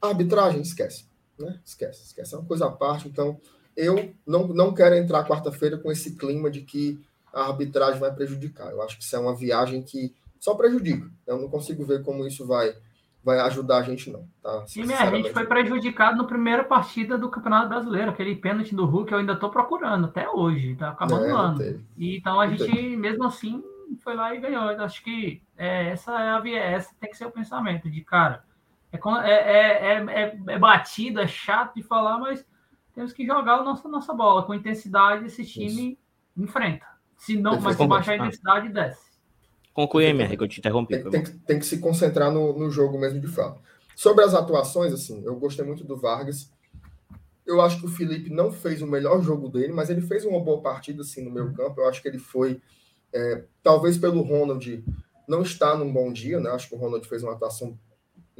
a arbitragem, esquece, né? Esquece, esquece. É uma coisa à parte. Então, eu não, não quero entrar quarta-feira com esse clima de que a arbitragem vai prejudicar. Eu acho que isso é uma viagem que só prejudica. Eu não consigo ver como isso vai vai ajudar a gente, não. Tá? Sim, a gente foi prejudicado na primeira partida do Campeonato Brasileiro. Aquele pênalti do Hulk eu ainda estou procurando até hoje, tá acabando é, o ano. E, então a não gente, teve. mesmo assim, foi lá e ganhou. Eu acho que é, essa é a essa tem que ser o pensamento de cara. É, é, é, é, batido, é chato de falar, mas temos que jogar a nossa, nossa bola com intensidade. Esse time Isso. enfrenta. Se não, mas se baixar a intensidade, desce. Conclui, MR, que eu te interrompi. Tem, tem, tem, que se concentrar no, no jogo mesmo de fato. Sobre as atuações, assim, eu gostei muito do Vargas. Eu acho que o Felipe não fez o melhor jogo dele, mas ele fez uma boa partida, assim, no meio campo. Eu acho que ele foi, é, talvez pelo Ronald não estar num bom dia, né? Acho que o Ronald fez uma atuação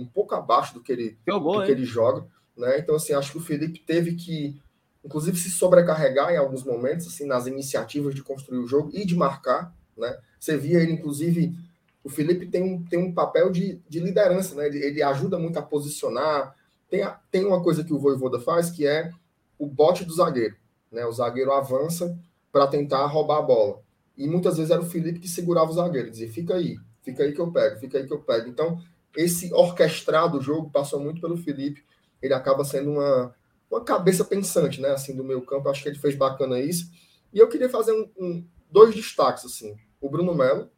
um pouco abaixo do que ele, do que ele joga, né? Então, assim, acho que o Felipe teve que, inclusive, se sobrecarregar em alguns momentos, assim, nas iniciativas de construir o jogo e de marcar, né? Você via ele, inclusive, o Felipe tem um, tem um papel de, de liderança, né? Ele, ele ajuda muito a posicionar. Tem, a, tem uma coisa que o Voivoda faz que é o bote do zagueiro, né? O zagueiro avança para tentar roubar a bola. E muitas vezes era o Felipe que segurava o zagueiro, dizia: fica aí, fica aí que eu pego, fica aí que eu pego. Então, esse orquestrar do jogo passou muito pelo Felipe. Ele acaba sendo uma, uma cabeça pensante, né? Assim, do meio campo. Acho que ele fez bacana isso. E eu queria fazer um, um dois destaques, assim o Bruno Melo.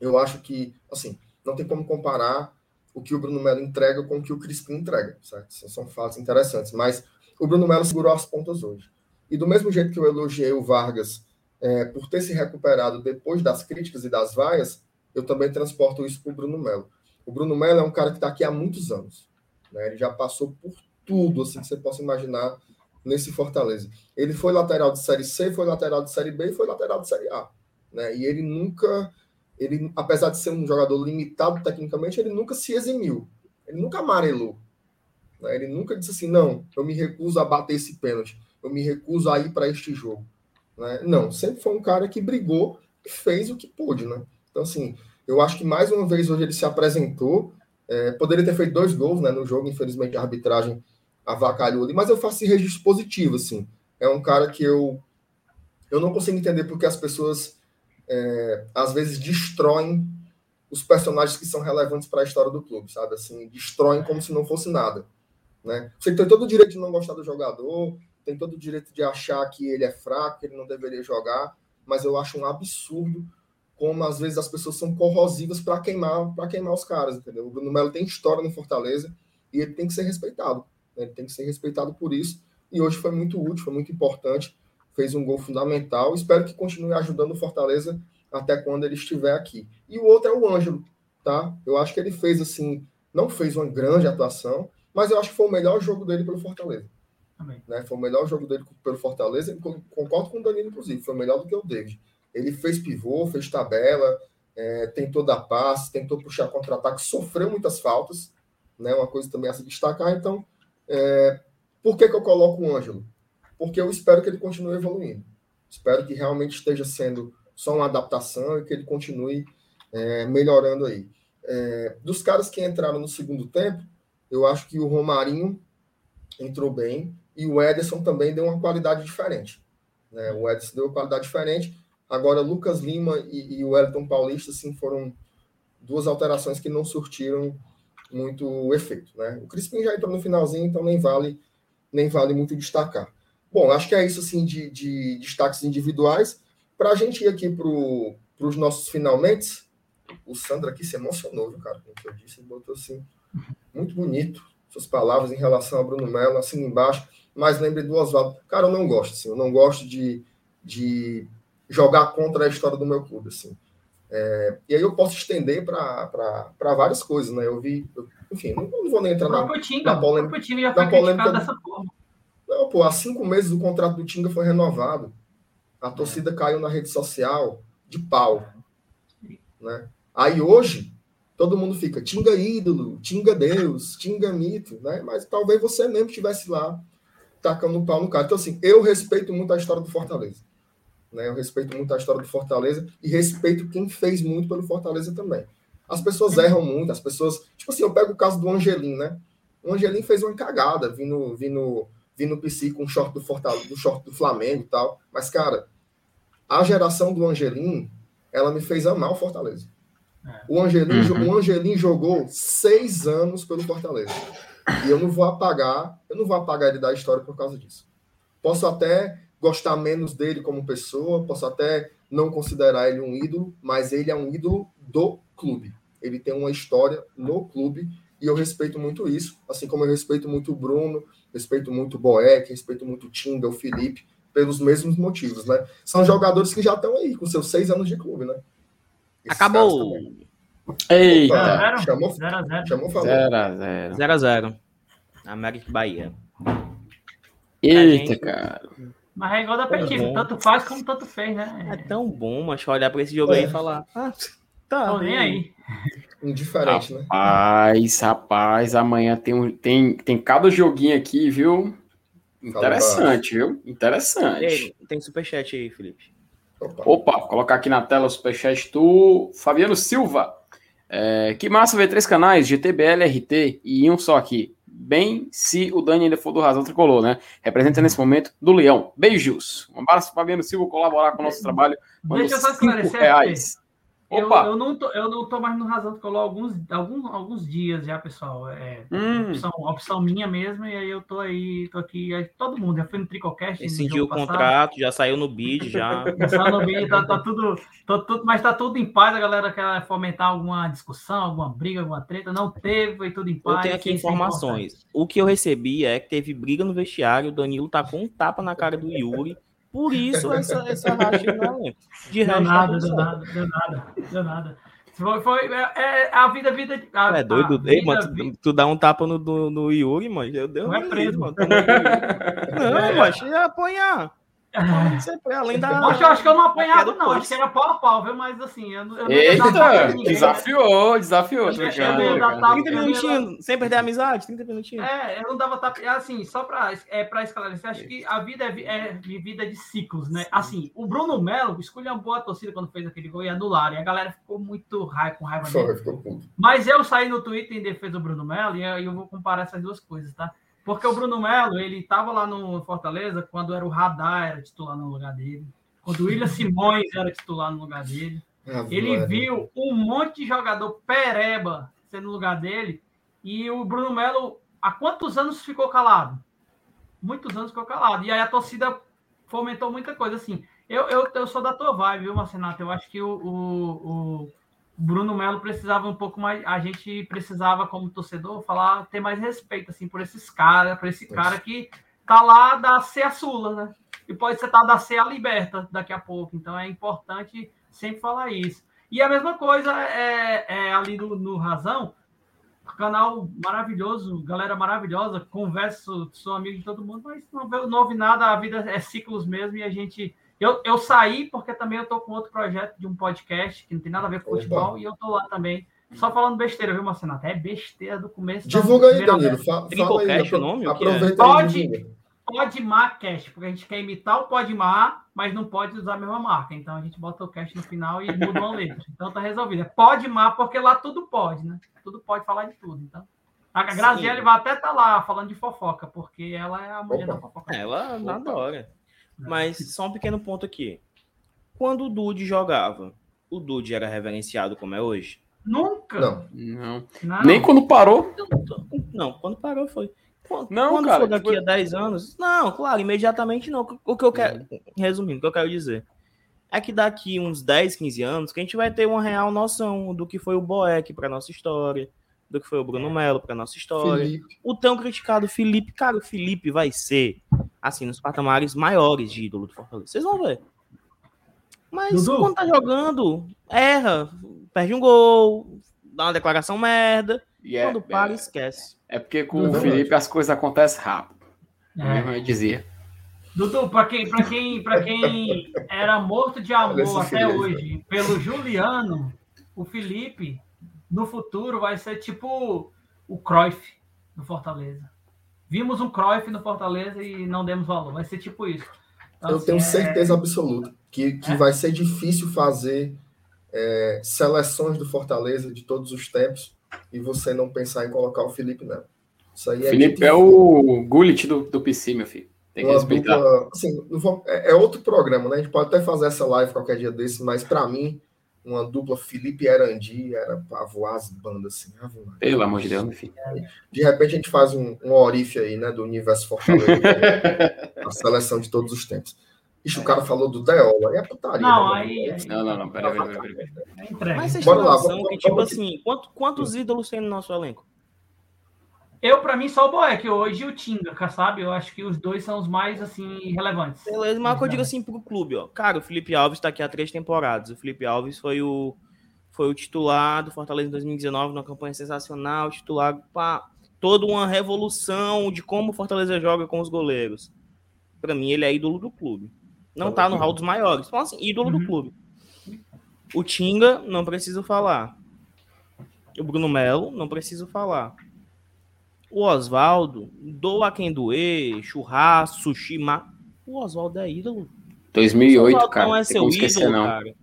Eu acho que, assim, não tem como comparar o que o Bruno Melo entrega com o que o Crispim entrega, certo? São fatos interessantes, mas o Bruno Melo segurou as pontas hoje. E do mesmo jeito que eu elogiei o Vargas é, por ter se recuperado depois das críticas e das vaias, eu também transporto isso para o Bruno Melo. O Bruno Melo é um cara que está aqui há muitos anos. Né? Ele já passou por tudo assim que você possa imaginar nesse Fortaleza. Ele foi lateral de Série C, foi lateral de Série B e foi lateral de Série A. Né? E ele nunca, ele, apesar de ser um jogador limitado tecnicamente, ele nunca se eximiu. Ele nunca amarelou. Né? Ele nunca disse assim: não, eu me recuso a bater esse pênalti, eu me recuso a ir para este jogo. Né? Não, sempre foi um cara que brigou e fez o que pôde. Né? Então, assim, eu acho que mais uma vez hoje ele se apresentou. É, poderia ter feito dois gols né, no jogo, infelizmente a arbitragem avacalhou ali, mas eu faço esse registro positivo. Assim. É um cara que eu, eu não consigo entender porque as pessoas é, às vezes destroem os personagens que são relevantes para a história do clube, sabe? Assim, destroem como se não fosse nada, né? Você tem todo o direito de não gostar do jogador, tem todo o direito de achar que ele é fraco, que ele não deveria jogar, mas eu acho um absurdo como às vezes as pessoas são corrosivas para queimar, para queimar os caras, entendeu? O Bruno Melo tem história no Fortaleza e ele tem que ser respeitado, né? ele tem que ser respeitado por isso. E hoje foi muito útil, foi muito importante fez um gol fundamental. Espero que continue ajudando o Fortaleza até quando ele estiver aqui. E o outro é o Ângelo, tá? Eu acho que ele fez assim, não fez uma grande atuação, mas eu acho que foi o melhor jogo dele pelo Fortaleza. Né? Foi o melhor jogo dele pelo Fortaleza. Concordo com o Danilo, inclusive, foi melhor do que o David. Ele fez pivô, fez tabela, é, tentou dar passe, tentou puxar contra-ataque, sofreu muitas faltas, né? Uma coisa também a se destacar. Então, é, por que, que eu coloco o Ângelo? porque eu espero que ele continue evoluindo. Espero que realmente esteja sendo só uma adaptação e que ele continue é, melhorando aí. É, dos caras que entraram no segundo tempo, eu acho que o Romarinho entrou bem e o Ederson também deu uma qualidade diferente. Né? O Ederson deu uma qualidade diferente. Agora, Lucas Lima e, e o Elton Paulista assim, foram duas alterações que não surtiram muito efeito. Né? O Crispim já entrou no finalzinho, então nem vale, nem vale muito destacar. Bom, acho que é isso assim de, de destaques individuais. Para a gente ir aqui para os nossos finalmente, o Sandro aqui se emocionou, viu, cara? Como eu disse, ele botou assim, muito bonito suas palavras em relação a Bruno Melo, assim embaixo. Mas lembre do Oswaldo. Cara, eu não gosto, assim, eu não gosto de, de jogar contra a história do meu clube, assim. É, e aí eu posso estender para várias coisas, né? Eu vi, eu, enfim, não, não, vou nem entrar na, time, na polêmica. O time já foi polêmica, dessa forma. Não, Não, pô, há cinco meses o contrato do Tinga foi renovado. A torcida caiu na rede social de pau. Né? Aí hoje, todo mundo fica Tinga ídolo, Tinga Deus, Tinga mito, né? Mas talvez você mesmo estivesse lá tacando o pau no cara. Então, assim, eu respeito muito a história do Fortaleza. Né? Eu respeito muito a história do Fortaleza e respeito quem fez muito pelo Fortaleza também. As pessoas erram muito, as pessoas. Tipo assim, eu pego o caso do Angelim, né? O Angelim fez uma cagada vindo, vindo, vindo PC com o short do Fortaleza, do short do Flamengo e tal. Mas, cara, a geração do Angelim, ela me fez amar o Fortaleza. É. O, Angelim, uhum. o Angelim jogou seis anos pelo Fortaleza. E eu não vou apagar, eu não vou apagar ele da história por causa disso. Posso até gostar menos dele como pessoa, posso até não considerar ele um ídolo, mas ele é um ídolo do clube. Ele tem uma história no clube e eu respeito muito isso, assim como eu respeito muito o Bruno, respeito muito o Boeck, respeito muito o Tinga, o Felipe, pelos mesmos motivos, né? São jogadores que já estão aí com seus seis anos de clube, né? Esses Acabou! Eita! Opa, chamou, zero a zero. chamou falou. 0x0. 0x0. América Bahia. Eita, gente... cara. Mas é igual da Petiva, tanto faz como tanto fez, né? É tão bom, mas olhar para esse jogo é. aí e falar. Ah, tá. Tô nem aí. Indiferente, né? Rapaz, rapaz, amanhã tem, um, tem, tem cada joguinho aqui, viu? Interessante, viu? Interessante. Aí, tem superchat aí, Felipe. Opa. Opa, vou colocar aqui na tela o superchat do Fabiano Silva. É, que massa ver três canais, GTBL, RT e um só aqui. Bem, se o Dani ainda for do Razão Tricolor, né? Representa nesse momento do Leão. Beijos. Um abraço para Fabiano Silva colaborar com o nosso trabalho. Deixa eu só esclarecer. Reais. Eu, eu, não tô, eu não tô mais no Razão Tricolor alguns, alguns, alguns dias já, pessoal. É hum. opção, opção minha mesmo, e aí eu tô aí, tô aqui, aí, todo mundo, já foi no Tricocast. Rescindiu o contrato, já saiu no bid, já. já saiu no bid, tá, tá tudo, tá, tudo, mas tá tudo em paz, a galera quer fomentar alguma discussão, alguma briga, alguma treta, não teve, foi tudo em paz. Eu tenho aqui informações. O que eu recebi é que teve briga no vestiário, o Danilo tá com um tapa na cara do Yuri, por isso essa, essa racha não De deu nada, deu nada, deu nada, deu nada. Foi, foi é, é a vida, vida. A, é doido, vida, Ei, mano, tu, tu, dá um tapa no, no, no Yuri, mano. Eu dei um não é preso, mano. Não, é, mano, ia apanhar. Além da. Acho, acho que eu não apanhava, não. Acho que era pau a pau, viu? Mas assim, eu, eu Eita, desafiou, desafiou. Eu, eu, eu 30 minutinhos, sem perder a amizade, 30 minutinhos. É, eu não dava tapa. Assim, só para é, pra esclarecer, acho que a vida é, é vivida de ciclos, né? Assim, o Bruno Melo escolheu uma boa torcida quando fez aquele gol e anularam. E a galera ficou muito raiva, com raiva dele. Mas eu saí no Twitter em defesa do Bruno Melo e eu vou comparar essas duas coisas, tá? Porque o Bruno Melo, ele estava lá no Fortaleza quando era o Radar era titular no lugar dele, quando o William Simões era titular no lugar dele. É, ele viu um monte de jogador pereba sendo no lugar dele e o Bruno Melo, há quantos anos ficou calado? Muitos anos ficou calado. E aí a torcida fomentou muita coisa. Assim, eu, eu, eu sou da tua vibe, viu, Marcenato? Eu acho que o, o, o Bruno Melo precisava um pouco mais. A gente precisava, como torcedor, falar, ter mais respeito assim, por esses caras, por esse cara que tá lá da C a Sula, né? E pode ser tá da C a Liberta daqui a pouco. Então é importante sempre falar isso. E a mesma coisa é, é ali no, no Razão, canal maravilhoso, galera maravilhosa, converso, sou amigo de todo mundo, mas não, não ouve nada, a vida é ciclos mesmo e a gente eu, eu saí porque também eu tô com outro projeto de um podcast que não tem nada a ver com Opa. futebol e eu tô lá também. Só falando besteira, viu, Marcelo? Até besteira do começo. Divulga aí, Danilo. Fa fala aí, o nome? Aproveita Pode, Podmar Cast, porque a gente quer imitar o Podmar, mas não pode usar a mesma marca. Então a gente bota o cast no final e muda uma letra. Então tá resolvido. É Podmar, porque lá tudo pode, né? Tudo pode falar de tudo. Então. A Graziele vai até estar tá lá falando de fofoca, porque ela é a mulher Opa. da fofoca. Ela adora. Mas só um pequeno ponto aqui. Quando o Dude jogava, o Dude era reverenciado como é hoje? Nunca. Não. Não. não. Nem quando parou. Não, quando parou foi. Quando, não, quando cara, for daqui a 10 anos. Não, claro, imediatamente não. O que eu quero. Resumindo, o que eu quero dizer. É que daqui uns 10, 15 anos que a gente vai ter uma real noção do que foi o Boeck para nossa história, do que foi o Bruno é. Melo para nossa história. Felipe. O tão criticado Felipe, cara, o Felipe vai ser assim, nos patamares maiores de ídolo do Fortaleza. Vocês vão ver. Mas Dudu. quando tá jogando, erra, perde um gol, dá uma declaração merda. E quando é, para, é, esquece. É porque com Dudu. o Felipe as coisas acontecem rápido. É. Eu dizia. Dudu, para quem, pra quem, pra quem era morto de amor até hoje pelo Juliano, o Felipe, no futuro, vai ser tipo o Cruyff do Fortaleza. Vimos um Cruyff no Fortaleza e não demos valor. Vai ser tipo isso. Então, Eu assim, tenho é... certeza absoluta que, que é? vai ser difícil fazer é, seleções do Fortaleza de todos os tempos e você não pensar em colocar o Felipe, não. Isso aí é Felipe é o Gullit do, do PC, meu filho. Tem que respeitar. Dupla, assim, é, é, outro programa, né? A gente pode até fazer essa live qualquer dia desse, mas para mim, uma dupla Felipe e Erandi era para voar as bandas, assim. Pelo amor de Deus, meu filho. De repente a gente faz um, um orife aí, né? Do universo Fortaleza. a seleção de todos os tempos. Ixi, o cara falou do Deola. É putaria. Não, né? aí, aí. Não, não, não. Peraí, peraí, peraí. peraí. Mas vocês têm noção que, tipo assim, quantos, quantos ídolos tem no nosso elenco? Eu, para mim, só o Boeck hoje e o Tinga, sabe? Eu acho que os dois são os mais, assim, relevantes. Beleza, mas eu digo assim pro clube, ó. Cara, o Felipe Alves tá aqui há três temporadas. O Felipe Alves foi o, foi o titular do Fortaleza em 2019, numa campanha sensacional, titular para toda uma revolução de como o Fortaleza joga com os goleiros. Para mim, ele é ídolo do clube. Não tá no hall dos maiores. Então, assim, ídolo uhum. do clube. O Tinga, não preciso falar. O Bruno Melo, não preciso falar. O Oswaldo, doa quem doer, churrasco, sushi, mas o Oswaldo é ídolo. 2008, cara. Não é seu ídolo, não. cara.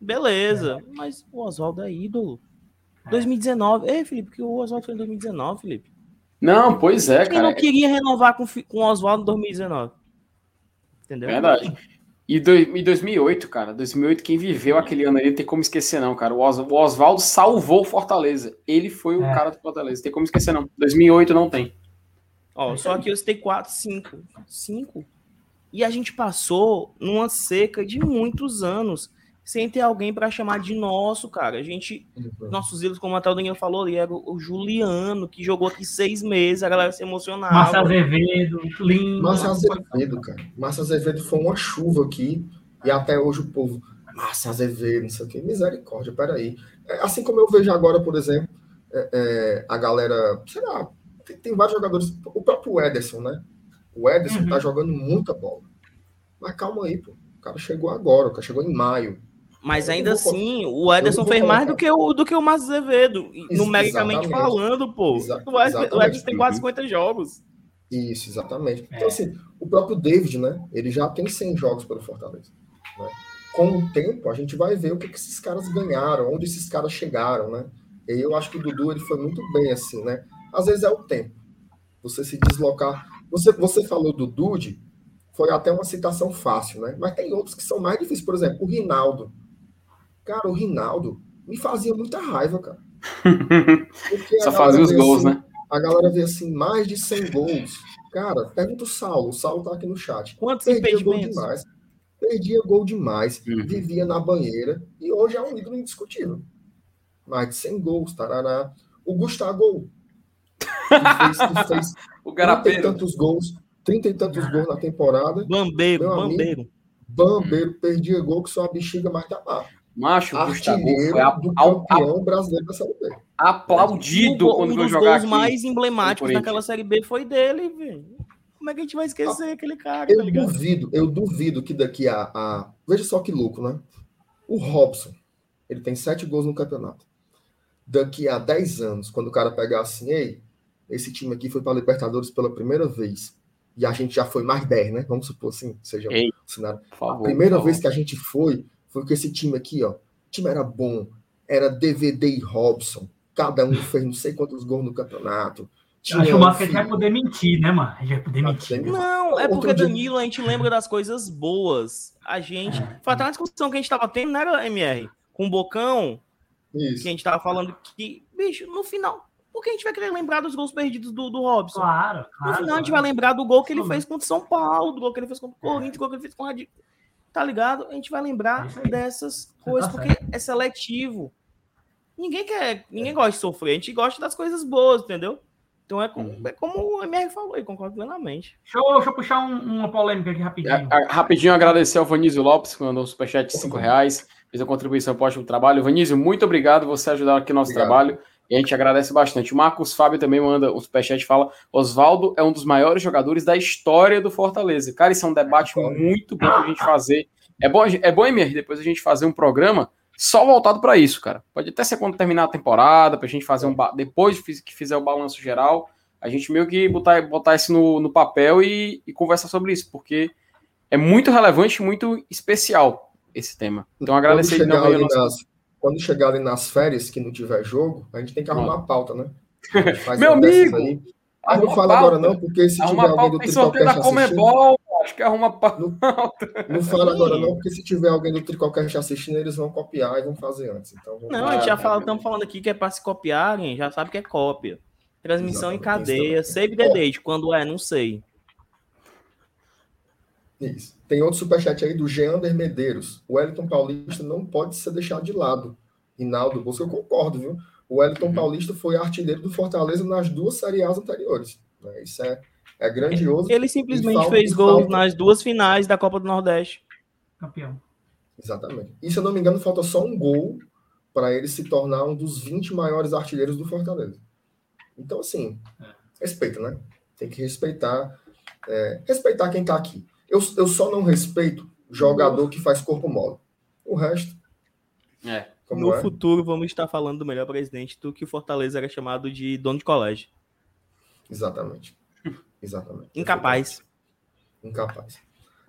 Beleza, mas o Oswaldo é ídolo. 2019. Ei, Felipe, que o Oswaldo foi em 2019, Felipe. Não, pois é, Quem cara. Quem não queria renovar com, com o Oswaldo em 2019? Entendeu? Verdade. E, do, 2008, cara, 2008, quem viveu aquele ano ali, não tem como esquecer, não, cara. O, Os, o Oswaldo salvou Fortaleza. Ele foi o é. cara do Fortaleza. Tem como esquecer, não. 2008 não tem. Ó, só que eu citei 4, 5. 5? E a gente passou numa seca de muitos anos sem ter alguém para chamar de nosso, cara. A gente, nossos ídolos, como até o Daniel falou ali, era o Juliano, que jogou aqui seis meses, a galera se emocionava. Márcio Azevedo, lindo. Márcio Azevedo, cara. Márcio Azevedo foi uma chuva aqui, e até hoje o povo, Márcio Azevedo, não sei o que, misericórdia, peraí. É, assim como eu vejo agora, por exemplo, é, é, a galera, sei lá, tem, tem, vários jogadores, o próprio Ederson, né? O Ederson uhum. tá jogando muita bola. Mas calma aí, pô. O cara chegou agora, o cara chegou em maio. Mas ainda assim, o Ederson fez mais do que o, do que o Márcio Azevedo, numericamente falando, pô. Exa o, Ederson, o Ederson tem quase 50 jogos. Isso, exatamente. Então, é. Então, assim, o próprio David, né? Ele já tem 100 jogos pelo Fortaleza. Né? Com o tempo, a gente vai ver o que, que esses caras ganharam, onde esses caras chegaram, né? E eu acho que o Dudu ele foi muito bem, assim, né? Às vezes é o tempo. Você se deslocar. Você, você falou do Dude, foi até uma citação fácil, né? Mas tem outros que são mais difíceis. Por exemplo, o Rinaldo. Cara, o Rinaldo me fazia muita raiva, cara. Só fazia os gols, assim, né? A galera vê assim, mais de 100 gols. Cara, pergunta o Saulo. O Saulo tá aqui no chat. Quantos Perdia gol demais. Perdia gol demais. Uhum. Vivia na banheira. E hoje é um ídolo indiscutível. Mais de 100 gols, tarará. O Gustavo. Que fez, que fez o Garapeiro. tantos gols. 30 e tantos gols na temporada. Bambeiro, Bambeiro. Bambeiro perdia gol que só a bexiga mais da barra. Macho, o Gustavo foi a, do campeão a, brasileiro da Série B. Aplaudido quando um dos jogar gols aqui. mais emblemáticos naquela Série B foi dele, velho. Como é que a gente vai esquecer ah, aquele cara? Eu tá duvido, eu duvido que daqui a, a, Veja só que louco, né? O Robson, ele tem sete gols no campeonato. Daqui a dez anos, quando o cara pegar assim, ei, esse time aqui foi para Libertadores pela primeira vez. E a gente já foi mais dez, né? Vamos supor assim, seja Ei, o cenário. Favor, a primeira vez que a gente foi, foi com esse time aqui, ó. O time era bom. Era DVD e Robson. Cada um fez não sei quantos gols no campeonato. Tinha Acho que a gente vai poder mentir, né, mano? A gente vai poder mentir. Não, é porque, Danilo, a gente lembra das coisas boas. A gente. Foi até uma discussão que a gente tava tendo, não era, MR? Com o Bocão. Isso. Que a gente tava falando que, bicho, no final. Por que a gente vai querer lembrar dos gols perdidos do, do Robson? Claro, claro. No final, a gente vai lembrar do gol que ele fez contra o São Paulo, do gol que ele fez contra o Corinthians, do gol que ele fez com o Radical tá ligado? A gente vai lembrar é dessas coisas, porque é seletivo. Ninguém quer, ninguém gosta de sofrer, a gente gosta das coisas boas, entendeu? Então é como, uhum. é como o MR falou, e concordo plenamente. Deixa eu, deixa eu puxar um, uma polêmica aqui rapidinho. É, rapidinho agradecer ao Vanísio Lopes, que mandou um superchat de 5 reais, fez a contribuição para o ótimo trabalho. Vanísio, muito obrigado, você ajudar aqui no nosso obrigado. trabalho. E a gente agradece bastante. O Marcos Fábio também manda um superchat e fala: Oswaldo é um dos maiores jogadores da história do Fortaleza. Cara, isso é um debate muito bom pra gente fazer. É bom, é bom, MR, depois a gente fazer um programa só voltado para isso, cara. Pode até ser quando terminar a temporada, pra gente fazer um. Depois que fizer o balanço geral, a gente meio que botar, botar isso no, no papel e, e conversar sobre isso, porque é muito relevante, muito especial esse tema. Então agradecer de novo nosso... Quando chegar ali nas férias, que não tiver jogo, a gente tem que arrumar a pauta, né? A Meu amigo! Aí. Ah, não fala agora não, porque se tiver alguém do Tricocast assistindo... Acho que arruma pauta. Não, não fala agora não, porque se tiver alguém do assistindo, eles vão copiar e vão fazer antes. Então, não, a gente já fala, estamos falando aqui que é para se copiarem, já sabe que é cópia. Transmissão Exatamente. em cadeia, save the date, quando é, não sei. Isso. Tem outro superchat aí do Geander Medeiros. O Wellington Paulista não pode ser deixado de lado. Rinaldo Bolsa, eu concordo, viu? O Wellington uhum. Paulista foi artilheiro do Fortaleza nas duas seriais anteriores. Né? Isso é, é grandioso. Ele simplesmente falta, fez gols falta... nas duas finais da Copa do Nordeste. Campeão. Exatamente. E se eu não me engano, falta só um gol para ele se tornar um dos 20 maiores artilheiros do Fortaleza. Então, assim, é. respeita, né? Tem que respeitar. É, respeitar quem está aqui. Eu, eu só não respeito jogador que faz corpo mole. O resto. É. no é? futuro, vamos estar falando do melhor presidente do que o Fortaleza era chamado de dono de colégio. Exatamente. Exatamente. Incapaz. Incapaz.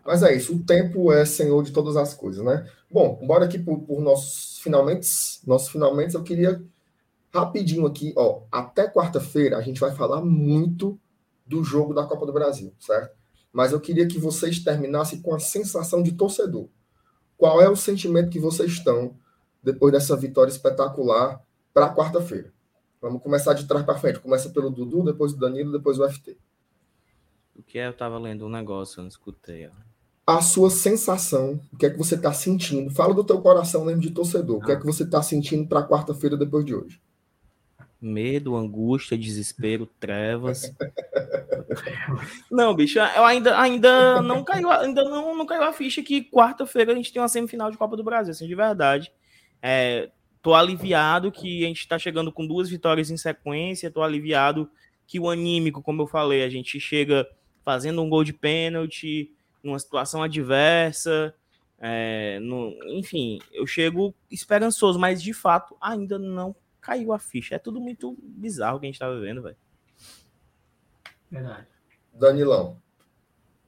Mas é isso, o tempo é senhor de todas as coisas, né? Bom, bora aqui por, por nossos finalmente. Nossos finalmente, eu queria rapidinho aqui, ó. Até quarta-feira a gente vai falar muito do jogo da Copa do Brasil, certo? Mas eu queria que vocês terminassem com a sensação de torcedor. Qual é o sentimento que vocês estão depois dessa vitória espetacular para quarta-feira? Vamos começar de trás para frente. Começa pelo Dudu, depois o Danilo, depois o FT. O que é? Eu estava lendo um negócio, eu não escutei. Ó. A sua sensação, o que é que você está sentindo? Fala do teu coração mesmo de torcedor. Ah. O que é que você está sentindo para quarta-feira depois de hoje? Medo, angústia, desespero, trevas. não, bicho, eu ainda, ainda não caiu, ainda não, não caiu a ficha que quarta-feira a gente tem uma semifinal de Copa do Brasil, assim, de verdade. É, tô aliviado que a gente está chegando com duas vitórias em sequência, tô aliviado que o anímico, como eu falei, a gente chega fazendo um gol de pênalti, numa situação adversa, é, no, enfim, eu chego esperançoso, mas de fato ainda não caiu a ficha. É tudo muito bizarro que a gente tá vivendo, velho. Verdade. Danilão.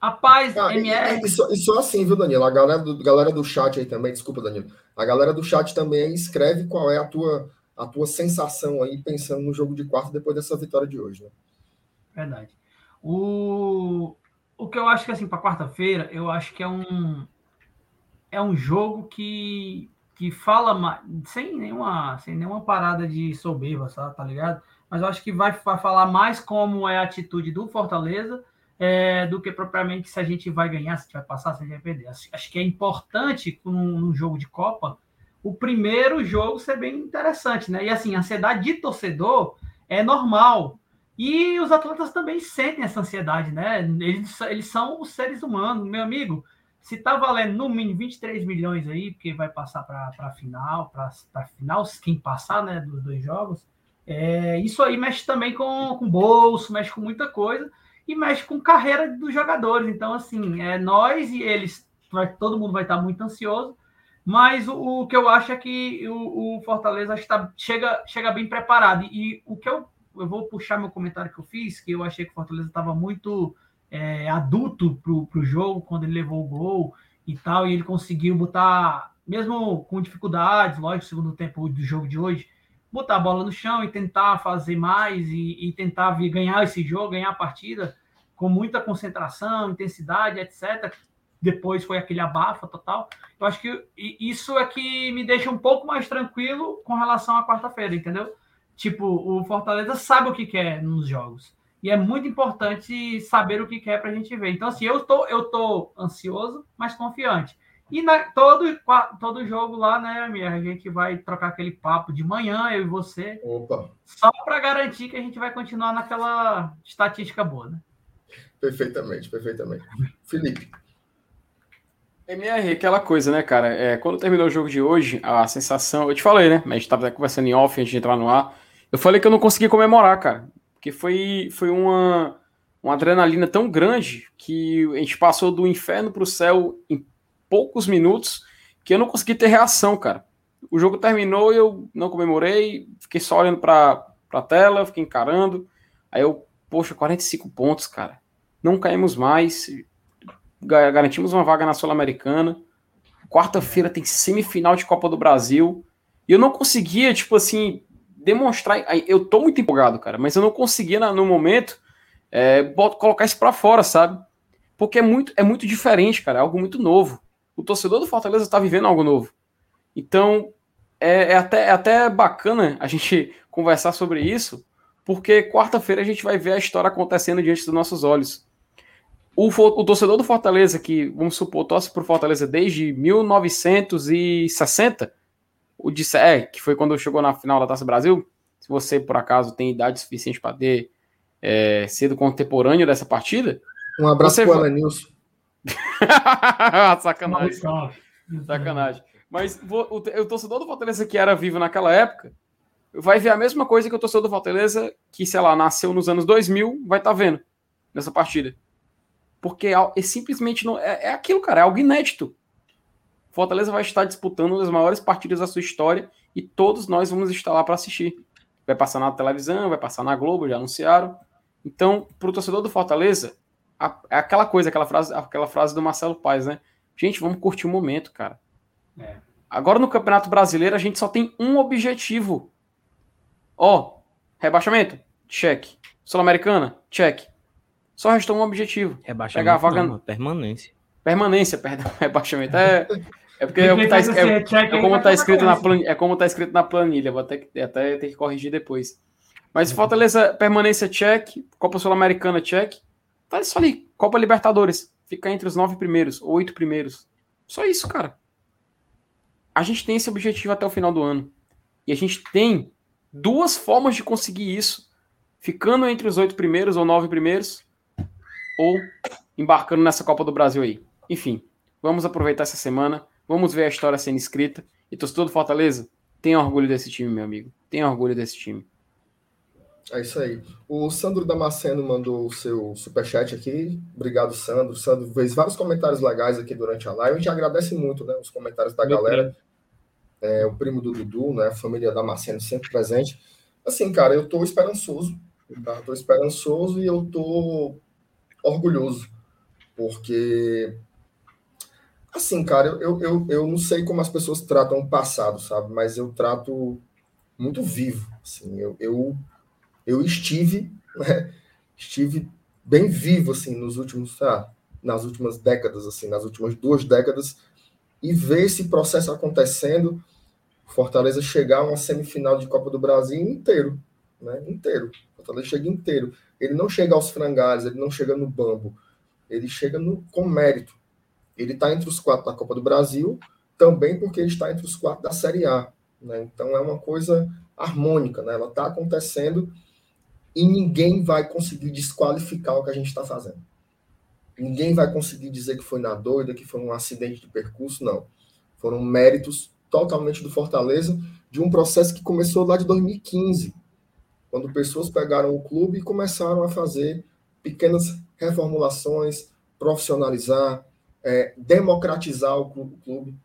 Rapaz, ah, MR. E, e, só, e, só, assim, viu, Danilo? A galera do, galera do chat aí também, desculpa, Danilo. A galera do chat também escreve qual é a tua, a tua sensação aí, pensando no jogo de quarto depois dessa vitória de hoje, né? Verdade. O, o que eu acho que, assim, para quarta-feira, eu acho que é um, é um jogo que que fala sem nenhuma, sem nenhuma parada de soberba, sabe, tá ligado? Mas eu acho que vai, vai falar mais como é a atitude do Fortaleza é, do que propriamente se a gente vai ganhar, se a gente vai passar, se a gente vai perder. Acho, acho que é importante num, jogo de Copa o primeiro jogo ser bem interessante, né? E assim, a ansiedade de torcedor é normal. E os atletas também sentem essa ansiedade, né? Eles, eles são os seres humanos, meu amigo se tá valendo no mínimo 23 milhões aí, porque vai passar para a final, para final, quem passar, né, dos dois jogos, é, isso aí mexe também com, com bolso, mexe com muita coisa e mexe com carreira dos jogadores. Então, assim, é nós e eles, vai, todo mundo vai estar muito ansioso, mas o, o que eu acho é que o, o Fortaleza está, chega, chega bem preparado. E, e o que eu, eu vou puxar meu comentário que eu fiz, que eu achei que o Fortaleza estava muito é, adulto para o jogo quando ele levou o gol e tal, e ele conseguiu botar, mesmo com dificuldades, lógico, segundo tempo do jogo de hoje, botar a bola no chão e tentar fazer mais e, e tentar vir, ganhar esse jogo, ganhar a partida com muita concentração, intensidade, etc. Depois foi aquele abafa total. Eu acho que isso é que me deixa um pouco mais tranquilo com relação à quarta-feira, entendeu? Tipo, o Fortaleza sabe o que quer nos jogos. E é muito importante saber o que quer para a gente ver. Então, assim, eu tô, eu tô ansioso, mas confiante. E na, todo, todo jogo lá, né, Mir, a gente vai trocar aquele papo de manhã, eu e você. Opa. Só para garantir que a gente vai continuar naquela estatística boa, né? Perfeitamente, perfeitamente. Felipe. MR, aquela coisa, né, cara? É, quando terminou o jogo de hoje, a sensação. Eu te falei, né? A gente estava conversando em off antes de entrar no ar Eu falei que eu não consegui comemorar, cara. Porque foi, foi uma, uma adrenalina tão grande que a gente passou do inferno para o céu em poucos minutos que eu não consegui ter reação, cara. O jogo terminou e eu não comemorei, fiquei só olhando para a tela, fiquei encarando. Aí eu, poxa, 45 pontos, cara. Não caímos mais, garantimos uma vaga na Sul-Americana. Quarta-feira tem semifinal de Copa do Brasil. E eu não conseguia, tipo assim, demonstrar. Eu tô muito empolgado, cara, mas eu não conseguia no momento é, colocar isso para fora, sabe? Porque é muito, é muito diferente, cara, é algo muito novo. O torcedor do Fortaleza está vivendo algo novo. Então, é, é, até, é até bacana a gente conversar sobre isso, porque quarta-feira a gente vai ver a história acontecendo diante dos nossos olhos. O, o torcedor do Fortaleza, que, vamos supor, torce por Fortaleza desde 1960, o de, é, que foi quando chegou na final da Taça Brasil, se você por acaso tem idade suficiente para ter é, sido contemporâneo dessa partida. Um abraço para o Alanilson. Sacanagem. Sacanagem. Mas o, o, torcedor do Fortaleza que era vivo naquela época vai ver a mesma coisa que o torcedor do Fortaleza que, sei lá, nasceu nos anos 2000, vai estar tá vendo nessa partida. Porque é, é simplesmente não, é, é aquilo, cara, é algo inédito. Fortaleza vai estar disputando uma das maiores partidas da sua história e todos nós vamos estar lá para assistir. Vai passar na televisão, vai passar na Globo, já anunciaram. Então, para o torcedor do Fortaleza, é aquela coisa, aquela frase, aquela frase do Marcelo Paes, né? Gente, vamos curtir o momento, cara. É. Agora no Campeonato Brasileiro a gente só tem um objetivo. Ó, rebaixamento, check. Sul-Americana, check. Só restou um objetivo. Rebaixamento pegar a vaga não, permanência. Permanência, perdão, rebaixamento. É, é porque é, tá, é, é, como tá escrito na planilha, é como tá escrito na planilha, vou até, até ter que corrigir depois. Mas Fortaleza, permanência check, Copa Sul-Americana check. Tá só ali, Copa Libertadores. Fica entre os nove primeiros, oito primeiros. Só isso, cara. A gente tem esse objetivo até o final do ano. E a gente tem duas formas de conseguir isso. Ficando entre os oito primeiros ou nove primeiros, ou embarcando nessa Copa do Brasil aí. Enfim, vamos aproveitar essa semana, vamos ver a história sendo escrita. E torcedor do Fortaleza, tenha orgulho desse time, meu amigo. Tenha orgulho desse time. É isso aí. O Sandro Damasceno mandou o seu superchat aqui. Obrigado, Sandro. Sandro fez vários comentários legais aqui durante a live. A gente agradece muito né, os comentários da Meu galera. É, o primo do Dudu, né? A família Damasceno sempre presente. Assim, cara, eu tô esperançoso. Tá? Tô esperançoso e eu tô orgulhoso. Porque, assim, cara, eu, eu, eu não sei como as pessoas tratam o passado, sabe? Mas eu trato muito vivo. Assim, eu, eu eu estive, né, estive bem vivo assim nos últimos, ah, nas últimas décadas, assim, nas últimas duas décadas, e ver esse processo acontecendo, Fortaleza chegar a uma semifinal de Copa do Brasil inteiro, né, inteiro. Fortaleza chega inteiro. Ele não chega aos frangalhos, ele não chega no bambo, ele chega no, com mérito. Ele está entre os quatro da Copa do Brasil, também porque ele está entre os quatro da Série A. Né? Então é uma coisa harmônica, né? ela está acontecendo e ninguém vai conseguir desqualificar o que a gente está fazendo. Ninguém vai conseguir dizer que foi na doida, que foi um acidente de percurso, não. Foram méritos totalmente do Fortaleza, de um processo que começou lá de 2015, quando pessoas pegaram o clube e começaram a fazer pequenas reformulações, profissionalizar, é, democratizar o clube,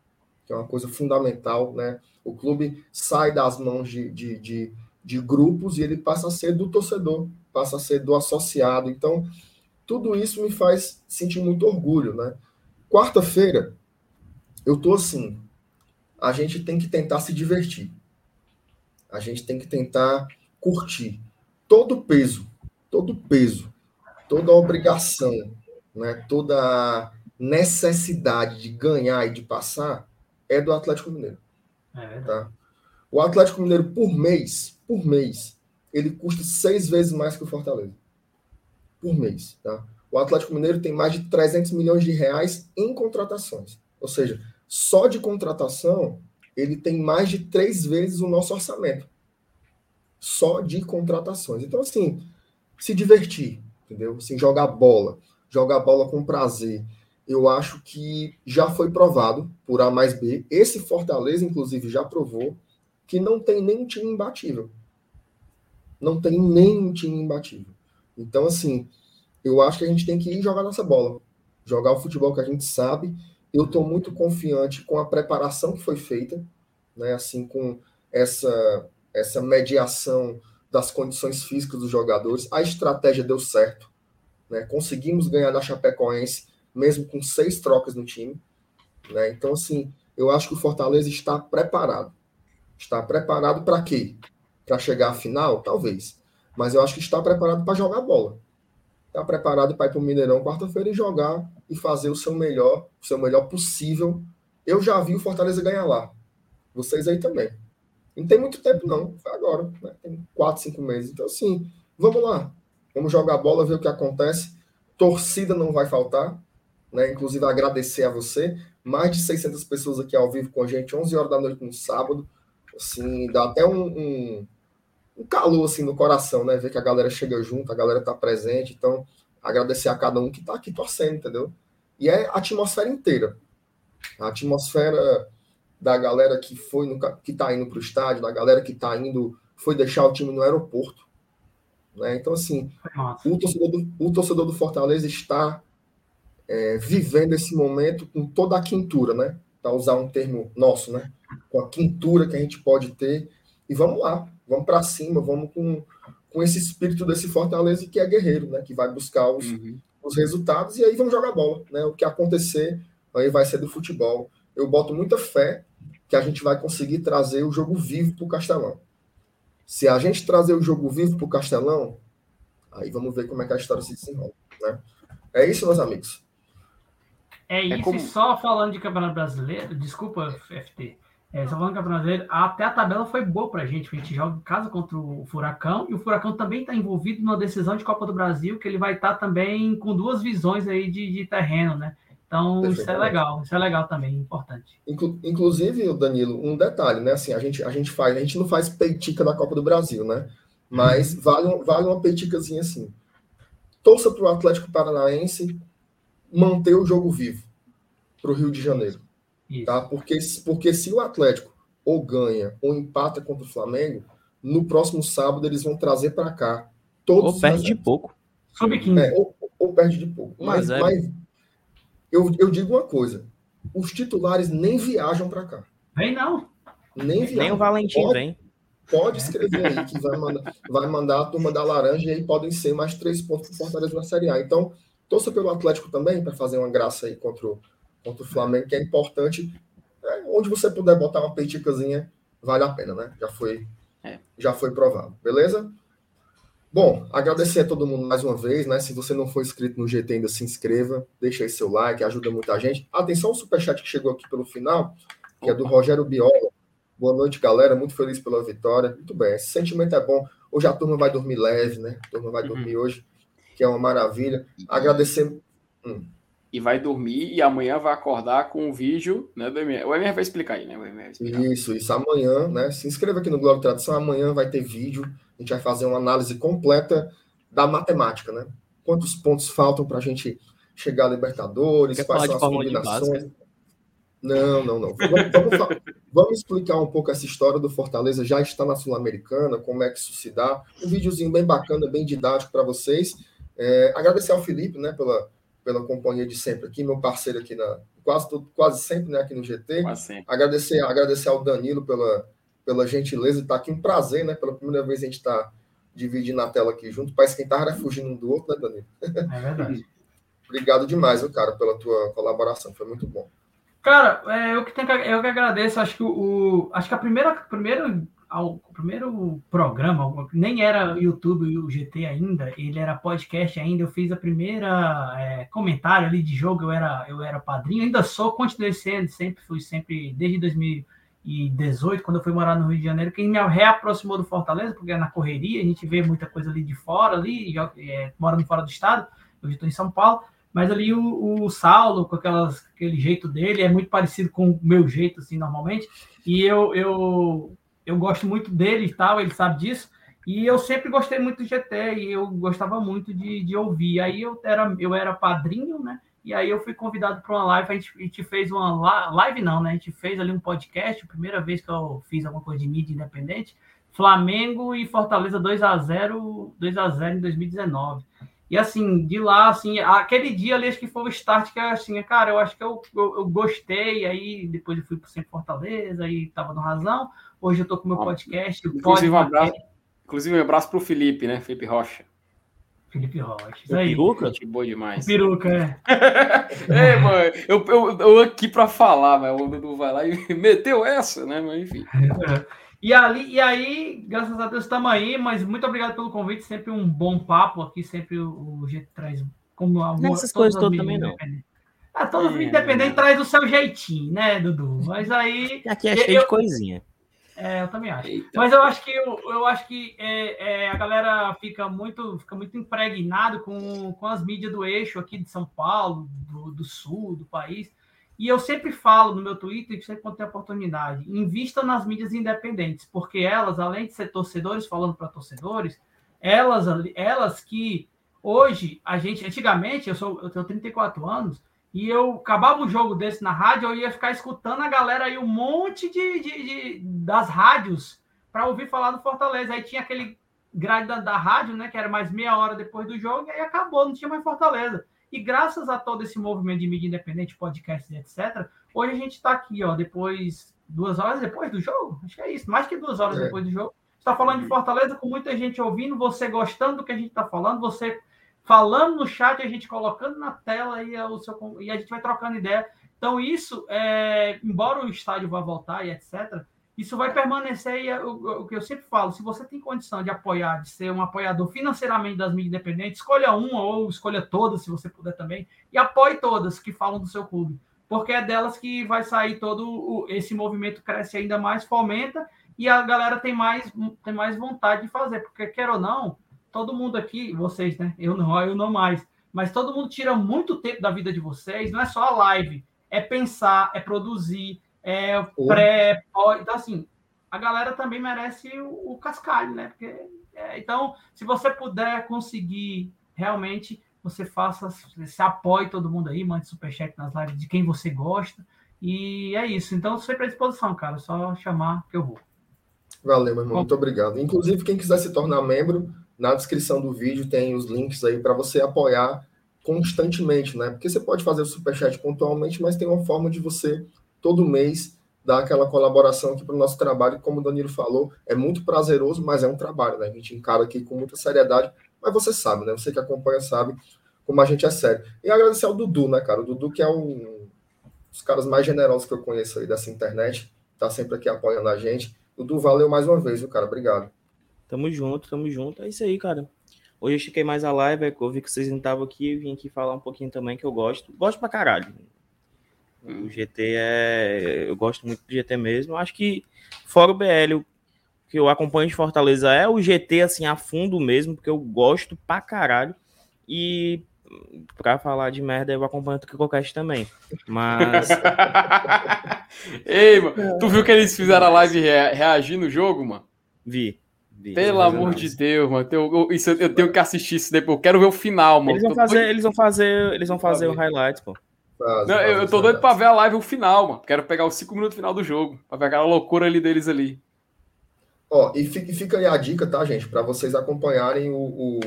que é uma coisa fundamental, né? O clube sai das mãos de, de, de de grupos e ele passa a ser do torcedor, passa a ser do associado. Então, tudo isso me faz sentir muito orgulho, né? Quarta-feira, eu tô assim, a gente tem que tentar se divertir. A gente tem que tentar curtir. Todo peso, todo peso, toda obrigação, né? Toda necessidade de ganhar e de passar é do Atlético Mineiro. É tá? O Atlético Mineiro por mês por mês, ele custa seis vezes mais que o Fortaleza. Por mês, tá? O Atlético Mineiro tem mais de 300 milhões de reais em contratações. Ou seja, só de contratação, ele tem mais de três vezes o nosso orçamento. Só de contratações. Então, assim, se divertir, entendeu? Assim, jogar bola. Jogar bola com prazer. Eu acho que já foi provado por A mais B. Esse Fortaleza, inclusive, já provou que não tem nenhum time imbatível. não tem nenhum time imbatível. Então, assim, eu acho que a gente tem que ir jogar nossa bola, jogar o futebol que a gente sabe. Eu estou muito confiante com a preparação que foi feita, né? Assim, com essa essa mediação das condições físicas dos jogadores. A estratégia deu certo, né? Conseguimos ganhar da Chapecoense, mesmo com seis trocas no time, né? Então, assim, eu acho que o Fortaleza está preparado. Está preparado para quê? Para chegar à final? Talvez. Mas eu acho que está preparado para jogar bola. Está preparado para ir para o Mineirão quarta-feira e jogar e fazer o seu melhor, o seu melhor possível. Eu já vi o Fortaleza ganhar lá. Vocês aí também. Não tem muito tempo, não. Foi agora. Né? Tem quatro, cinco meses. Então, assim, vamos lá. Vamos jogar bola, ver o que acontece. Torcida não vai faltar. Né? Inclusive, agradecer a você. Mais de 600 pessoas aqui ao vivo com a gente, 11 horas da noite no sábado. Assim, dá até um, um, um calor assim, no coração, né? Ver que a galera chega junto, a galera tá presente. Então, agradecer a cada um que tá aqui torcendo, entendeu? E é a atmosfera inteira. A atmosfera da galera que foi no, que tá indo para o estádio, da galera que tá indo, foi deixar o time no aeroporto. Né? Então, assim, o torcedor, do, o torcedor do Fortaleza está é, vivendo esse momento com toda a quintura, né? Para usar um termo nosso, né? Com a quintura que a gente pode ter. E vamos lá, vamos para cima, vamos com, com esse espírito desse Fortaleza que é guerreiro, né? Que vai buscar os, uhum. os resultados e aí vamos jogar bola, né? O que acontecer aí vai ser do futebol. Eu boto muita fé que a gente vai conseguir trazer o jogo vivo para o Castelão. Se a gente trazer o jogo vivo para o Castelão, aí vamos ver como é que a história se desenrola. Né? É isso, meus amigos. É, é isso, é como... só falando de Campeonato Brasileiro, desculpa, FT, é, só falando de Campeonato Brasileiro, até a tabela foi boa pra gente, a gente joga em casa contra o Furacão, e o Furacão também está envolvido numa decisão de Copa do Brasil, que ele vai estar tá também com duas visões aí de, de terreno, né? Então, isso é legal, isso é legal também, importante. Inclu inclusive, Danilo, um detalhe, né? Assim, a gente, a gente faz, a gente não faz peitica na Copa do Brasil, né? Mas uhum. vale, vale uma peiticazinha assim. Torça para o Atlético Paranaense manter o jogo vivo para o Rio de Janeiro. Isso. Tá? Porque, porque se o Atlético ou ganha ou empata contra o Flamengo, no próximo sábado eles vão trazer para cá todos Ou perde de pouco. Sub 15. É, ou, ou, perde de pouco. Mas, mas, mas eu, eu digo uma coisa: os titulares nem viajam para cá. Vem não. Nem viajam. Nem o Valentim pode, vem. Pode escrever aí que vai mandar, vai mandar a turma da laranja e aí podem ser mais três pontos para Fortaleza na Série A. Então, torça pelo Atlético também para fazer uma graça aí contra o, contra o Flamengo, que é importante. É, onde você puder botar uma peiticazinha, vale a pena, né? Já foi, é. já foi provado. Beleza? Bom, agradecer a todo mundo mais uma vez, né? Se você não for inscrito no GT ainda, se inscreva, deixa aí seu like, ajuda muita gente. Atenção ao superchat que chegou aqui pelo final, que é do Rogério Biola. Boa noite, galera. Muito feliz pela vitória. Muito bem, esse sentimento é bom. Hoje a turma vai dormir leve, né? A turma vai uhum. dormir hoje, que é uma maravilha. Agradecer. Hum. E vai dormir e amanhã vai acordar com um vídeo, né, do MR. O MR vai explicar aí, né? Explicar. Isso, isso. Amanhã, né? Se inscreva aqui no Globo Tradição. Amanhã vai ter vídeo a gente vai fazer uma análise completa da matemática, né? Quantos pontos faltam para a gente chegar a Libertadores, Quer quais são as combinações. Não, não, não. Vamos, vamos, vamos, explicar um pouco essa história do Fortaleza. Já está na Sul-Americana, como é que isso se dá. Um videozinho bem bacana, bem didático para vocês. É, agradecer ao Felipe, né, pela, pela companhia de sempre aqui, meu parceiro aqui na quase quase sempre, né, aqui no GT. Agradecer, agradecer ao Danilo pela pela gentileza de estar aqui. Um prazer, né? Pela primeira vez a gente está dividindo a tela aqui junto. Parece que quem estava fugindo um do outro, né, Danilo? É verdade. Obrigado demais, meu cara, pela tua colaboração. Foi muito bom. Cara, é, eu que tenho que, eu que agradeço. Acho que o, acho que a primeira, primeiro, ao, primeiro programa nem era YouTube e o GT ainda, ele era podcast ainda. Eu fiz a primeira é, comentário ali de jogo. Eu era, eu era padrinho, ainda sou, continuei sendo, sempre fui sempre desde 2000 2018, quando eu fui morar no Rio de Janeiro, quem me reaproximou do Fortaleza, porque é na correria, a gente vê muita coisa ali de fora, ali, é, morando fora do estado, eu estou em São Paulo, mas ali o, o Saulo, com aquelas, aquele jeito dele, é muito parecido com o meu jeito, assim, normalmente, e eu, eu, eu gosto muito dele e tal, ele sabe disso, e eu sempre gostei muito do GT, e eu gostava muito de, de ouvir, aí eu era, eu era padrinho, né, e aí eu fui convidado para uma live, a gente, a gente, fez uma live não, né? A gente fez ali um podcast, primeira vez que eu fiz alguma coisa de mídia independente, Flamengo e Fortaleza 2 a 0 2 a 0 em 2019. E assim, de lá, assim, aquele dia ali, acho que foi o start que assim, cara, eu acho que eu, eu, eu gostei, aí depois eu fui para Sempre Fortaleza, aí tava no Razão, hoje eu tô com meu podcast. Inclusive, um abraço, inclusive, um abraço pro Felipe, né? Felipe Rocha. Felipe Rocha. Isso aí. Peruca? Que boa demais. O peruca, é. é, mano, eu, eu, eu aqui para falar, mas o Dudu vai lá e meteu essa, né? Mas enfim. E, ali, e aí, graças a Deus, estamos aí, mas muito obrigado pelo convite, sempre um bom papo aqui, sempre o, o jeito traz como a Nessas coisas todas também não. Ah, todo é, vídeo independente é. traz o seu jeitinho, né, Dudu? Mas aí. Aqui é cheio eu, de coisinha. É, eu também acho. Eita. Mas eu acho que eu, eu acho que é, é, a galera fica muito, fica muito impregnado com, com as mídias do eixo aqui de São Paulo, do, do sul, do país. E eu sempre falo no meu Twitter, sempre quando tem oportunidade, invista nas mídias independentes, porque elas, além de ser torcedores falando para torcedores, elas, elas que hoje a gente, antigamente, eu sou, eu tenho 34 anos, e eu acabava um jogo desse na rádio, eu ia ficar escutando a galera aí, um monte de, de, de das rádios para ouvir falar do Fortaleza. Aí tinha aquele grade da, da, rádio, né, que era mais meia hora depois do jogo, e aí acabou, não tinha mais Fortaleza. E graças a todo esse movimento de mídia independente, podcasts, etc., hoje a gente está aqui, ó, depois, duas horas depois do jogo, acho que é isso, mais que duas horas é. depois do jogo, está falando de Fortaleza com muita gente ouvindo, você gostando do que a gente está falando, você falando no chat, a gente colocando na tela e, o seu, e a gente vai trocando ideia. Então, isso, é, embora o estádio vá voltar e etc., isso vai permanecer e o, o, que eu sempre falo, se você tem condição de apoiar, de ser um apoiador financeiramente das mídias independentes, escolha uma ou escolha todas, se você puder também, e apoie todas que falam do seu clube, porque é delas que vai sair todo o, esse movimento cresce ainda mais, fomenta, e a galera tem mais, tem mais vontade de fazer, porque quer ou não, todo mundo aqui, vocês, né? Eu não, eu não mais, mas todo mundo tira muito tempo da vida de vocês, não é só a live, é pensar, é produzir, é, pré, pós, então assim, a galera também merece o, o cascalho, né? Porque, é, então, se você puder conseguir realmente, você faça, se apoie todo mundo aí, mande superchat nas lives de quem você gosta. E é isso. Então, sempre à disposição, cara. Só chamar que eu vou. Valeu, meu irmão. Muito obrigado. Inclusive, quem quiser se tornar membro, na descrição do vídeo tem os links aí para você apoiar constantemente, né? Porque você pode fazer o superchat pontualmente, mas tem uma forma de você todo mês dar aquela colaboração aqui para o nosso trabalho. Como o Danilo falou, é muito prazeroso, mas é um trabalho, né? A gente encara aqui com muita seriedade, mas você sabe, né? Você que acompanha sabe como a gente é sério. E agradecer ao Dudu, né, cara? O Dudu, que é um dos caras mais generosos que eu conheço aí dessa internet, tá sempre aqui apoiando a gente. Dudu, valeu mais uma vez, viu, cara? Obrigado. Tamo junto, tamo junto. É isso aí, cara. Hoje eu cheguei mais a live, é eu vi que vocês não estavam aqui, eu vim aqui falar um pouquinho também que eu gosto. Gosto pra caralho. O GT é. Eu gosto muito do GT mesmo. Acho que, fora o BL, o que eu acompanho de Fortaleza é o GT, assim, a fundo mesmo, porque eu gosto pra caralho. E pra falar de merda, eu acompanho o Tricocast também. Mas. Ei, mano, tu viu que eles fizeram a live rea reagir no jogo, mano? Vi. Pelo amor de Deus, mano. Eu, eu, isso, eu tenho que assistir isso depois. Eu quero ver o final, mano. Eles vão fazer, eles vão fazer, eles vão fazer o highlight, pô. Faz, não, faz, eu tô doido pra ver a live o final, mano. Quero pegar os 5 minutos final do jogo. Pra ver aquela loucura ali deles ali. Ó, e fica aí a dica, tá, gente? Para vocês acompanharem o, o,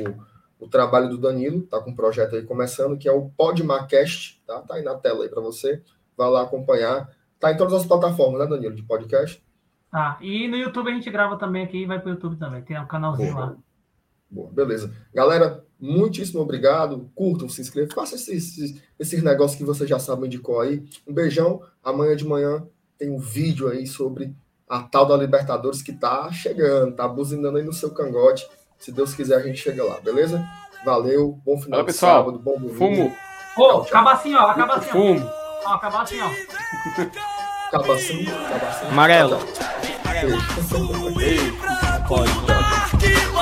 o, trabalho do Danilo. Tá com um projeto aí começando, que é o Podmacast, tá? Tá aí na tela aí para você. Vai lá acompanhar. Tá em todas as plataformas, né, Danilo, de podcast? Tá. E no YouTube a gente grava também aqui e vai pro YouTube também. Tem um canalzinho Boa. lá. Boa, beleza. Galera, muitíssimo obrigado. Curtam, se inscrevam, façam esses, esses, esses negócios que vocês já sabem de qual aí. Um beijão. Amanhã de manhã tem um vídeo aí sobre a tal da Libertadores que tá chegando, tá buzinando aí no seu cangote. Se Deus quiser, a gente chega lá, beleza? Valeu, bom final Olá, de pessoal. sábado, bom domingo. Fumo. Ô, acaba assim, ó, acaba assim. Fumo. Ó, acaba assim, ó. Cabaçu. cabacinho. Amarelo. Amarelo. Ei, pode, pode.